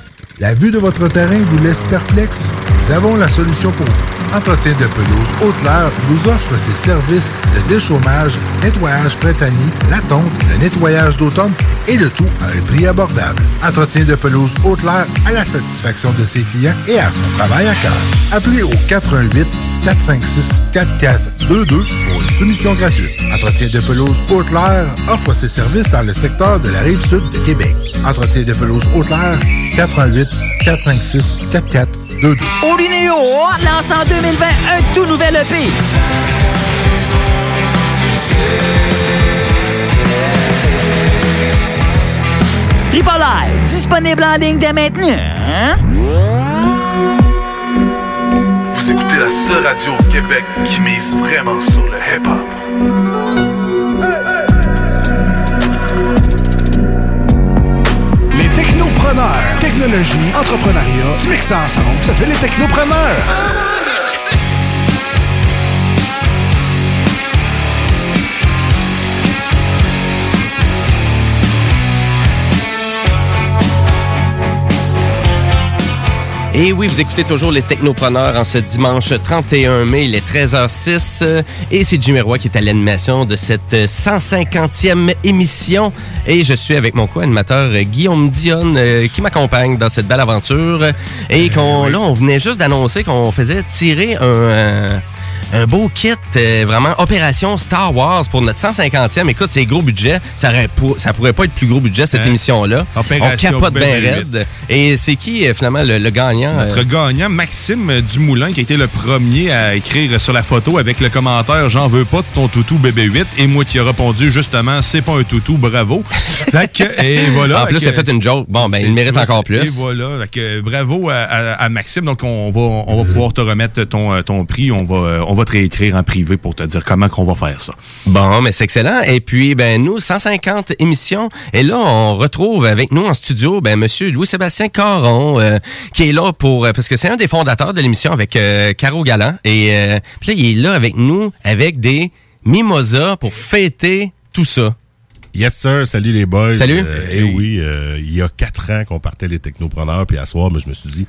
La vue de votre terrain vous laisse perplexe? Nous avons la solution pour vous. Entretien de pelouse Haute-Lair vous offre ses services de déchômage, nettoyage printanier, la tonte, le nettoyage d'automne et le tout à un prix abordable. Entretien de pelouse Haute-Lair à la satisfaction de ses clients et à son travail à cœur. Appelez au 88 456 4422 pour une soumission gratuite. Entretien de pelouse Haute-Lair offre ses services dans le secteur de la rive sud de Québec. Entretien de pelouse Haute-Lair 88 456 4422. Olinéo lance en 2020 un tout nouvel EP. Triple disponible en ligne dès maintenant. hein? Vous écoutez la seule radio au Québec qui mise vraiment sur le hip-hop. Les technopreneurs. Technologie, entrepreneuriat, tu mixes ça ensemble, ça fait les technopreneurs. Et oui, vous écoutez toujours les Technopreneurs en ce dimanche 31 mai, il est 13h06. euh, Et c'est Jimmy Roy qui est à l'animation de cette euh, 150e émission. Et je suis avec mon co-animateur euh, Guillaume Dionne euh, qui m'accompagne dans cette belle aventure. Et qu'on, là, on venait juste d'annoncer qu'on faisait tirer un... euh, un beau kit, euh, vraiment opération Star Wars pour notre 150e. Écoute, c'est gros budget. Ça, aurait pour- ça pourrait pas être plus gros budget, cette Hein? émission-là. Opération On capote bien BB-8. raide. Et c'est qui, euh, finalement, le, le gagnant? Notre euh? gagnant, Maxime Dumoulin, qui a été le premier à écrire sur la photo avec le commentaire J'en veux pas de ton toutou bébé 8. Et moi qui ai répondu justement C'est pas un toutou, bravo. [LAUGHS] Fait que, et voilà. En plus, il a fait une joke. Bon, ben, il mérite encore plus. Et voilà. Fait que, bravo à, à- à Maxime. Donc, on va, on va pouvoir te remettre ton, ton prix. On va, euh, on va te réécrire en privé pour te dire comment qu'on va faire ça. Bon, mais c'est excellent. Et puis, ben, nous, 150 émissions. Et là, on retrouve avec nous en studio, ben, monsieur Louis-Sébastien Caron, euh, qui est là pour, euh, parce que c'est un des fondateurs de l'émission avec euh, Caro Galland. Et euh, puis là, il est là avec nous avec des mimosas pour fêter tout ça. Yes, sir. Salut les boys. Salut. Euh, eh oui, euh, il y a quatre ans qu'on partait les technopreneurs, puis à soir, mais je me suis dit,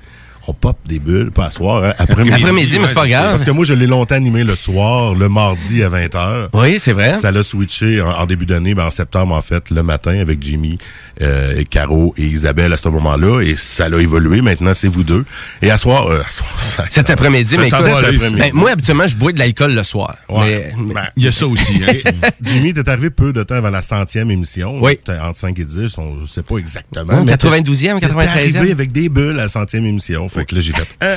on pop des bulles, pas à soir, hein, après-midi. Après-midi, mais c'est pas grave. Parce que moi, je l'ai longtemps animé le soir, le mardi à 20h. Oui, c'est vrai. Ça l'a switché en, en début d'année, ben en septembre, en fait, le matin, avec Jimmy, euh, et Caro et Isabelle à ce moment-là. Et ça l'a évolué. Maintenant, c'est vous deux. Et à soir... euh, à [LAUGHS] soir, ça- Cet après-midi, mais écoute, après-midi. ben, moi, habituellement, je bois de l'alcool le soir. Ouais. Mais, Ben, Il y a ça aussi. Hein? [LAUGHS] Jimmy, t'es arrivé peu de temps avant la centième émission. Oui. T'es Entre 5 et 10, on ne sait pas exactement. Ouais, mais t'es- 92e, t'es 93e. arrivé avec des bulles à la centième émission. Fait que là, j'ai fait... Ah!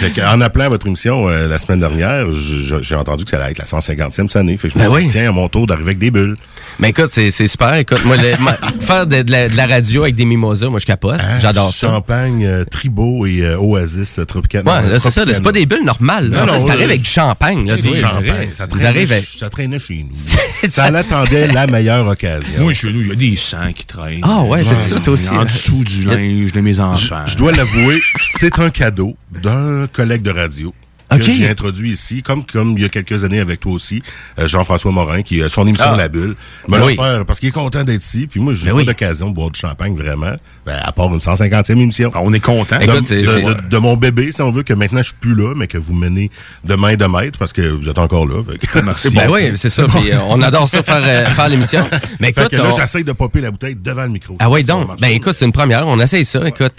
Fait que, en appelant à votre émission euh, la semaine dernière, j'ai entendu que ça allait être la 150e cette année. Fait que je me Ben suis oui. dit, tiens, à mon tour d'arriver avec des bulles. Mais écoute, c'est c'est super. Écoute, moi, le- ma- [LAUGHS] faire de, de la, de la radio avec des mimosas, moi, je capote. Hein, J'adore ça. Champagne, euh, Tribo et euh, Oasis euh, Tropicana. Ouais, là, c'est ça. là, C'est pas des bulles normales. Là, Non, non, Là, c'est arrivé avec du champagne. Là, Oui, champagne, ça traînait, avec- ça traînait chez nous. [LAUGHS] ça l'attendait la meilleure occasion. Moi, chez nous, il y a des sangs qui traînent. Ah ouais, c'est ça, toi aussi, En hein. dessous du linge de mes enfants. Je dois l'avouer, c'est un cadeau d'un collègue de radio. Que j'ai introduit ici, comme comme il y a quelques années avec toi aussi, euh, Jean-François Morin, qui a son émission Ah. La Bulle. Me l'a Oui. offert parce qu'il est content d'être ici. Puis moi, j'ai Ben pas oui. d'occasion de boire du champagne, vraiment. Ben, à part une 150e émission. on est content. De, Écoute, de- de- de mon bébé, si on veut, que maintenant je suis plus là, mais que vous menez de main de maître parce que vous êtes encore là. Fait que- [LAUGHS] Merci. Ben bon. oui, c'est ça. Puis, euh, on adore ça faire, euh, faire l'émission. [LAUGHS] Mais Fait écoute, que là, on- j'essaye de popper la bouteille devant le micro. ah va donc. Ben écoute, c'est une première. On essaye ça. Écoute,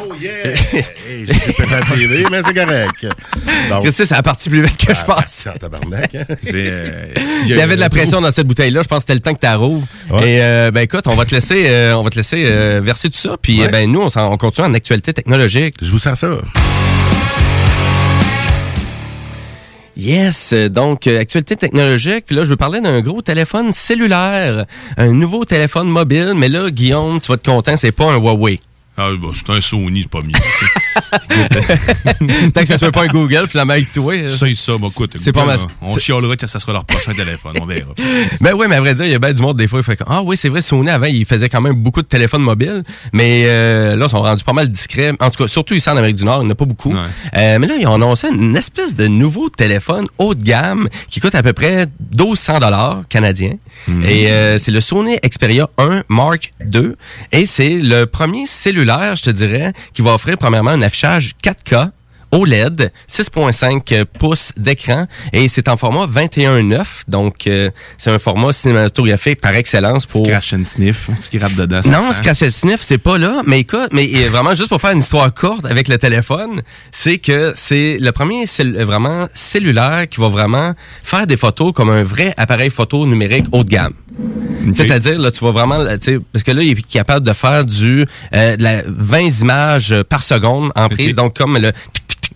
Oh yeah! Hey, j'ai fait la télé, mais c'est correct. [LAUGHS] C'est? Ça a parti plus vite que je pense. c'est en tabarnak. hein? [LAUGHS] Euh, Il y avait de la pression dans cette bouteille-là. Je pense que c'était le temps que tu rouvres. Ouais. Et euh, ben écoute, on va te laisser, euh, on va te laisser verser tout ça. Puis Ouais. ben nous, on, continue en actualité technologique. Je vous sers ça. Yes, donc euh, actualité technologique. Puis là, je veux parler d'un gros téléphone cellulaire, un nouveau téléphone mobile. Mais là, Guillaume, tu vas être content, c'est pas un Huawei. Ah, bah, c'est un Sony, c'est pas mieux. [LAUGHS] Tant que ça soit pas un Google, finalement avec toi. euh. C'est ça, bah, écoute. C'est pas mal- On chialera que ça sera leur prochain téléphone, on verra. [LAUGHS] Ben oui, mais à vrai dire, il y a bien du monde des fois, il fait ah oui, c'est vrai, Sony avant, il faisait quand même beaucoup de téléphones mobiles, mais euh, là, ils sont rendus pas mal discrets. En tout cas, surtout ici en Amérique du Nord, il n'y en a pas beaucoup. Ouais. Euh, mais là, ils ont annoncé une espèce de nouveau téléphone haut de gamme qui coûte à peu près 1200 dollars canadiens. Et euh, c'est le Sony Xperia 1 Mark II. Et c'est le premier cellulaire, je te dirais, qui va offrir premièrement un affichage 4K OLED, 6.5 pouces d'écran et c'est en format 21.9. Donc, euh, c'est un format cinématographique par excellence pour... Scratch and sniff, tu grappes dedans. ça Non. Scratch and Sniff, c'est pas là. Mais écoute, mais euh, vraiment, juste pour faire une histoire courte avec le téléphone, c'est que c'est le premier cell- euh, vraiment cellulaire qui va vraiment faire des photos comme un vrai appareil photo numérique haut de gamme. C'est-à-dire, là, tu vas vraiment, parce que là, il est capable de faire du euh, de la 20 images par seconde en prise, donc comme le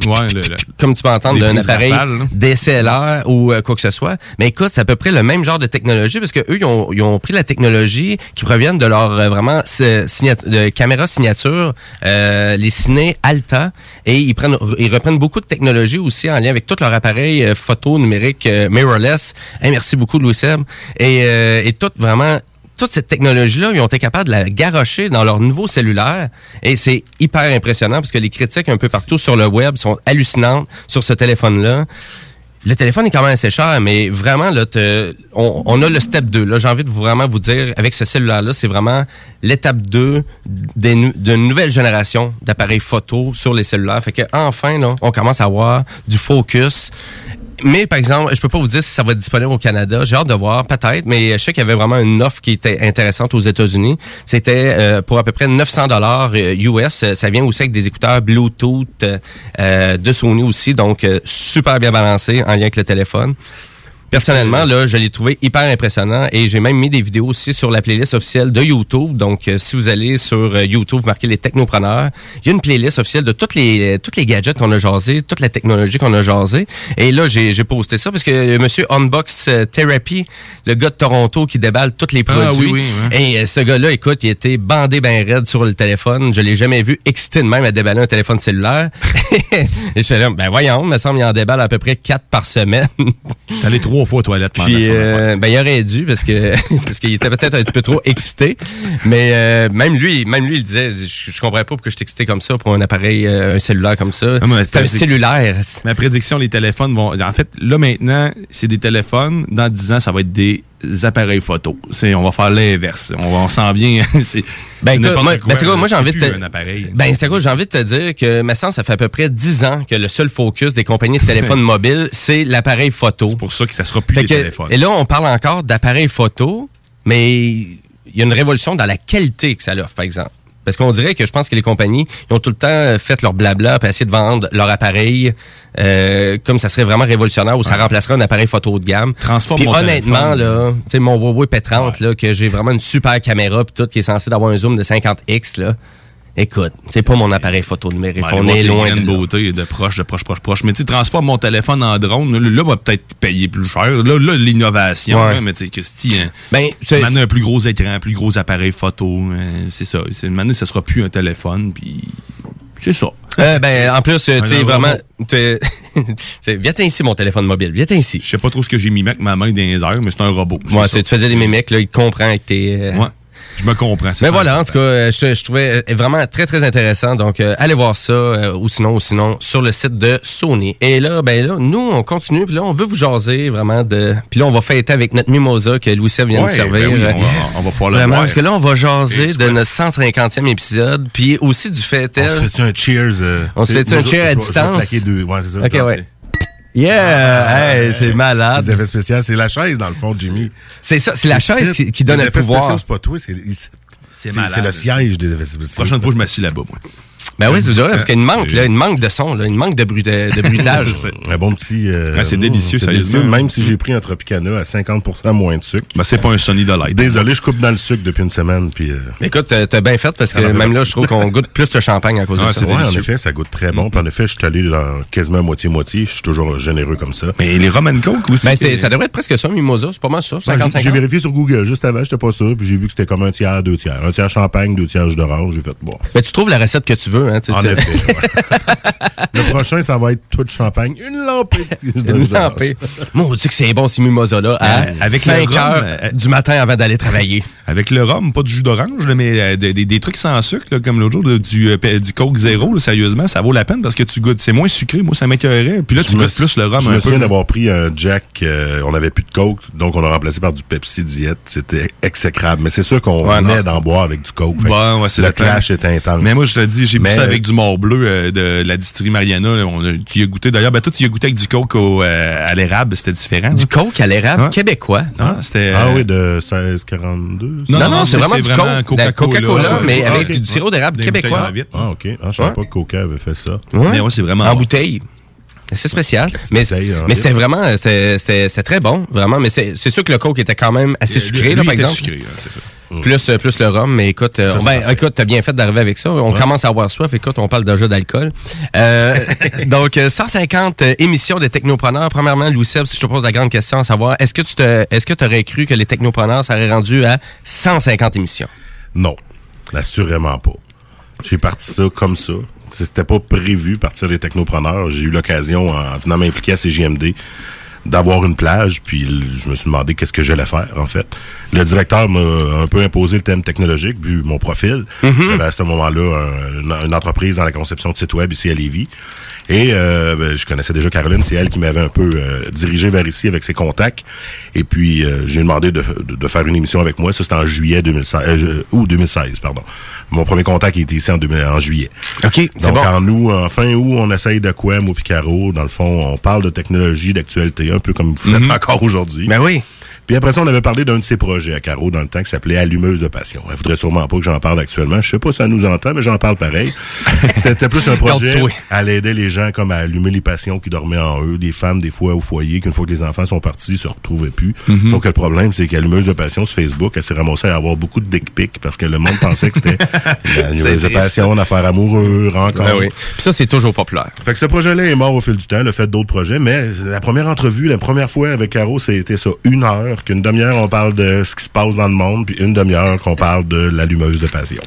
Ouais, le- le- comme tu peux entendre d'un appareil. DSLR ou euh, quoi que ce soit. Mais écoute, c'est à peu près le même genre de technologie parce que eux, ils ont, ils ont pris la technologie qui proviennent de leur euh, vraiment ce- signat- de caméra signature, euh, les ciné Alta, et ils prennent, ils reprennent beaucoup de technologies aussi en lien avec tout leur appareil euh, photo numérique euh, mirrorless. Hey, merci beaucoup Louis Seb. Et, euh, et tout vraiment toute cette technologie-là, ils ont été capables de la garrocher dans leur nouveau cellulaire. Et c'est hyper impressionnant parce que les critiques un peu partout sur le web sont hallucinantes sur ce téléphone-là. Le téléphone est quand même assez cher, mais vraiment, là, on, a le step 2. Là, j'ai envie de vraiment vous dire, avec ce cellulaire-là, c'est vraiment l'étape 2 des nou- d'une nouvelle génération d'appareils photo sur les cellulaires. Fait que enfin, on commence à avoir du focus. Mais par exemple, je peux pas vous dire si ça va être disponible au Canada. J'ai hâte de voir, peut-être, mais je sais qu'il y avait vraiment une offre qui était intéressante aux États-Unis. C'était euh, pour à peu près 900 dollars US. Euh, Ça vient aussi avec des écouteurs Bluetooth euh, euh, de Sony aussi, donc euh, super bien balancé en lien avec le téléphone. Personnellement, là, je l'ai trouvé hyper impressionnant et j'ai même mis des vidéos aussi sur la playlist officielle de YouTube. Donc, euh, si vous allez sur euh, YouTube, vous marquez les technopreneurs, il y a une playlist officielle de toutes les euh, toutes les gadgets qu'on a jasé, toute la technologie qu'on a jasé. Et là, j'ai j'ai posté ça parce que euh, Monsieur Unbox Therapy, le gars de Toronto qui déballe tous les Ah, produits. oui, oui, ouais. Et ce gars-là, écoute, il était bandé ben raide sur le téléphone. Je l'ai jamais vu excité de même à déballer un téléphone cellulaire. [LAUGHS] et je suis là, ben voyons, il me semble qu'il en déballe à peu près quatre par semaine. Trois fois aux toilettes pendant Puis, son euh, ben, il aurait dû parce que [LAUGHS] parce qu'il était peut-être un petit peu trop excité. Mais euh, même lui, même lui, il disait, je, je comprends pas pourquoi je suis excité comme ça pour un appareil, euh, un cellulaire comme ça. Ah, C'est un cellulaire. Ma prédiction, les téléphones vont. En fait, là maintenant, c'est des téléphones. Dans 10 ans, ça va être des appareils photo. C'est, on va faire l'inverse. On, on sent bien. [LAUGHS] c'est Ben, moi, quoi, ben, c'est quoi, moi, j'ai envie de te. Ben, c'est quoi, j'ai envie de te dire que, me semble, ça fait à peu près 10 ans que le seul focus des compagnies de téléphones [LAUGHS] mobiles, c'est l'appareil photo. C'est pour ça que ça sera plus Fait les que- téléphones. Et là, on parle encore d'appareils photo, mais il y a une révolution dans la qualité que ça offre, par exemple. Parce qu'on dirait que je pense que les compagnies ils ont tout le temps fait leur blabla pour essayer de vendre leur appareil euh, comme ça serait vraiment révolutionnaire ou ça remplacerait un appareil photo de gamme. Transforme Puis honnêtement, téléphone. là, tu sais, mon Huawei P30, là, que j'ai vraiment une super caméra puis tout, qui est censé avoir un zoom de 50x, là. Écoute, c'est pas mon appareil photo numérique. Ben, on est loin de beauté de proche, de proche, proche, proche. Mais tu sais, transforme mon téléphone en drone. Là, va peut-être payer plus cher. Là, là l'innovation. Ouais. mais tu sais, Christy, hein, Ben, c'est- maintenant, un plus gros écran, un plus gros appareil photo. euh, c'est ça. C'est- Maintenant, ça sera plus un téléphone. Puis c'est ça. Euh, ben, en plus, tu sais, vraiment, t'sais, [LAUGHS] viens ici, mon téléphone mobile, viens ici. Je sais pas trop ce que j'ai mis avec ma main dans les airs, mais c'est un robot. Ouais, tu faisais des mimiques, là, il comprend avec tes. euh, Ouais. Je me comprends. Mais voilà, en tout cas, euh, je, je trouvais euh, vraiment très, très intéressant. Donc, euh, allez voir ça, euh, ou sinon, ou sinon, sur le site de Sony. Et là, ben là, nous, on continue, puis là, on veut vous jaser vraiment de... Puis là, on va fêter avec notre mimosa que Louis vient de Ouais, servir. ben oui, on va- Euh, on va pouvoir le Vraiment, voir. parce que là, on va jaser de notre 150e épisode, puis aussi du fait On se fait un cheers? euh, On se fait un je- cheer à je vais- je vais distance? deux. Ouais, ça. Ok, ouais. Yeah! Hey, c'est malade. Les effets spéciaux, c'est la chaise, dans le fond, Jimmy. C'est ça, c'est la chaise qui, qui donne les le effets pouvoir. spéciaux, c'est pas toi, c'est c'est le siège des effets spéciaux. La prochaine fois, je m'assis là-bas, moi. Ben oui, c'est vrai, parce qu'il manque, là, il manque de son, là, il manque de, de bruitage. [LAUGHS] Un bon petit. euh, Ah, c'est délicieux, c'est sérieusement. délicieux, Même si j'ai pris un Tropicana à 50% moins de sucre. Ben, c'est pas un Sony de light. Désolé, je coupe dans le sucre depuis une semaine. Puis, euh, Écoute, t'as bien fait parce que Ça même là, je trouve qu'on goûte plus de champagne à cause Ah, de ça. ouais, en effet, ça goûte très bon. Puis en effet, je suis allé dans quasiment moitié-moitié. Je suis toujours généreux comme ça. Mais les Roman Coke aussi. Ben, c'est- ça devrait être presque ça, Mimosa, c'est pas mal ça, 50 j'ai- vérifié sur Google juste avant, j'étais pas sûr, puis j'ai vu que c'était comme un tiers, deux tiers. Un tiers champagne, deux tiers jus d'orange. J'ai fait bon. Mais tu trouves la recette que tu veux, hein, En effet. [LAUGHS] Le prochain, ça va être tout de champagne. Une lampée. [LAUGHS] Une lampée. Moi, on dit que c'est bon, ces mimosas-là, Euh, avec 5 le rhum, heures euh, du matin avant d'aller travailler. Avec le rhum, pas du jus d'orange, mais euh, des, des- des trucs sans sucre, là, comme l'autre jour, là, du, euh, du Coke Zéro, là, sérieusement, ça vaut la peine parce que tu goûtes. C'est moins sucré, moi, ça m'écœurait. Puis là, Je tu goûtes plus le rhum Je un me peu. souviens d'avoir pris un Jack, euh, on n'avait plus de Coke, donc on l'a remplacé par du Pepsi Diète. C'était exécrable. Mais c'est sûr qu'on venait d'en boire avec du Coke. Bon, ouais, le clash était intense. Mais moi, je te dis, j'ai bu Mais- ça avec du mort bleu euh, de la distillerie Mariana. là. On a- tu y as goûté. D'ailleurs, ben, toi, tu y as goûté avec du Coke au, euh, à l'érable. C'était différent. Du Coke à l'érable québécois. Ah, c'était. Ah euh, oui, de 16,42. Non, non, non, c'est c'est- vraiment du Coke. La Coca-Cola. Coca-Cola, mais Ah, avec du sirop d'érable québécois. Ah, OK. Ah, je savais pas que Coca avait fait ça. Ouais. Mais ouais, c'est vraiment En bouteille. C'est spécial. Mais, c'était vraiment, c'était très bon, vraiment. Mais c'est sûr que le Coke était quand même assez Euh, sucré, lui, là, par exemple. sucré, hein. Plus, euh, plus le rhum, mais écoute, euh, Ça, ben, écoute, t'as bien fait d'arriver avec ça. On Ouais. commence à avoir soif. Écoute, on parle déjà d'alcool. Euh, [LAUGHS] donc, euh, 150 euh, émissions de technopreneurs. Premièrement, Louis Seb, si je te pose la grande question, à savoir, est-ce que tu te, est-ce que tu aurais cru que les technopreneurs seraient rendus à 150 émissions? Non, assurément pas. J'ai parti ça comme ça. C'était pas prévu partir des technopreneurs. J'ai eu l'occasion, en venant m'impliquer à CGMD, d'avoir une plage, puis je me suis demandé qu'est-ce que j'allais faire, en fait. Le directeur m'a un peu imposé le thème technologique, vu mon profil. J'avais à ce moment-là un- une, une entreprise dans la conception de sites web ici à Lévis. Et euh, ben, je connaissais déjà Caroline, c'est elle qui m'avait un peu euh, dirigé vers ici avec ses contacts. Et puis, euh, j'ai demandé de, de- de faire une émission avec moi. Ça, c'était en juillet 2016, euh, je- ou 2016, pardon. Mon premier contact était ici en, 2000 en juillet. OK, c'est Donc, bon. en août, en fin août, on essaye de quoi, moi Picaro? Dans le fond, on parle de technologie, d'actualité, un peu comme vous faites encore aujourd'hui. Ben oui. Puis après ça, on avait parlé d'un de ses projets à Caro dans le temps qui s'appelait Allumeuse de passion. Elle voudrait sûrement pas que j'en parle actuellement. Je sais pas si ça nous entend, mais j'en parle pareil. [LAUGHS] C'était plus un projet. Elle aidait les gens comme à allumer les passions qui dormaient en eux, des femmes des fois au foyer, qu'une fois que les enfants sont partis, se retrouvaient plus. Mhm. Sauf que le problème, c'est qu'Allumeuse de passion sur Facebook, elle s'est ramassée à avoir beaucoup de dick pics parce que le monde pensait que c'était [LAUGHS] Allumeuse de passion, une affaire amoureux, rencontre. Ben oui. Puis ça, c'est toujours populaire. Fait que ce projet-là est mort au fil du temps, le fait d'autres projets, mais la première entrevue, la première fois avec Caro, c'était ça, une heure, qu'une demi-heure, on parle de ce qui se passe dans le monde, puis une demi-heure qu'on parle de l'allumeuse de passion.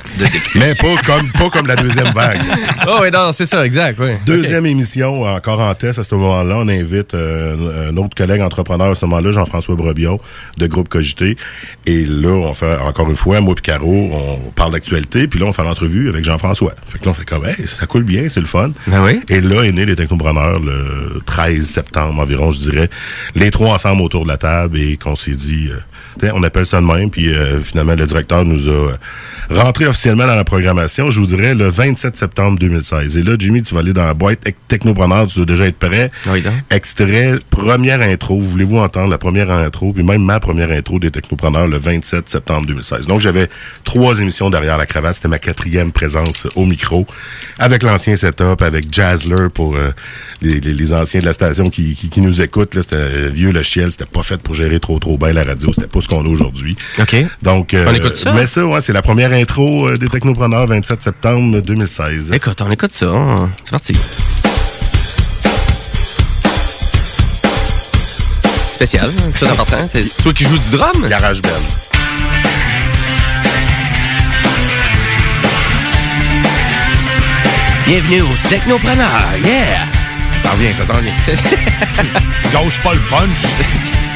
mais pas comme, pas comme la deuxième vague. [LAUGHS] Oh, oui, non, c'est ça, exact, oui. Deuxième émission, encore en test à ce moment-là, on invite euh, un autre collègue entrepreneur à ce moment-là, Jean-François Brebion, de Groupe Cogité. Et là, on fait, encore une fois, moi et Caro, on parle d'actualité, puis là, on fait l'entrevue avec Jean-François. Fait que là, on fait comme, hey, ça coule bien, c'est le fun. Ben oui. Et là est né les technopreneurs le 13 septembre environ, je dirais. Les trois ensemble autour de la table et qu'on se s'est dit, euh, Tiens, on appelle ça de même, puis euh, finalement, le directeur nous a euh, rentré officiellement dans la programmation, je vous dirais, le 27 septembre 2016. Et là, Jimmy, tu vas aller dans la boîte Tec- Technopreneur, tu dois déjà être prêt. Extrait, première intro, voulez-vous entendre la première intro, puis même ma première intro des Technopreneurs le 27 septembre 2016. Donc, j'avais trois émissions derrière la cravate, c'était ma quatrième présence au micro, avec l'ancien setup, avec Jazzler pour euh, les, les- les anciens de la station qui, qui, qui nous écoutent. là, C'était vieux le chiel, c'était pas fait pour gérer trop trop bien la radio, c'était pas ce qu'on a aujourd'hui. OK. Donc, euh, On écoute ça? Mais ça, ouais, c'est la première intro euh, des Technopreneurs, 27 septembre 2016. Écoute, on écoute ça. hein. C'est parti. Spécial, hein, tout important. C'est c'est toi qui joues du drum? Garage Band. Bienvenue au Technopreneur, yeah! Ça s'en vient, ça s'en vient. [LAUGHS] Gauche pas le punch. [LAUGHS]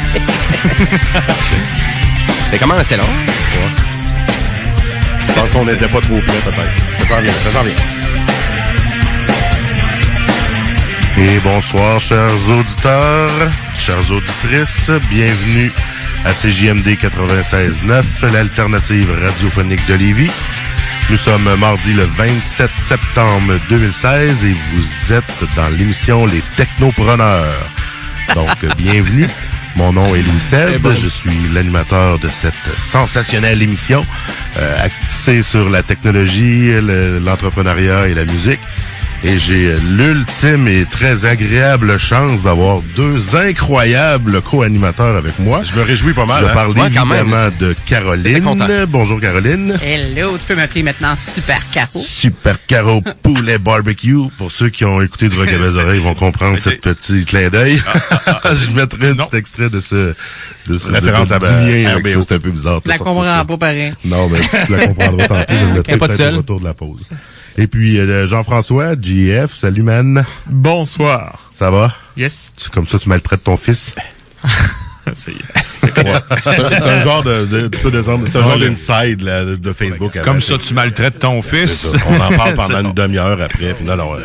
C'est comment, c'est long? Je pense qu'on n'était pas trop près, peut-être. Ça s'en vient, ça s'en vient. Et bonsoir, chers auditeurs, chères auditrices. Bienvenue à CJMD 96.9, l'alternative radiophonique de Lévis. Nous sommes mardi le 27 septembre 2016 et vous êtes dans l'émission Les Technopreneurs. Donc, [LAUGHS] bienvenue. Mon nom est Louis Seb. Je suis l'animateur de cette sensationnelle émission euh, axée sur la technologie, le- l'entrepreneuriat et la musique. Et j'ai l'ultime et très agréable chance d'avoir deux incroyables co-animateurs avec moi. Je me réjouis pas mal, Je hein? parle Ouais, évidemment de Caroline. Bonjour Caroline. Hello, tu peux m'appeler maintenant Super Caro. Super Caro Poulet Barbecue. Pour ceux qui ont écouté du Rock oreilles, vont comprendre ce petit clin d'œil. [LAUGHS] Je mettrai un petit extrait de ce, de ce Référence de, à, c'est un peu bizarre. Je la comprends pas pareil. Non, mais tu la comprendras tantôt. Je vais le noter pas au retour de la pause. Et puis, euh, Jean-François, JF, salut man. Bonsoir. Ça va? Yes. Tu- comme ça, tu maltraites ton fils? Ça y est. Ouais. C'est un genre de, de- tu peux descendre, c'est un genre d'inside là, de, de Facebook. Comme ça, tu maltraites ton C'est fils. On en parle pendant [LAUGHS] C'est une demi-heure après. Puis non, non, euh,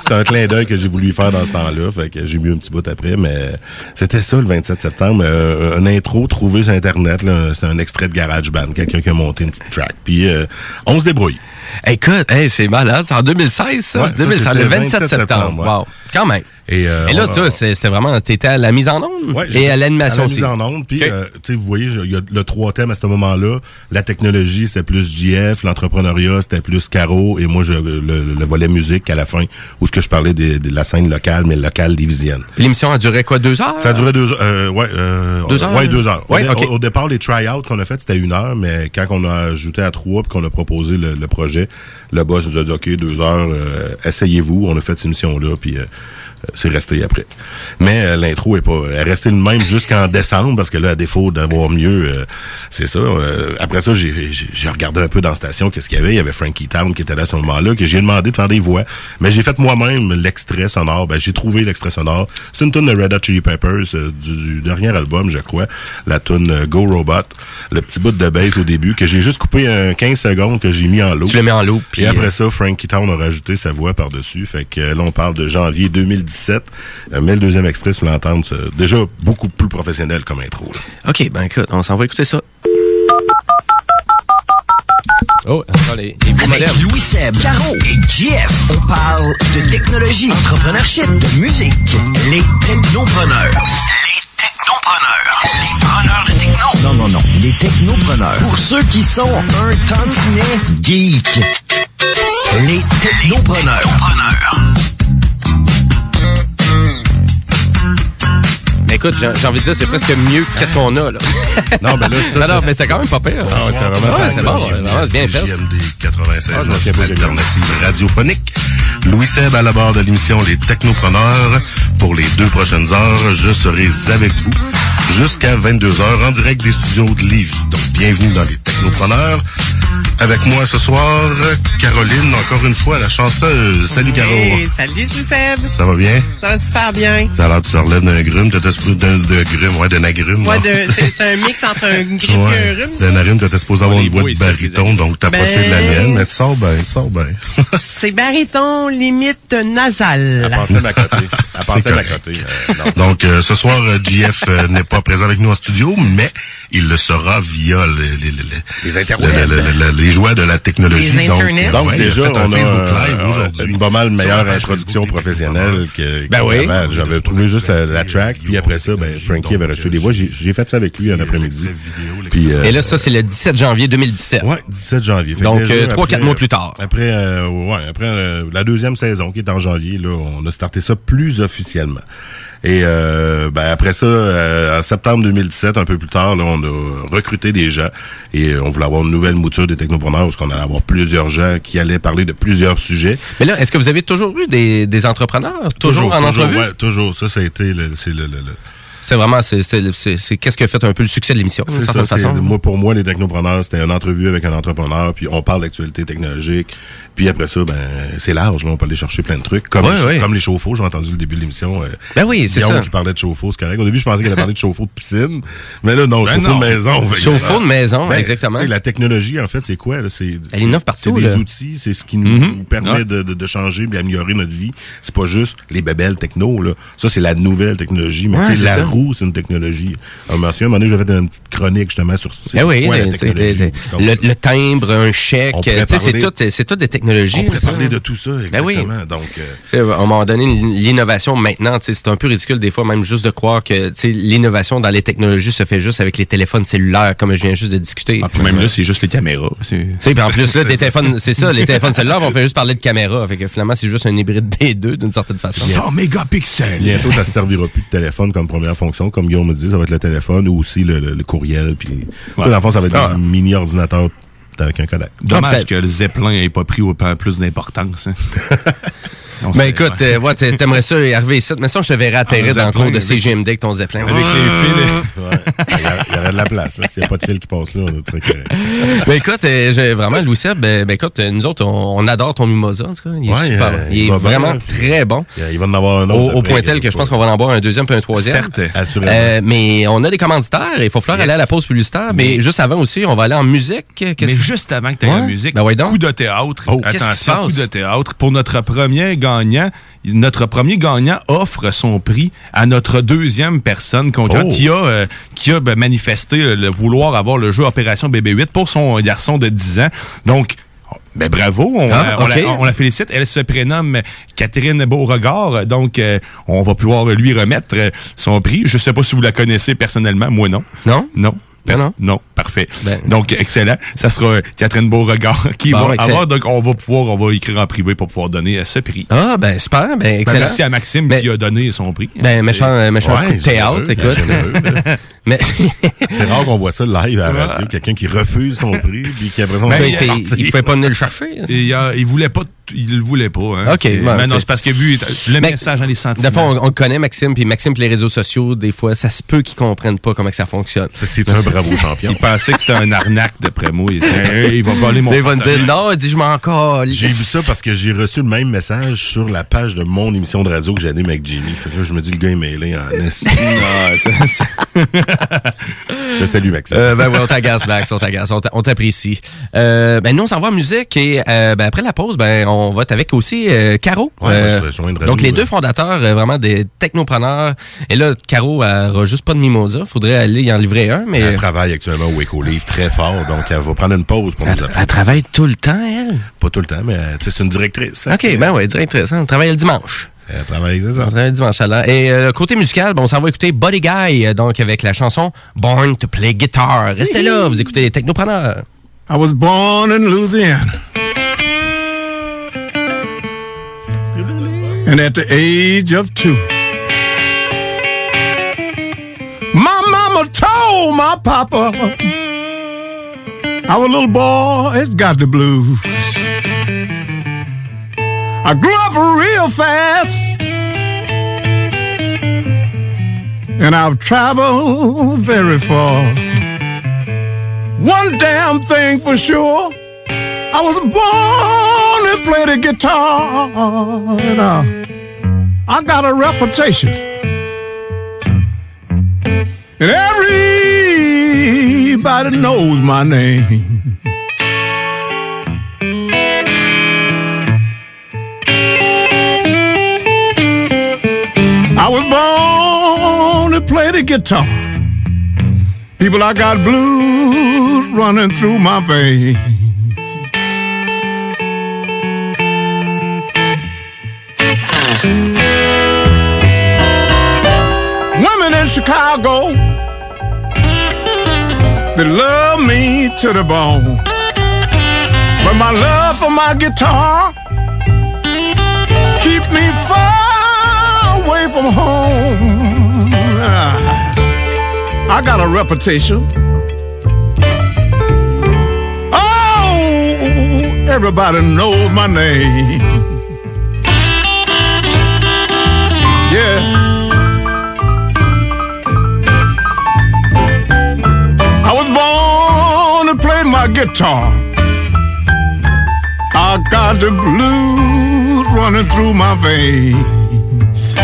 c'était un clin d'œil que j'ai voulu faire dans ce temps-là. Fait que j'ai mis un petit bout après. Mais c'était ça le 27 septembre. euh, un intro trouvé sur Internet. là. C'est un extrait de GarageBand. Quelqu'un qui a monté une petite track. Puis euh, on se débrouille. Écoute, hey, c'est malade. C'est en 2016, ça? Ouais, ça, 2016, le c'était 27 septembre. ouais. Wow. Quand même. Et, euh, Et là, a- c'était vraiment, t'étais à la mise en onde Ouais, et à l'animation à la aussi. mise en onde. Puis, Ok. euh, tu sais, vous voyez, il y a le trois thèmes à ce moment-là. La technologie, c'était plus JF. L'entrepreneuriat, c'était plus Caro. Et moi, je, le, le volet musique à la fin, où ce que je parlais de, de la scène locale, mais locale divisienne. L'émission a duré quoi, deux heures? Ça a duré deux heures. Euh, ouais, euh, Deux heures? Ouais, deux heures. Ouais, au, au- départ, les try-outs qu'on a fait, c'était une heure, mais quand on a ajouté à trois puis qu'on a proposé le, le projet, le boss nous a dit, OK, deux heures, euh, essayez-vous. On a fait cette émission-là, puis euh, c'est resté après. Mais euh, l'intro est pas elle est restée le même jusqu'en décembre, parce que là, à défaut d'avoir mieux, euh, c'est ça. Euh, après ça, j'ai j'ai- regardé un peu dans la station qu'est-ce qu'il y avait. Il y avait Frankie Town qui était là à ce moment-là, que j'ai demandé de faire des voix. Mais j'ai fait moi-même l'extrait sonore. Ben, j'ai trouvé l'extrait sonore. C'est une tune de Red Hot Chili Peppers euh, du, du dernier album, je crois. La tune euh, Go Robot. Le petit bout de bass au début, que j'ai juste coupé un 15 secondes que j'ai mis en loop. Tu l'as mis en loop, Puis puis, après euh, ça, Frankie Town a rajouté sa voix par-dessus. Fait que euh, là, on parle de janvier 2017. Euh, mais le deuxième extrait, tu l'entends, c'est déjà beaucoup plus professionnel comme intro. là. OK, ben écoute, on s'en va écouter ça. Oh, attends, les, les vieux Avec modèles. Louis Seb, Caro et JF, on parle de technologie, entrepreneurship, de musique. Les technopreneurs. Les technopreneurs. Les preneurs de techno. Non, non, non. Les technopreneurs. Pour ceux qui sont un tantinet geek. Les technopreneurs. Mais écoute, j'ai envie de dire, c'est presque mieux que qu'est-ce qu'on a, là. [LAUGHS] Non, mais là, ça, non, non, c'est- mais c'est quand même pas pire. Ah ouais, c'était vraiment Ouais, c'est bon, vraiment bien fait. JMD 96, Ah, alternative radiophonique. Louis Seb à la barre de l'émission Les Technopreneurs. Pour les deux prochaines heures, je serai avec vous jusqu'à 22h en direct des studios de Lévis. Donc, bienvenue dans Les Technopreneurs. Avec moi ce soir, Caroline, encore une fois, la chanceuse. Salut, Caro. Hey, salut, Seb. Ça va bien? Ça va super bien. Ça a l'air tu relèves d'un grume, d'un de grume, ouais, d'un agrume. De- c'est c'est un mix entre un [LAUGHS] grippe et un Ouais. rhume. ça. D'un narine, t'étais supposé avoir une voix de baryton, donc t'approchais de la Ben- mienne, mais tu sors bien, tu sors bien. [LAUGHS] C'est baryton limite nasal. Elle pensait à ma côté. Elle pensait à ma côté. euh, non. Donc, euh, ce soir, euh, JF euh, n'est pas présent avec nous en studio, mais il le sera via le- le- le- le- Les interwebs. le- le- le- le- les joies de la technologie. Les donc, internets. donc Ouais, déjà, a un on a euh, aujourd'hui. une pas mal meilleure introduction professionnelle que Ben oui. J'avais trouvé juste la, la track, puis après ça, ben, Frankie avait reçu des voix. J'ai j'ai fait ça avec lui un après-midi. Puis, euh, Et là, ça, c'est le 17 janvier 2017. Ouais, 17 janvier. Fait Donc, euh, trois, après- quatre mois plus tard. Après, euh, ouais, après euh, la deuxième saison qui est en janvier, là, on a starté ça plus officiellement. Et euh, ben, après ça, euh, en septembre 2017, un peu plus tard, là, on a recruté des gens et euh, on voulait avoir une nouvelle mouture des technopreneurs parce qu'on allait avoir plusieurs gens qui allaient parler de plusieurs sujets. Mais là, est-ce que vous avez toujours eu des, des entrepreneurs? Toujours, en toujours, entrevue? ouais, toujours. Ça, ça a été le, c'est le, le- le- C'est vraiment, c'est, c'est, c'est, c'est qu'est-ce qui a fait un peu le succès de l'émission, C'est ça, façon. moi, pour moi, les technopreneurs, c'était une entrevue avec un entrepreneur, puis on parle d'actualité technologique. Puis après ça, ben, c'est large, là, on peut aller chercher plein de trucs. Comme, comme les chauffe-eau, j'ai entendu le début de l'émission. euh, Ben oui, c'est Guillaume ça. qui parlait de chauffe-eau, c'est correct. Au début, je pensais qu'il allait parler de chauffe-eau de piscine. Mais là, non, Ben chauffe-eau de maison. Chauffe-eau de maison, Ben, exactement. tu sais, La technologie, en fait, c'est quoi? là? C'est, Elle innove partout, C'est des là. outils, c'est ce qui nous Mhm. permet de, de, de changer et d'améliorer notre vie. C'est pas juste les bébelles techno, là. Ça, c'est la nouvelle technologie. Mais Ouais, la c'est une technologie. Monsieur, à un moment donné, j'avais fait une petite chronique, justement, sur Ben oui, quoi la le, technologie. le- le- le timbre, un chèque, On c'est tout, c'est tout des technologies. On pourrait ça. parler de tout ça, Ben oui. exactement. Donc, euh, à un moment donné, l'innovation maintenant, c'est un peu ridicule des fois, même juste de croire que l'innovation dans les technologies se fait juste avec les téléphones cellulaires, comme je viens juste de discuter. Ah, puis même là, c'est juste les caméras. C'est- en plus, là, [LAUGHS] téléphones, c'est ça, les téléphones cellulaires vont faire juste parler de caméra. Fait que finalement, c'est juste un hybride des deux, d'une certaine façon. 100 mégapixels. bientôt, ça ne servira plus de téléphone comme première Comme Guillaume me dit, ça va être le téléphone ou aussi le, le- le courriel. Puis, tu sais, Ouais. dans le fond, ça va être Ah. un mini-ordinateur avec un Kodak. Dommage que le Zeppelin n'ait pas pris au- plus d'importance. hein. [LAUGHS] Ben écoute, euh, ouais, t'a- t'aimerais ça arriver ici. Mais ça, je te verrais atterrir dans le cours de CGMD avec ton Zeppelin. Avec les fils. Ouais. Il y a- il y aurait de la place. là. S'il n'y a pas de fil qui passe là, on est très correct. Ben écoute, euh, j'ai- vraiment, Louis Seb, ben, ben, écoute, euh, nous autres, on, on adore ton mimosa, en tout cas. Il est Ouais, super. euh, il est bien, vraiment là. très bon. Il va en avoir un Au, autre. au point tel que je pense qu'on va en boire un deuxième puis un troisième. Certes. Assurément. Euh, mais on a des commanditaires il faut falloir aller à la pause publicitaire. Mais juste avant aussi, on va aller en musique. Mais juste avant que tu aies la musique, Ben coup de théâtre. Oh, Attention, coup de théâtre. Pour notre premier gagnant, notre premier gagnant offre son prix à notre deuxième personne concurrente Oh. qui a, euh, qui a ben, manifesté euh, le vouloir avoir le jeu Opération BB8 pour son garçon de 10 ans. Donc, ben bravo, on, Ah, on la, on la félicite. Elle se prénomme Catherine Beauregard, donc euh, on va pouvoir lui remettre euh, son prix. Je sais pas si vous la connaissez personnellement, moi non. Non? Non. Non. Non, parfait. Ben- Donc, excellent. Ça sera euh, Catherine Beauregard [LAUGHS] qui Bon, va excellent. avoir. Donc, on va pouvoir, on va écrire en privé pour pouvoir donner ce prix. Ah, ben super, ben Ben, excellent. merci à Maxime qui a donné son prix. Ben, méchant, euh, méchant Ouais, coup de théâtre, écoute. [LAUGHS] mais [LAUGHS] C'est rare qu'on voit ça live à la radio. Quelqu'un qui refuse son prix, puis qui on Ben, fait il- il pouvait pas venir le chercher. Et, euh, il voulait pas, il le voulait pas. Hein. Ok, ouais, mais non, c'est- parce que vu le Mais- message dans les sentiments. Des fois, on, connaît, Maxime, puis Maxime, puis les réseaux sociaux, des fois, ça se peut qu'ils comprennent pas comment que ça fonctionne. C'est un bravo champion. Il pensait que c'était un arnaque d'après moi. Il, Hey, il va voler mon il va me dire, non, il dit, je m'en calisse. J'ai vu ça parce que j'ai reçu le même message sur la page de mon émission de radio que j'anime avec Jimmy. Fait que là, je me dis, le gars est mêlé en est. [LAUGHS] [LAUGHS] Je salue Maxime. Euh, ben oui, on t'agace, Max, on t'agace, on t'a- on t'apprécie. Euh, ben nous, on s'en va en musique et euh, ben, après la pause, ben on va être avec aussi Caro. Ouais, donc les deux fondateurs, vraiment des technopreneurs. Et là, Caro elle aura juste pas de mimosa. Faudrait aller y en livrer un, mais Elle travaille actuellement au Eco Live très fort, donc elle va prendre une pause pour nous appeler. elle travaille tout le temps, elle? Pas tout le temps, mais c'est une directrice. hein. OK, ben oui, directrice. hein. Elle travaille le dimanche. On travaille le dimanche là. Et euh, côté musical, bon, on s'en va écouter Body Guy, euh, donc avec la chanson Born to Play Guitar. Restez là, vous écoutez les technopreneurs. I was born in Louisiana. And at the age of two, my mama told my papa, our little boy has got the blues. I grew up real fast. And I've traveled very far. One damn thing for sure. I was born to play the guitar. And I got a reputation. And everybody knows my name. Play the guitar. People, I got blues running through my veins. Women in Chicago, they love me to the bone. But my love for my guitar keep me far away from home. I got a reputation. Oh, everybody knows my name. Yeah. I was born to play my guitar. I got the blues running through my veins.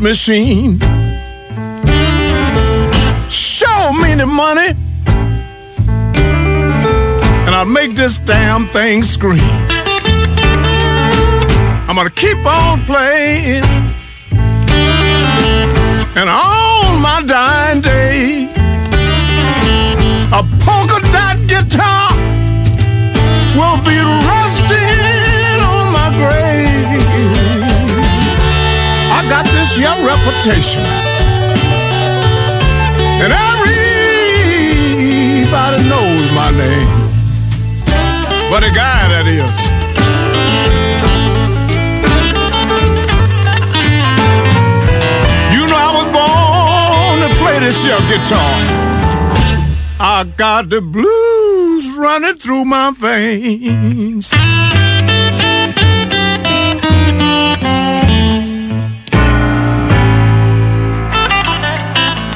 Machine. Show me the money, and I'll make this damn thing scream. I'm gonna keep on playing, and on my dying day, a polka dot guitar will be rusted on my grave. Reputation, and everybody knows my name. But a guy that is. You know I was born to play this here guitar. I got the blues running through my veins. «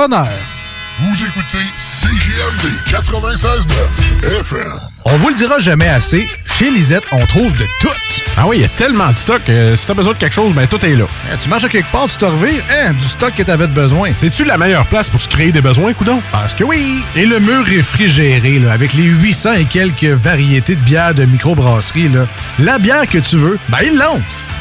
Vous écoutez CGMD 96.9 FM. On vous le dira jamais assez, chez Lisette, on trouve de tout. Ah oui, il y a tellement de stock. euh, si t'as besoin de quelque chose, ben tout est là. Eh, tu marches à quelque part, tu te revires, hein, du stock que t'avais de besoin. C'est-tu la meilleure place pour se créer des besoins, coudon? Parce que oui! Et le mur réfrigéré, là, avec les 800 et quelques variétés de bières de microbrasserie, là, la bière que tu veux, ben ils l'ont!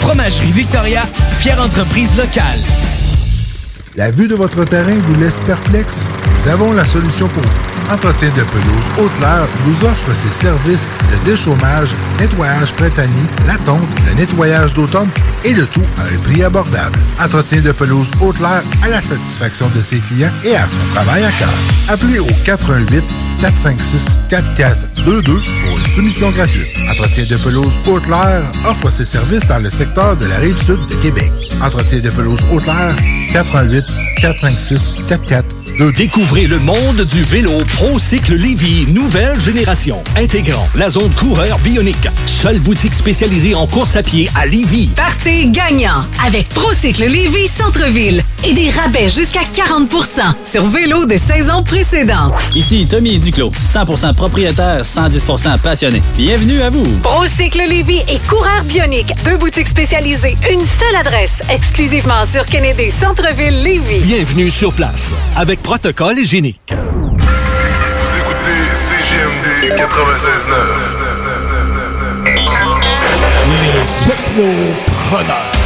Fromagerie Victoria, fière entreprise locale. La vue de votre terrain vous laisse perplexe? Nous avons la solution pour vous. Entretien de pelouse Haute-Lair vous offre ses services de déchômage, nettoyage printanier, la tonte, le nettoyage d'automne et le tout à un prix abordable. Entretien de pelouse Haute-Lair à la satisfaction de ses clients et à son travail à cœur. Appelez au 88 456 4422 pour une soumission gratuite. Entretien de pelouse Haute-Lair offre ses services dans le secteur de la rive sud de Québec. Entretien de pelouse Haute-Lair 88 456 4422 Découvrez le monde du vélo ProCycle Lévy, nouvelle génération, intégrant la zone coureur bionique. Seule boutique spécialisée en course à pied à Lévy. Partez gagnant avec Procycle Lévis Centre-Ville et des rabais jusqu'à 40% sur vélo de saison précédente. Ici Tommy Duclos, 100% propriétaire, 110% passionné. Bienvenue à vous. Procycle Lévis et Coureur Bionique, deux boutiques spécialisées, une seule adresse, exclusivement sur Kennedy Centre-Ville Lévis. Bienvenue sur place, avec protocole hygiénique. Vous écoutez CGMD 96.9. Les technopreneurs.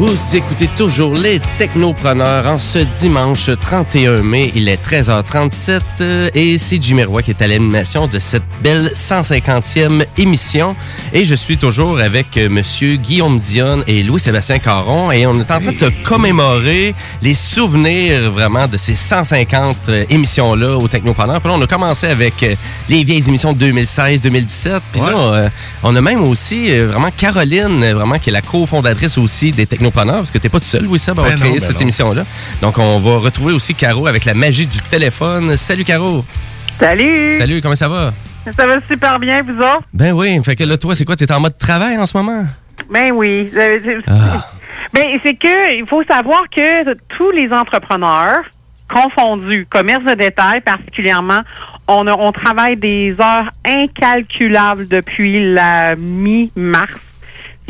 Vous écoutez toujours les Technopreneurs en ce dimanche 31 mai. Il est 13h37 euh, et c'est Jimmy Roy qui est à l'animation de cette belle 150e émission. Et je suis toujours avec euh, Monsieur Guillaume Dion et Louis-Sébastien Caron et on est en train de se commémorer les souvenirs vraiment de ces 150 euh, émissions-là au Technopreneurs. Puis là, on a commencé avec euh, les vieilles émissions de 2016-2017. Puis là, on a même aussi vraiment Caroline, vraiment qui est la cofondatrice aussi des Technopreneurs, parce que t'es pas tout seul, Louis Seb, à Ben avoir créé non, ben cette non. émission-là. Donc, on va retrouver aussi Caro avec la magie du téléphone. Salut, Caro. Salut! Salut, comment ça va? Ça va super bien, vous autres? Ben oui, fait que là, toi, c'est quoi? T'es en mode travail en ce moment? Ben oui. C'est- Ah. Ben, c'est que il faut savoir que tous les entrepreneurs confondus, commerce de détail particulièrement, on, a- on travaille des heures incalculables depuis la mi-mars.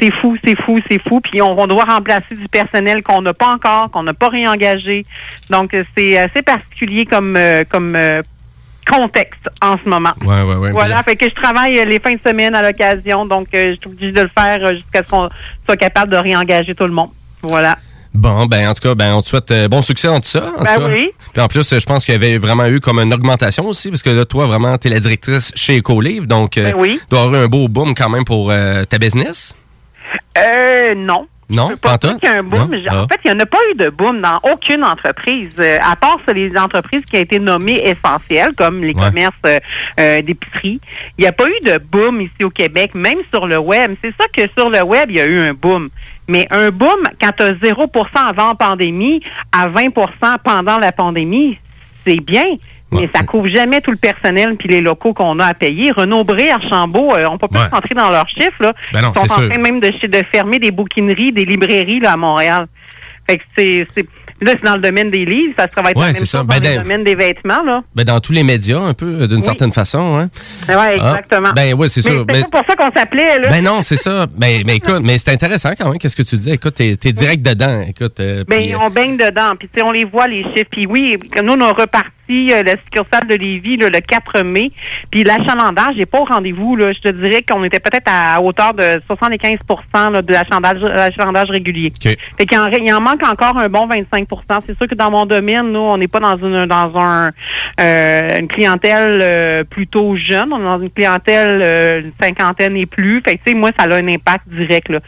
C'est fou, c'est fou, c'est fou. Puis on, on doit remplacer du personnel qu'on n'a pas encore, qu'on n'a pas réengagé. Donc c'est assez particulier comme euh, comme euh, contexte en ce moment. Ouais, ouais, ouais. Voilà, fait que je travaille euh, les fins de semaine à l'occasion, donc euh, je suis obligée de le faire euh, jusqu'à ce qu'on soit capable de réengager tout le monde. Voilà. Bon, ben en tout cas, ben on te souhaite euh, bon succès dans tout ça. En Ben tout cas. oui. Puis en plus, je pense qu'il y avait vraiment eu comme une augmentation aussi, parce que là, toi, vraiment, t'es la directrice chez Ecolive, donc euh, Ben oui. tu dois avoir eu un beau boom quand même pour euh, ta business. Euh, non. Non, Pas pas sûr qu'il y a un boom. Non? J- En fait, il n'y en a pas eu de boom dans aucune entreprise, euh, à part sur les entreprises qui ont été nommées essentielles, comme les Ouais. commerces euh, euh, d'épicerie. Il n'y a pas eu de boom ici au Québec, même sur le web. C'est ça que sur le web, il y a eu un boom. Mais un boom, quand tu as 0% avant la pandémie à 20% pendant la pandémie, c'est bien. Mais ça couvre jamais tout le personnel puis les locaux qu'on a à payer. Renaud Bré, Archambault, euh, on peut pas Ouais. rentrer dans leurs chiffres. Là. Ben non, Ils sont en sûr. train même de, de fermer des bouquineries, des librairies là, à Montréal. Fait que c'est, là c'est dans le domaine des livres, ça se va être Ouais, même ça. dans Ben, le domaine des vêtements là. Ben dans tous les médias, un peu, euh, d'une certaine façon. Hein? Ouais, exactement. Ah, ben oui, c'est Mais sûr. C'est Ben, pas pour ça qu'on s'appelait là. ben non, c'est ça. Ben, ben écoute, mais c'est intéressant quand même, qu'est-ce que tu dis. Écoute, t'es es direct dedans. Écoute, euh, Ben, euh, on baigne dedans. Puis, tu sais, on les voit, les chiffres. Puis, oui, nous, on a reparti euh, la succursale de Lévis là, le 4 mai. Puis, l'achalandage n'est pas au rendez-vous. Là. Je te dirais qu'on était peut-être à hauteur de 75 là, de l'achalandage, régulier. Fait qu'il en, il en manque encore un bon 25% C'est sûr que dans mon domaine, nous, on n'est pas dans une dans un euh, une clientèle euh, plutôt jeune. On est dans une clientèle une cinquantaine et plus. Fait que, tu sais, moi, ça a un impact direct. Là.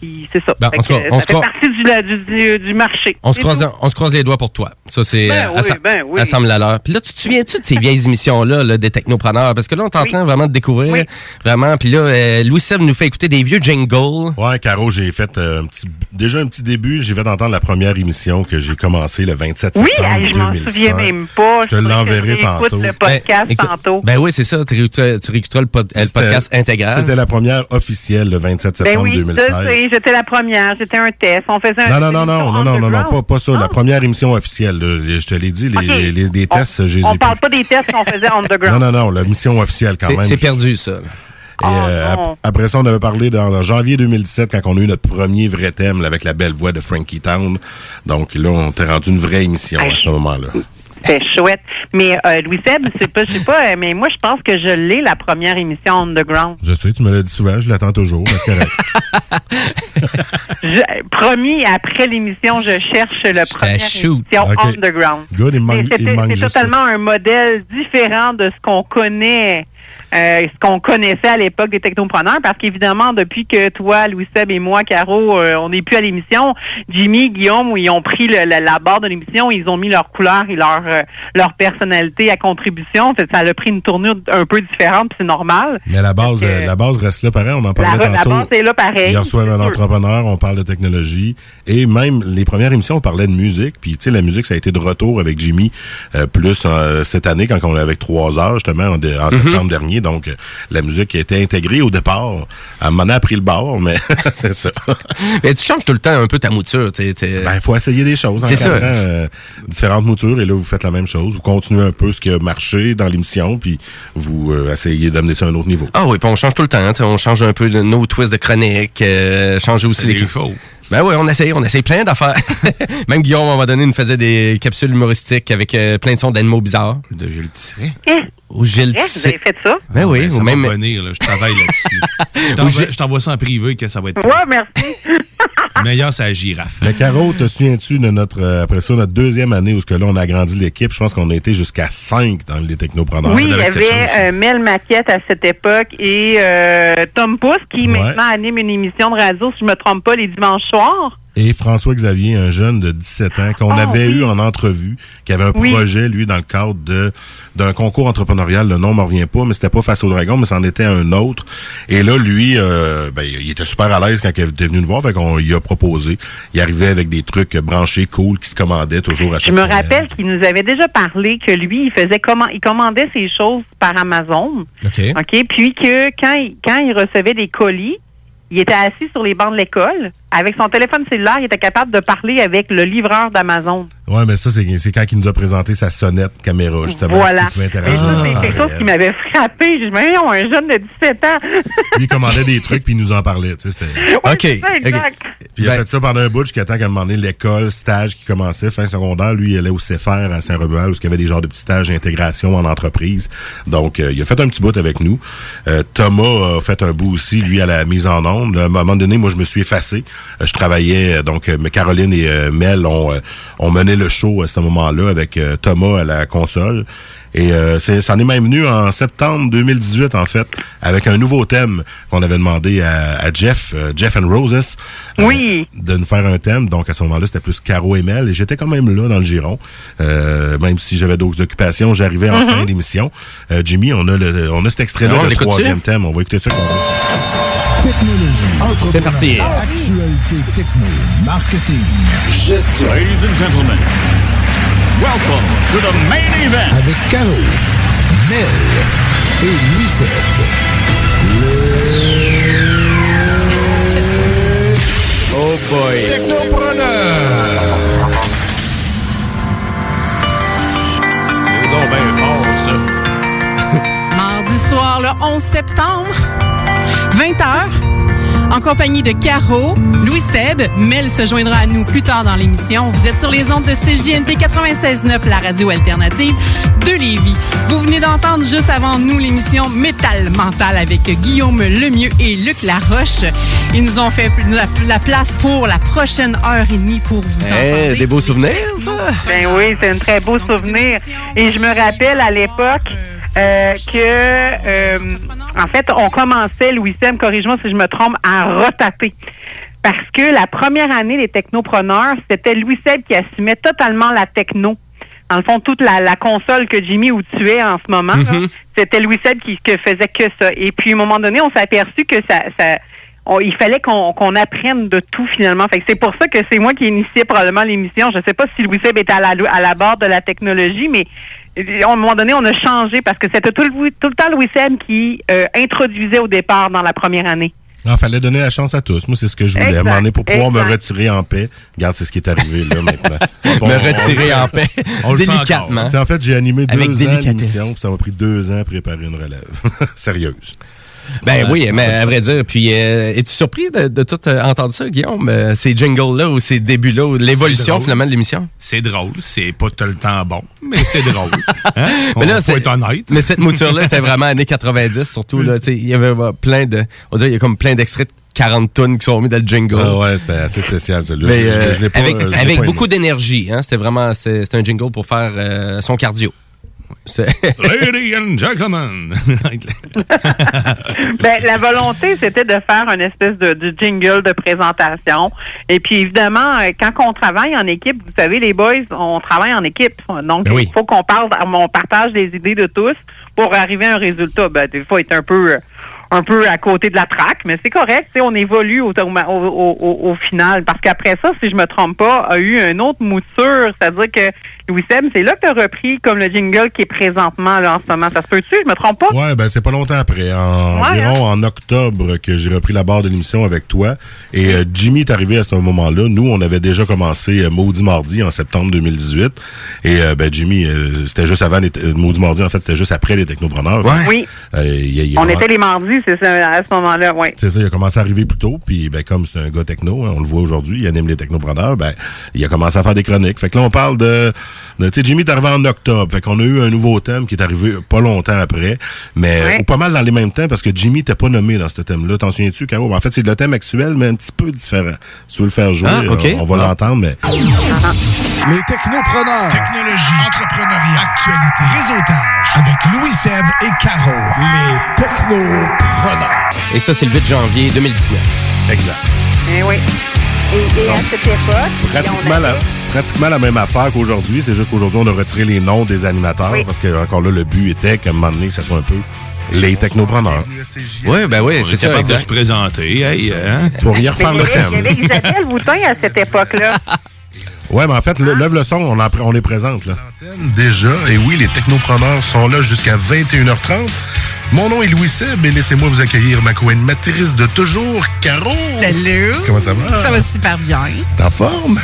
Puis c'est ça. Ben, tout cas, que, on ça se fait partie du, du, du, du marché. On se, croise, on se croise les doigts pour toi. Ça, c'est Ben euh, oui, ben oui. Assemble la leur. Puis là, tu te souviens-tu de ces vieilles émissions-là là, des technopreneurs? Parce que là, on est en train vraiment de découvrir. Vraiment. Puis là, euh, Louis Seb nous fait écouter des vieux jingles. Ouais, Caro, j'ai fait euh, un petit, déjà un petit début. J'ai fait entendre la première émission que j'ai commencé le 27 Oui, septembre hey, je m'en 2005. souviens même pas. Je te l'enverrai tantôt. le podcast Ben, écoute, tantôt. Ben oui, c'est ça. Tu réécouteras, tu réécouteras le, pod- euh, le podcast intégral. C'était la première officielle le 27 Ben septembre oui, 2016. J'étais la première. J'étais un test. On faisait un Non, non, non, non, non, non, non, non, pas, pas ça. Ah. La première émission officielle, là, je te l'ai dit, les, les, les- les tests, je les ai On plus. parle pas des tests qu'on faisait [LAUGHS] Non, underground. non, non, la mission officielle quand C'est- même. c'est perdu, ça. Et euh, ap- après ça, on avait parlé dans, en janvier 2017 quand on a eu notre premier vrai thème là, avec la belle voix de Frankie Town. Donc là, on t'est rendu une vraie émission à ce moment-là. C'est chouette. Mais euh, Louis Seb, c'est pas, je sais pas, mais moi je pense que je l'ai la première émission underground. Je sais, tu me l'as dit souvent, je l'attends toujours, c'est correct. [LAUGHS] Je- promis, après l'émission, je cherche le première shoot. émission underground. Good, il me Mais manque, il c'était- me manque C'est ça. totalement un modèle différent de ce qu'on connaît. Euh, ce qu'on connaissait à l'époque des technopreneurs, parce qu'évidemment, depuis que toi, Louis Seb et moi, Caro, euh, on n'est plus à l'émission, Jimmy, Guillaume, ils ont pris le- la, la barre de l'émission, ils ont mis leur couleur et leur euh, leur personnalité à contribution. Fait ça a pris une tournure un peu différente, c'est normal. Mais la base, la base reste là pareil, on en La, parlait la tantôt. base est là pareil. Ils reçoivent un entrepreneur, on parle de technologie. Et même les premières émissions, on parlait de musique. Puis, tu sais, la musique, ça a été de retour avec Jimmy, plus cette année, quand on est avec trois heures, justement, en, Mhm. septembre dernier. Donc, euh, la musique a été intégrée au départ. À un moment donné, a pris le bord, mais [LAUGHS] c'est ça. Mais tu changes tout le temps un peu ta mouture. tu sais, tu sais. Ben, il faut essayer des choses. En C'est ça. ans, euh, différentes moutures, et là, vous faites la même chose. Vous continuez un peu ce qui a marché dans l'émission, puis vous euh, essayez d'amener ça à un autre niveau. Ah oui, puis on change tout le temps. On change un peu de nos twists de chronique, euh, changer aussi les des choses. Ben oui, on essaye, on essaye plein d'affaires. [LAUGHS] Même Guillaume, à un moment donné, nous faisait des capsules humoristiques avec euh, plein de sons d'animaux bizarres. De Gilles Tisseret. Gilles Yes, vous avez fait ça? Ben oui, Ben, ça ou même. va venir, là, je travaille là-dessus. [LAUGHS] Je t'envoie- j'ai- je t'envoie ça en privé que ça va être Ouais, merci. meilleur, c'est la girafe. Mais Caro, te souviens-tu de notre, euh, après ça, notre deuxième année où ce que là, on a agrandi l'équipe? Je pense qu'on a été jusqu'à 5 dans les technopreneurs. Oui, il y avait euh, Mel Maquette à cette époque et euh, Tom Pousse qui maintenant anime une émission de radio, si je me trompe pas, les dimanches soirs. Et François Xavier, un jeune de 17 ans qu'on Ah, avait oui. eu en entrevue, qui avait un Oui. projet, lui, dans le cadre de d'un concours entrepreneurial. Le nom me revient pas, mais c'était pas face au dragon, mais c'en était un autre. Et là, lui, euh, ben, il était super à l'aise quand il était venu nous voir, fait qu'on lui a proposé. Il arrivait avec des trucs branchés, cool, qui se commandaient toujours à Je chaque me semaine. rappelle qu'il nous avait déjà parlé que lui, il faisait comment, il commandait ses choses par Amazon. OK. OK. Puis que quand il, quand il recevait des colis, il était assis sur les bancs de l'école. Avec son téléphone cellulaire, il était capable de parler avec le livreur d'Amazon. Ouais, mais ça, c'est quand il nous a présenté sa sonnette caméra, justement. Voilà. c'est temps quelque chose qui m'avait frappé. Je me disais, un jeune de 17 ans. Lui, il commandait des trucs, puis il nous en parlait. Tu sais, c'était... Ouais, c'est ça, exact. Puis il a fait ça pendant un bout jusqu'à temps qu'à un moment donné, l'école, stage qui commençait, fin secondaire, lui, il allait au CFR à Saint-Romuald, où il y avait des genres de petits stages d'intégration en entreprise. Donc, euh, il a fait un petit bout avec nous. Euh, Thomas a fait un bout aussi, lui, à la mise en onde. À un moment donné, moi, je me suis effacé. Euh, je travaillais, euh, donc, euh, Caroline et Mel ont, ont mené le show à ce moment-là avec Thomas à la console. Et euh, c'est, ça en est même venu en septembre 2018, en fait, avec un nouveau thème qu'on avait demandé à, à Jeff, euh, Jeff and Roses, euh, Oui. de nous faire un thème. Donc, à ce moment-là, c'était plus Caro et Mel. Et j'étais quand même là dans le giron. Même si j'avais d'autres occupations, j'arrivais en Mhm. fin d'émission. Jimmy, on a, le, on a cet extrait-là, Alors, le troisième thème. On va écouter ça. Technologie, C'est parti. actualité techno, marketing, gestion. Ladies and gentlemen, welcome to the main event. Avec Caro, Mel et Louis Oh boy. Technopreneur. C'est donc bien fort, ça. Mardi soir, le 11 septembre, 20h, en compagnie de Caro, Louis Seb. Mel se joindra à nous plus tard dans l'émission. Vous êtes sur les ondes de CJND 96.9, la radio alternative de Lévis. Vous venez d'entendre juste avant nous l'émission Métal Mental avec Guillaume Lemieux et Luc Laroche. Ils nous ont fait la, la place pour la prochaine heure et demie pour vous Eh, entendre. des beaux souvenirs, ça? Ben oui, c'est un très beau souvenir. Et je me rappelle à l'époque euh, que, euh, en fait, on commençait, Louis Sem, corrige-moi si je me trompe, à retaper. Parce que la première année des technopreneurs, c'était Louis Seb qui assumait totalement la techno. Dans le fond, toute la, la console que Jimmy ou tu es en ce moment, Mhm. c'était Louis Seb qui que faisait que ça. Et puis, à un moment donné, on s'est aperçu que ça, ça on- il fallait qu'on apprenne de tout finalement. Fait c'est pour ça que c'est moi qui ai initié probablement l'émission. Je sais pas si Louis Seb était à la, à la barre de la technologie, mais à un moment donné, on a changé parce que c'était tout, le- tout le temps Louis qui euh, introduisait au départ dans la première année. Il fallait donner la chance à tous. Moi, c'est ce que je voulais. À un moment donné, pour pouvoir me exact. retirer en paix. Regarde, c'est ce qui est arrivé là maintenant. [LAUGHS] Me retirer en paix. On le fait Délicatement. En fait, j'ai animé deux ans puis ça m'a pris deux ans à préparer une relève. [LAUGHS] Sérieuse. Ben oui, mais à vrai dire, puis euh, es-tu surpris de, de tout euh, entendre ça, Guillaume? Euh, ces jingles-là ou ces débuts-là, ou l'évolution finalement de l'émission? C'est drôle, c'est pas tout le temps bon, mais c'est drôle. [LAUGHS] Hein? Mais là, c'est- honnête. Mais cette mouture-là était vraiment années 90, surtout. Il y avait euh, plein de. On dirait il y a comme plein d'extraits de 40 tonnes qui sont mis dans le jingle. Ah ouais, c'était assez spécial, celui-là. Euh, avec beaucoup d'énergie. Hein? C'était vraiment c'est un jingle pour faire euh, son cardio. C'est- [LAUGHS] Ladies and gentlemen. [LAUGHS] Ben, la volonté, c'était de faire une espèce de, de jingle de présentation. Et puis, évidemment, euh, quand on travaille en équipe, vous savez, les boys, on travaille en équipe. Donc, Ben oui. il faut qu'on parle, on partage les idées de tous pour arriver à un résultat. Ben, des fois, être un peu, euh, un peu à côté de la traque, mais c'est correct. On évolue au, au, au, au- au final. Parce qu'après ça, si je me trompe pas, a eu une autre mouture. C'est-à-dire que Louis Seb, c'est là que tu as repris comme le jingle qui est présentement là, en ce moment. Ça se peut-tu? Je me trompe pas? Ouais, ben c'est pas longtemps après. En, Ouais, environ en octobre que j'ai repris la barre de l'émission avec toi. Et euh, Jimmy est arrivé à ce moment-là. Nous, on avait déjà commencé euh, Maudit Mardi en septembre 2018. Et euh, ben Jimmy, euh, c'était juste avant les euh, Maudit Mardi, en fait, c'était juste après les technopreneurs. Oui. Euh, il- il- On était les mardis, c'est ça, à ce moment-là, oui. C'est ça, il a commencé à arriver plus tôt, puis ben, comme c'est un gars techno, hein, on le voit aujourd'hui, il anime les technopreneurs, ben, il a commencé à faire des chroniques. Fait que là, on parle de Tu sais, Jimmy est arrivé en octobre. Fait qu'on a eu un nouveau thème qui est arrivé pas longtemps après. Mais Ouais. ou pas mal dans les mêmes temps parce que Jimmy n'était pas nommé dans ce thème-là. T'en souviens-tu, Caro? En fait, c'est le thème actuel, mais un petit peu différent. Si tu veux le faire jouer, Ah, euh, on va Ah. l'entendre, mais. Les technopreneurs. Technologie, entrepreneuriat, actualité, réseautage. Avec Louis Seb et Caro. Les technopreneurs. Et ça, c'est le 8 janvier 2019. Exact. Eh oui. Et, et à cette époque, Pratiquement on la, pratiquement la même affaire qu'aujourd'hui. C'est juste qu'aujourd'hui, on a retiré les noms des animateurs parce que, encore là, le but était qu'à un moment donné, que ce soit un peu les technopreneurs. Oui, ben oui, c'est est ça, capable de exact. se présenter. Hey, hein? Pour y Mais refaire le avait- Il y avait thème. Isabelle Boutin à cette époque-là. [LAUGHS] Ouais, mais en fait, le- l'œuvre le son, on, en, on est présente, là. Déjà, et oui, les technopreneurs sont là jusqu'à 21h30. Mon nom est Louis Seb et laissez-moi vous accueillir ma co-animatrice de toujours, Caro. Salut. Comment ça va? Ça va super bien. T'es en forme?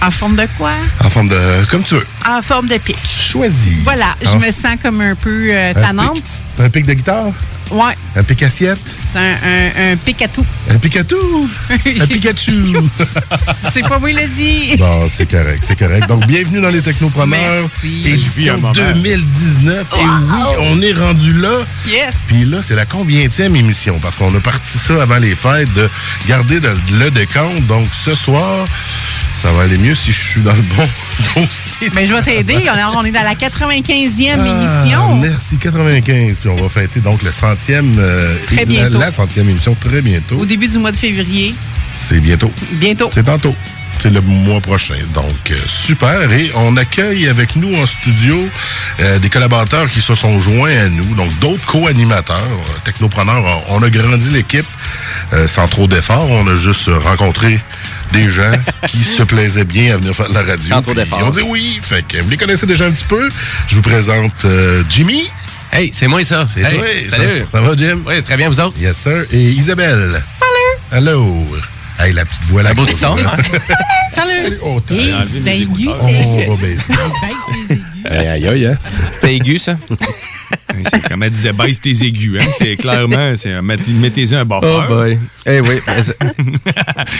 En forme de quoi? En forme de... comme tu veux. En forme de pic. Choisis. Voilà, je Ah. me sens comme un peu euh, tannante. un pic de guitare? Ouais, Un pic assiette? c'est un, un, un pic à tout. Un picatou? un Pikachu? [LAUGHS] C'est pas moi qui le dit. Bon, c'est correct, c'est correct. Donc, bienvenue dans les Technopreneurs. Merci. Édition Je vis un moment. 2019. Et oui, on est rendu là. Yes. Puis là, c'est la combientième émission? Parce qu'on a parti ça avant les fêtes de garder de- le décompte. Donc, ce soir, ça va aller mieux si je suis dans le bon [LAUGHS] dossier. Mais je vais t'aider. On est, on est dans la 95e Ah, émission. merci, 95. Puis on va fêter donc le centième, euh, Très bientôt. La, la centième émission très bientôt. Au début du mois de février. C'est bientôt. Bientôt. C'est tantôt. C'est le mois prochain. Donc, euh, super. Et on accueille avec nous en studio euh, des collaborateurs qui se sont joints à nous. Donc, d'autres co-animateurs, technopreneurs. On, a grandi l'équipe sans trop d'efforts. On a juste rencontré des gens [LAUGHS] qui se plaisaient bien à venir faire de la radio. Sans trop d'efforts. Ils ont dit oui. Fait que vous les connaissez déjà un petit peu. Je vous présente Jimmy. Hey, c'est moi ça. C'est Hey, toi. Salut. Ça, ça va, Jim? Oui, très bien, vous autres? Yes, sir. Et Isabelle? Salut. Hello. Hey, la petite voix là. beau son, hein? [LAUGHS] Salut. Oh, les aigu, c'est. [LAUGHS] On va baisser. Hein? C'était aigu, ça? [LAUGHS] C'est comme elle disait, baisse tes aigus. Hein? C'est clairement, c'est mettez-y un buffer. Oh boy. Eh oui.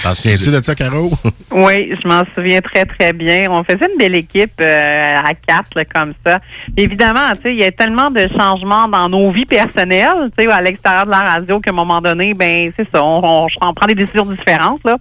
T'en souviens-tu de ça, Caro? Oui, je m'en souviens très, très bien. On faisait une belle équipe euh, à quatre, là, comme ça. Évidemment, tu sais, il y a tellement de changements dans nos vies personnelles, tu sais, à l'extérieur de la radio qu'à un moment donné, ben, c'est ça, on, on- on prend des décisions différentes, là.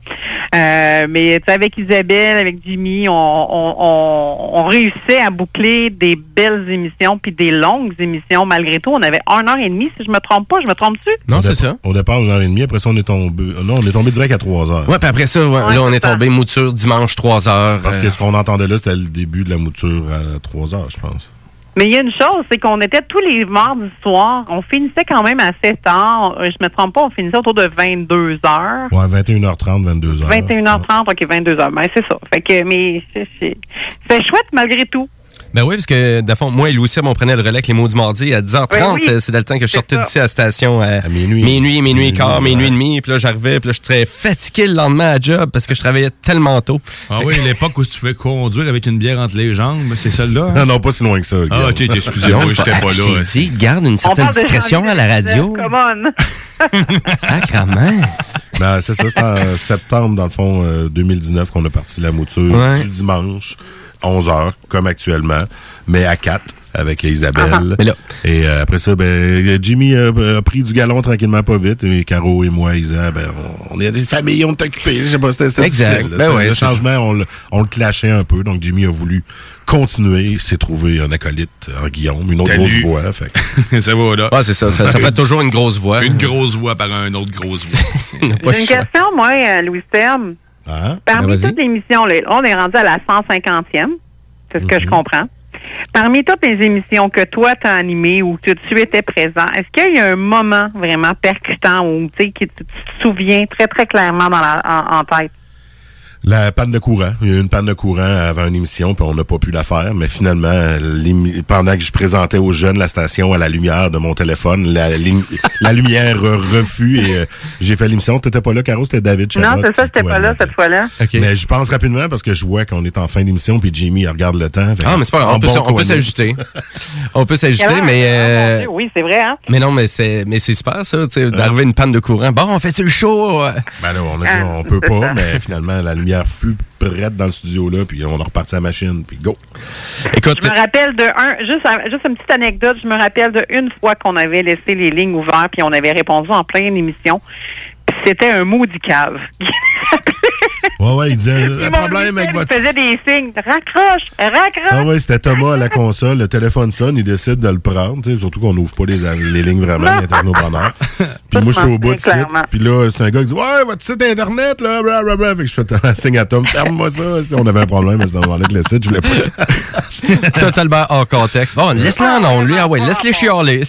Euh, mais, tu sais, avec Isabelle, avec Jimmy, on, on, on, on réussissait à boucler des belles émissions puis des longues émissions. Malgré tout, on avait une heure et demie, si je me trompe pas. Je me trompe-tu? Non, c'est ça. Au départ, une heure et demie. Après ça, on est tombé. Non, on est tombé direct à trois heures. Ouais, puis après ça, ouais, Ouais, là, on est tombé mouture dimanche 3 heures. Parce euh, que ce qu'on entendait là, c'était le début de la mouture à trois heures, je pense. Mais il y a une chose, c'est qu'on était tous les mardis soirs. On finissait quand même assez tard. Euh, Je me trompe pas, on finissait autour de 22 heures. Ouais, 21h30, 22h. 21h30, OK, 22 heures. Ben, c'est ça. Fait que, mais c'est chouette malgré tout. Ben oui, parce que, de fond, moi et Louis on prenait le relais avec les mots du mardi à 10h30. Ben oui. Euh, C'est le temps que je sortais d'ici à la station à, À minuit. minuit, minuit et quart, Minuit, minuit et demi. Puis là, j'arrivais, puis là, je suis très fatigué le lendemain à job parce que je travaillais tellement tôt. Ah oui, l'époque où tu pouvais conduire avec une bière entre les jambes, c'est celle-là. hein? Non, non, pas si loin que ça. Ah, ok, excusez-moi, j'étais pas Je là. t'ai dit, garde une certaine discrétion à la radio. 19, Come on. [LAUGHS] Sacrement. Ben, c'est ça, c'est en septembre, dans le fond, euh, 2019 qu'on a parti la mouture Ouais. du dimanche, 11h, comme actuellement, mais à 4 avec Isabelle. Mais là- Et euh, après ça, ben, Jimmy a, a pris du galon tranquillement, pas vite. Et Caro et moi, Isa, ben, on, on est des familles, on est occupés. Je sais pas, c'était c'était Exact. Ben ouais, le changement, on, le- on le clashait un peu. Donc, Jimmy a voulu continuer. Il s'est trouvé un acolyte en Guillaume, une autre grosse voix. Fait [LAUGHS] ça va là. Ouais, c'est ça. Ça, ça fait toujours une grosse voix. Une grosse voix par un autre grosse voix. [LAUGHS] J'ai une question, moi, euh, Louis Ferme. Hein? Parmi Ben, toutes les émissions, là, on est rendu à la 150e. C'est ce que je Mhm. comprends. Parmi toutes les émissions que toi, tu as animées ou que tu étais présent, est-ce qu'il y a un moment vraiment percutant ou tu sais, qui tu te souviens très, très clairement dans la, en, en tête? La panne de courant. Il y a eu une panne de courant avant une émission, puis on n'a pas pu la faire. Mais finalement, pendant que je présentais aux jeunes la station à la lumière de mon téléphone, la, [LAUGHS] lumière euh, refus et euh, j'ai fait l'émission. T'étais pas là, Caro, c'était David non, c'est ça, j'étais pas là cette fois-là. Mais je pense rapidement parce que je vois qu'on est en fin d'émission, puis Jimmy il regarde le temps. Fait Ah, mais c'est pas grave. On peut, bon s'ajuster. On peut s'ajuster, mais. Euh, oui, c'est vrai, hein? mais non, mais c'est, mais c'est super, ça, tu sais, d'arriver une panne de courant. Bon, on fait-tu le show? Ben là, on a dit Ah, on peut pas, mais finalement, la lumière fut prête dans le studio là, puis on a reparti la machine, puis go. Écoute, Je me rappelle de un, juste, un- juste une petite anecdote, je me rappelle de une fois qu'on avait laissé les lignes ouvertes puis on avait répondu en pleine émission. Puis C'était un maudit cave. [LAUGHS] Ouais, ouais, il disait, [LAUGHS] le problème avec votre... Il faisait des signes. Raccroche, raccroche. Ah ouais, c'était Thomas à la console, le téléphone sonne, il décide de le prendre, tu sais, surtout qu'on n'ouvre pas les, les lignes vraiment, les technopreneurs. [LAUGHS] Puis moi, j'étais au bout de site, puis là, c'est un gars qui dit « Ouais, votre site internet, là, blablabla. Fait que je fais un [LAUGHS] signe à Tom, ferme-moi ça. Si on avait un problème à ce moment-là avec le site, je voulais pas ça. Totalement hors contexte. Bon, laisse-le en ondes, lui. Ah ouais, laisse-les chialer.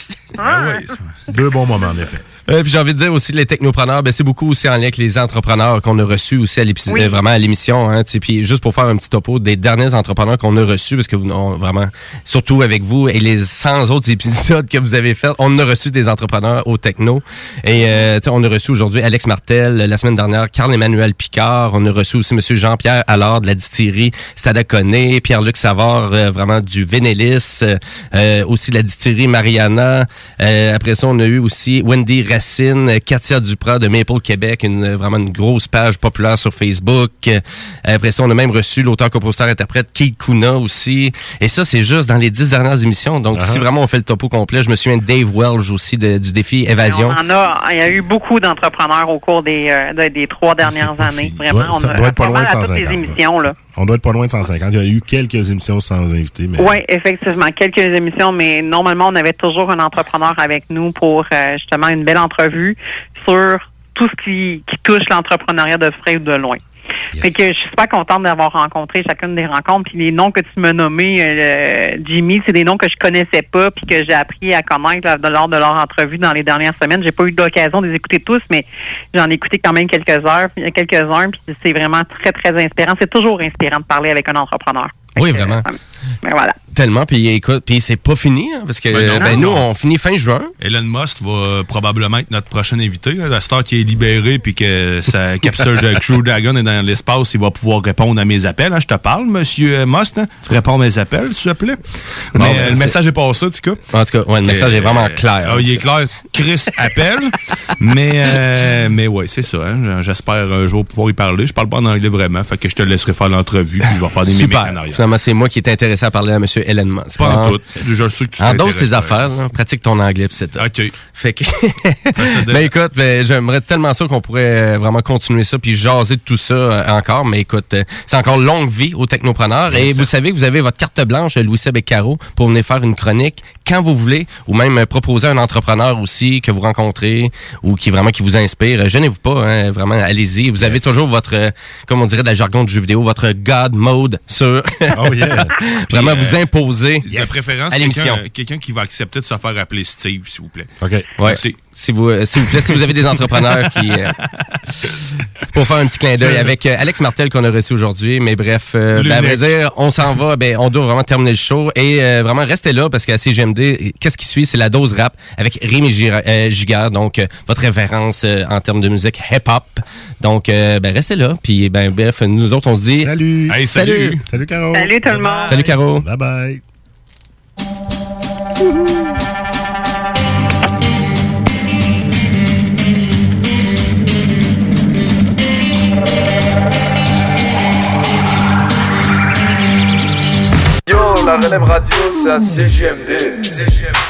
Deux bons moments, en effet. Euh, puis j'ai envie de dire aussi les technopreneurs, ben c'est beaucoup aussi en lien avec les entrepreneurs qu'on a reçus aussi à l'épisode, Oui. vraiment à l'émission. Hein, puis juste pour faire un petit topo des derniers entrepreneurs qu'on a reçus, parce que vous, on- vraiment, surtout avec vous et les 100 autres [LAUGHS] épisodes que vous avez fait, on a reçu des entrepreneurs au techno. Et euh, on a reçu aujourd'hui Alex Martel, la semaine dernière Carl-Emmanuel Picard, on a reçu aussi Monsieur Jean-Pierre Allard de la distillerie Stade Conné, Pierre-Luc Savard, euh, vraiment du Vénélis, euh, euh, aussi de la distillerie Mariana. Euh, après ça, on a eu aussi Wendy Racine, Katia Duprat de Maple Québec, une, vraiment une grosse page populaire sur Facebook. Euh, après ça, on a même reçu l'auteur, compositeur, interprète Keith Kuna aussi. Et ça, c'est juste dans les dix dernières émissions. Donc, si Uh-huh. vraiment on fait le topo complet, je me souviens de Dave Welch aussi de- du défi Évasion. On en a, il y a eu beaucoup d'entrepreneurs au cours des, euh, de- des trois dernières années. Vraiment, on a doit être pas pas loin mal de à toutes les 150, émissions, là. On doit être pas loin de 150. Il y a eu quelques émissions sans invité, mais... Oui, effectivement, quelques émissions, mais normalement, on avait toujours un entrepreneur avec nous pour euh, justement une belle entrevue sur tout ce qui, qui touche l'entrepreneuriat de près ou de loin. Fait que je suis super contente d'avoir rencontré chacune des rencontres. Puis les noms que tu m'as nommés, euh, Jimmy, c'est des noms que je connaissais pas puis que j'ai appris à connaître là, lors de leur entrevue dans les dernières semaines. J'ai pas eu l'occasion de les écouter tous, mais j'en ai écouté quand même quelques heures, quelques-uns. Puis c'est vraiment très très inspirant. C'est toujours inspirant de parler avec un entrepreneur. Oui, vraiment. Mais voilà. Tellement. Puis écoute, puis c'est pas fini, hein, parce que Ben non. ben, nous, Non. on finit fin juin. Elon Musk va probablement être notre prochain invité. là. La star qui est libérée puis que sa [LAUGHS] capsule de Crew Dragon est dans l'espace, il va pouvoir répondre à mes appels. hein. Je te parle, monsieur Musk. hein. Tu réponds à mes appels, s'il te plaît? Bon, Mais ben, euh, le message est passé, en tout cas. En tout cas, ouais, le message est vraiment clair. Ah, il est clair. Chris appelle. [LAUGHS] mais, euh, mais ouais, c'est ça. hein. J'espère un jour pouvoir y parler. Je parle pas en anglais vraiment. Fait que je te laisserai faire l'entrevue puis je vais faire des Super. Finalement, c'est moi qui étais intéressé à parler à M. Elon Musk. Pas en Ah. tout. Je sais que tu Endosse t'intéresses, tes affaires, là. pratique ton anglais, puis c'est tout. OK. Fait que. [LAUGHS] mais [LAUGHS] écoute, ben, j'aimerais tellement ça qu'on pourrait euh, vraiment continuer ça puis jaser de tout ça euh, encore. Mais écoute, euh, c'est encore longue vie aux technopreneurs. Et vous savez que vous avez votre carte blanche, Louis Seb et Caro, pour venir faire une chronique quand vous voulez, ou même euh, proposer un entrepreneur aussi que vous rencontrez ou qui vraiment qui vous inspire. Euh, Gênez-vous pas, hein, vraiment, allez-y. Vous avez toujours votre, euh, comme on dirait dans le jargon de jeu vidéo, votre God mode sur. Oh yeah. [LAUGHS] vraiment Puis, vous euh, imposer De préférence, à l'émission. quelqu'un quelqu'un qui va accepter de se faire appeler Steve, s'il vous plaît. OK. Ouais. Merci. Si vous, euh, s'il vous plaît, si vous avez des [LAUGHS] entrepreneurs qui. euh, pour faire un petit clin d'œil avec euh, Alex Martel qu'on a reçu aujourd'hui. Mais bref, euh, ben, à vrai dire, on s'en va. Ben, on doit vraiment terminer le show. Et euh, vraiment, restez là parce qu'à CGMD, qu'est-ce qui suit? C'est la dose rap avec Rémi euh, Gigard. Donc, euh, votre référence euh, en termes de musique hip-hop. Donc, euh, ben, restez là. Puis, ben, bref, nous autres, on se dit. Salut. Hey, salut. Salut, Caro. Salut tout le monde. Salut, Caro. Bye bye. La relève radio, c'est à CGMD.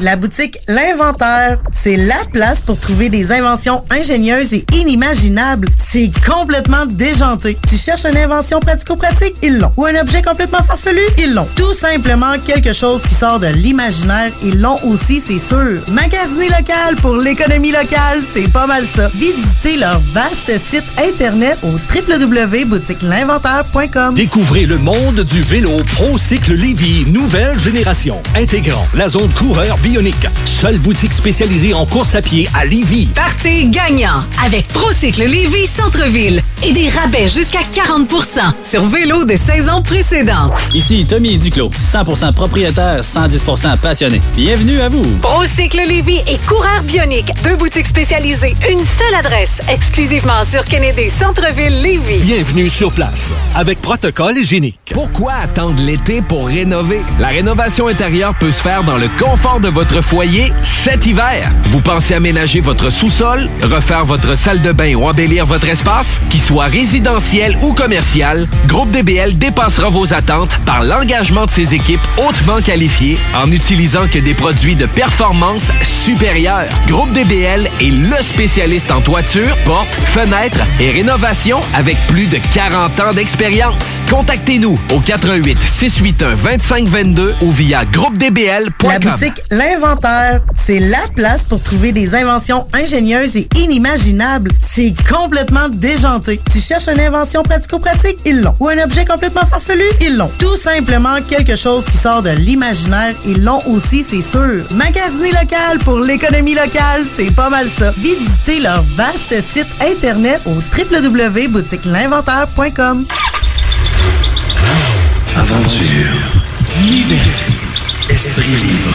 La boutique L'Inventaire, c'est la place pour trouver des inventions ingénieuses et inimaginables. C'est complètement déjanté. Tu cherches une invention pratico-pratique? Ils l'ont. Ou un objet complètement farfelu? Ils l'ont. Tout simplement quelque chose qui sort de l'imaginaire? Ils l'ont aussi, c'est sûr. Magasiner local pour l'économie locale, c'est pas mal ça. Visitez leur vaste site internet au www.boutiquelinventaire.com. Découvrez le monde du vélo ProCycle Lévy, nouvelle génération, intégrant la zone coureur bionique. Seule boutique spécialisée en course à pied à Lévy. Partez gagnant avec Procycle Lévis Centre-Ville et des rabais jusqu'à 40% sur vélo de saison précédente. Ici Tommy Duclos, 100% propriétaire, 110% passionné. Bienvenue à vous. Procycle Lévy et Coureur Bionique, deux boutiques spécialisées, une seule adresse, exclusivement sur Kennedy Centre-Ville Lévy. Bienvenue sur place avec protocole hygiénique. Pourquoi attendre l'été pour rénover? La rénovation intérieure peut se faire dans le confort de votre foyer cet hiver. Vous pensez aménager votre sous-sol, refaire votre salle de bain ou embellir votre espace? Qu'il soit résidentiel ou commercial, Groupe DBL dépassera vos attentes par l'engagement de ses équipes hautement qualifiées en utilisant que des produits de performance supérieure. Groupe DBL est le spécialiste en toiture, portes, fenêtres et rénovation avec plus de 40 ans d'expérience. Contactez-nous au 88 681 2522 ou via groupedbl.com. La boutique L'Inventaire, c'est la place pour trouver des inventions ingénieuses et inimaginables. C'est complètement déjanté. Tu cherches une invention pratico-pratique? Ils l'ont. Ou un objet complètement farfelu? Ils l'ont. Tout simplement quelque chose qui sort de l'imaginaire? Ils l'ont aussi, c'est sûr. Magasiner local pour l'économie locale, c'est pas mal ça. Visitez leur vaste site internet au www.boutiquelinventaire.com. Aventure, liberté, esprit libre,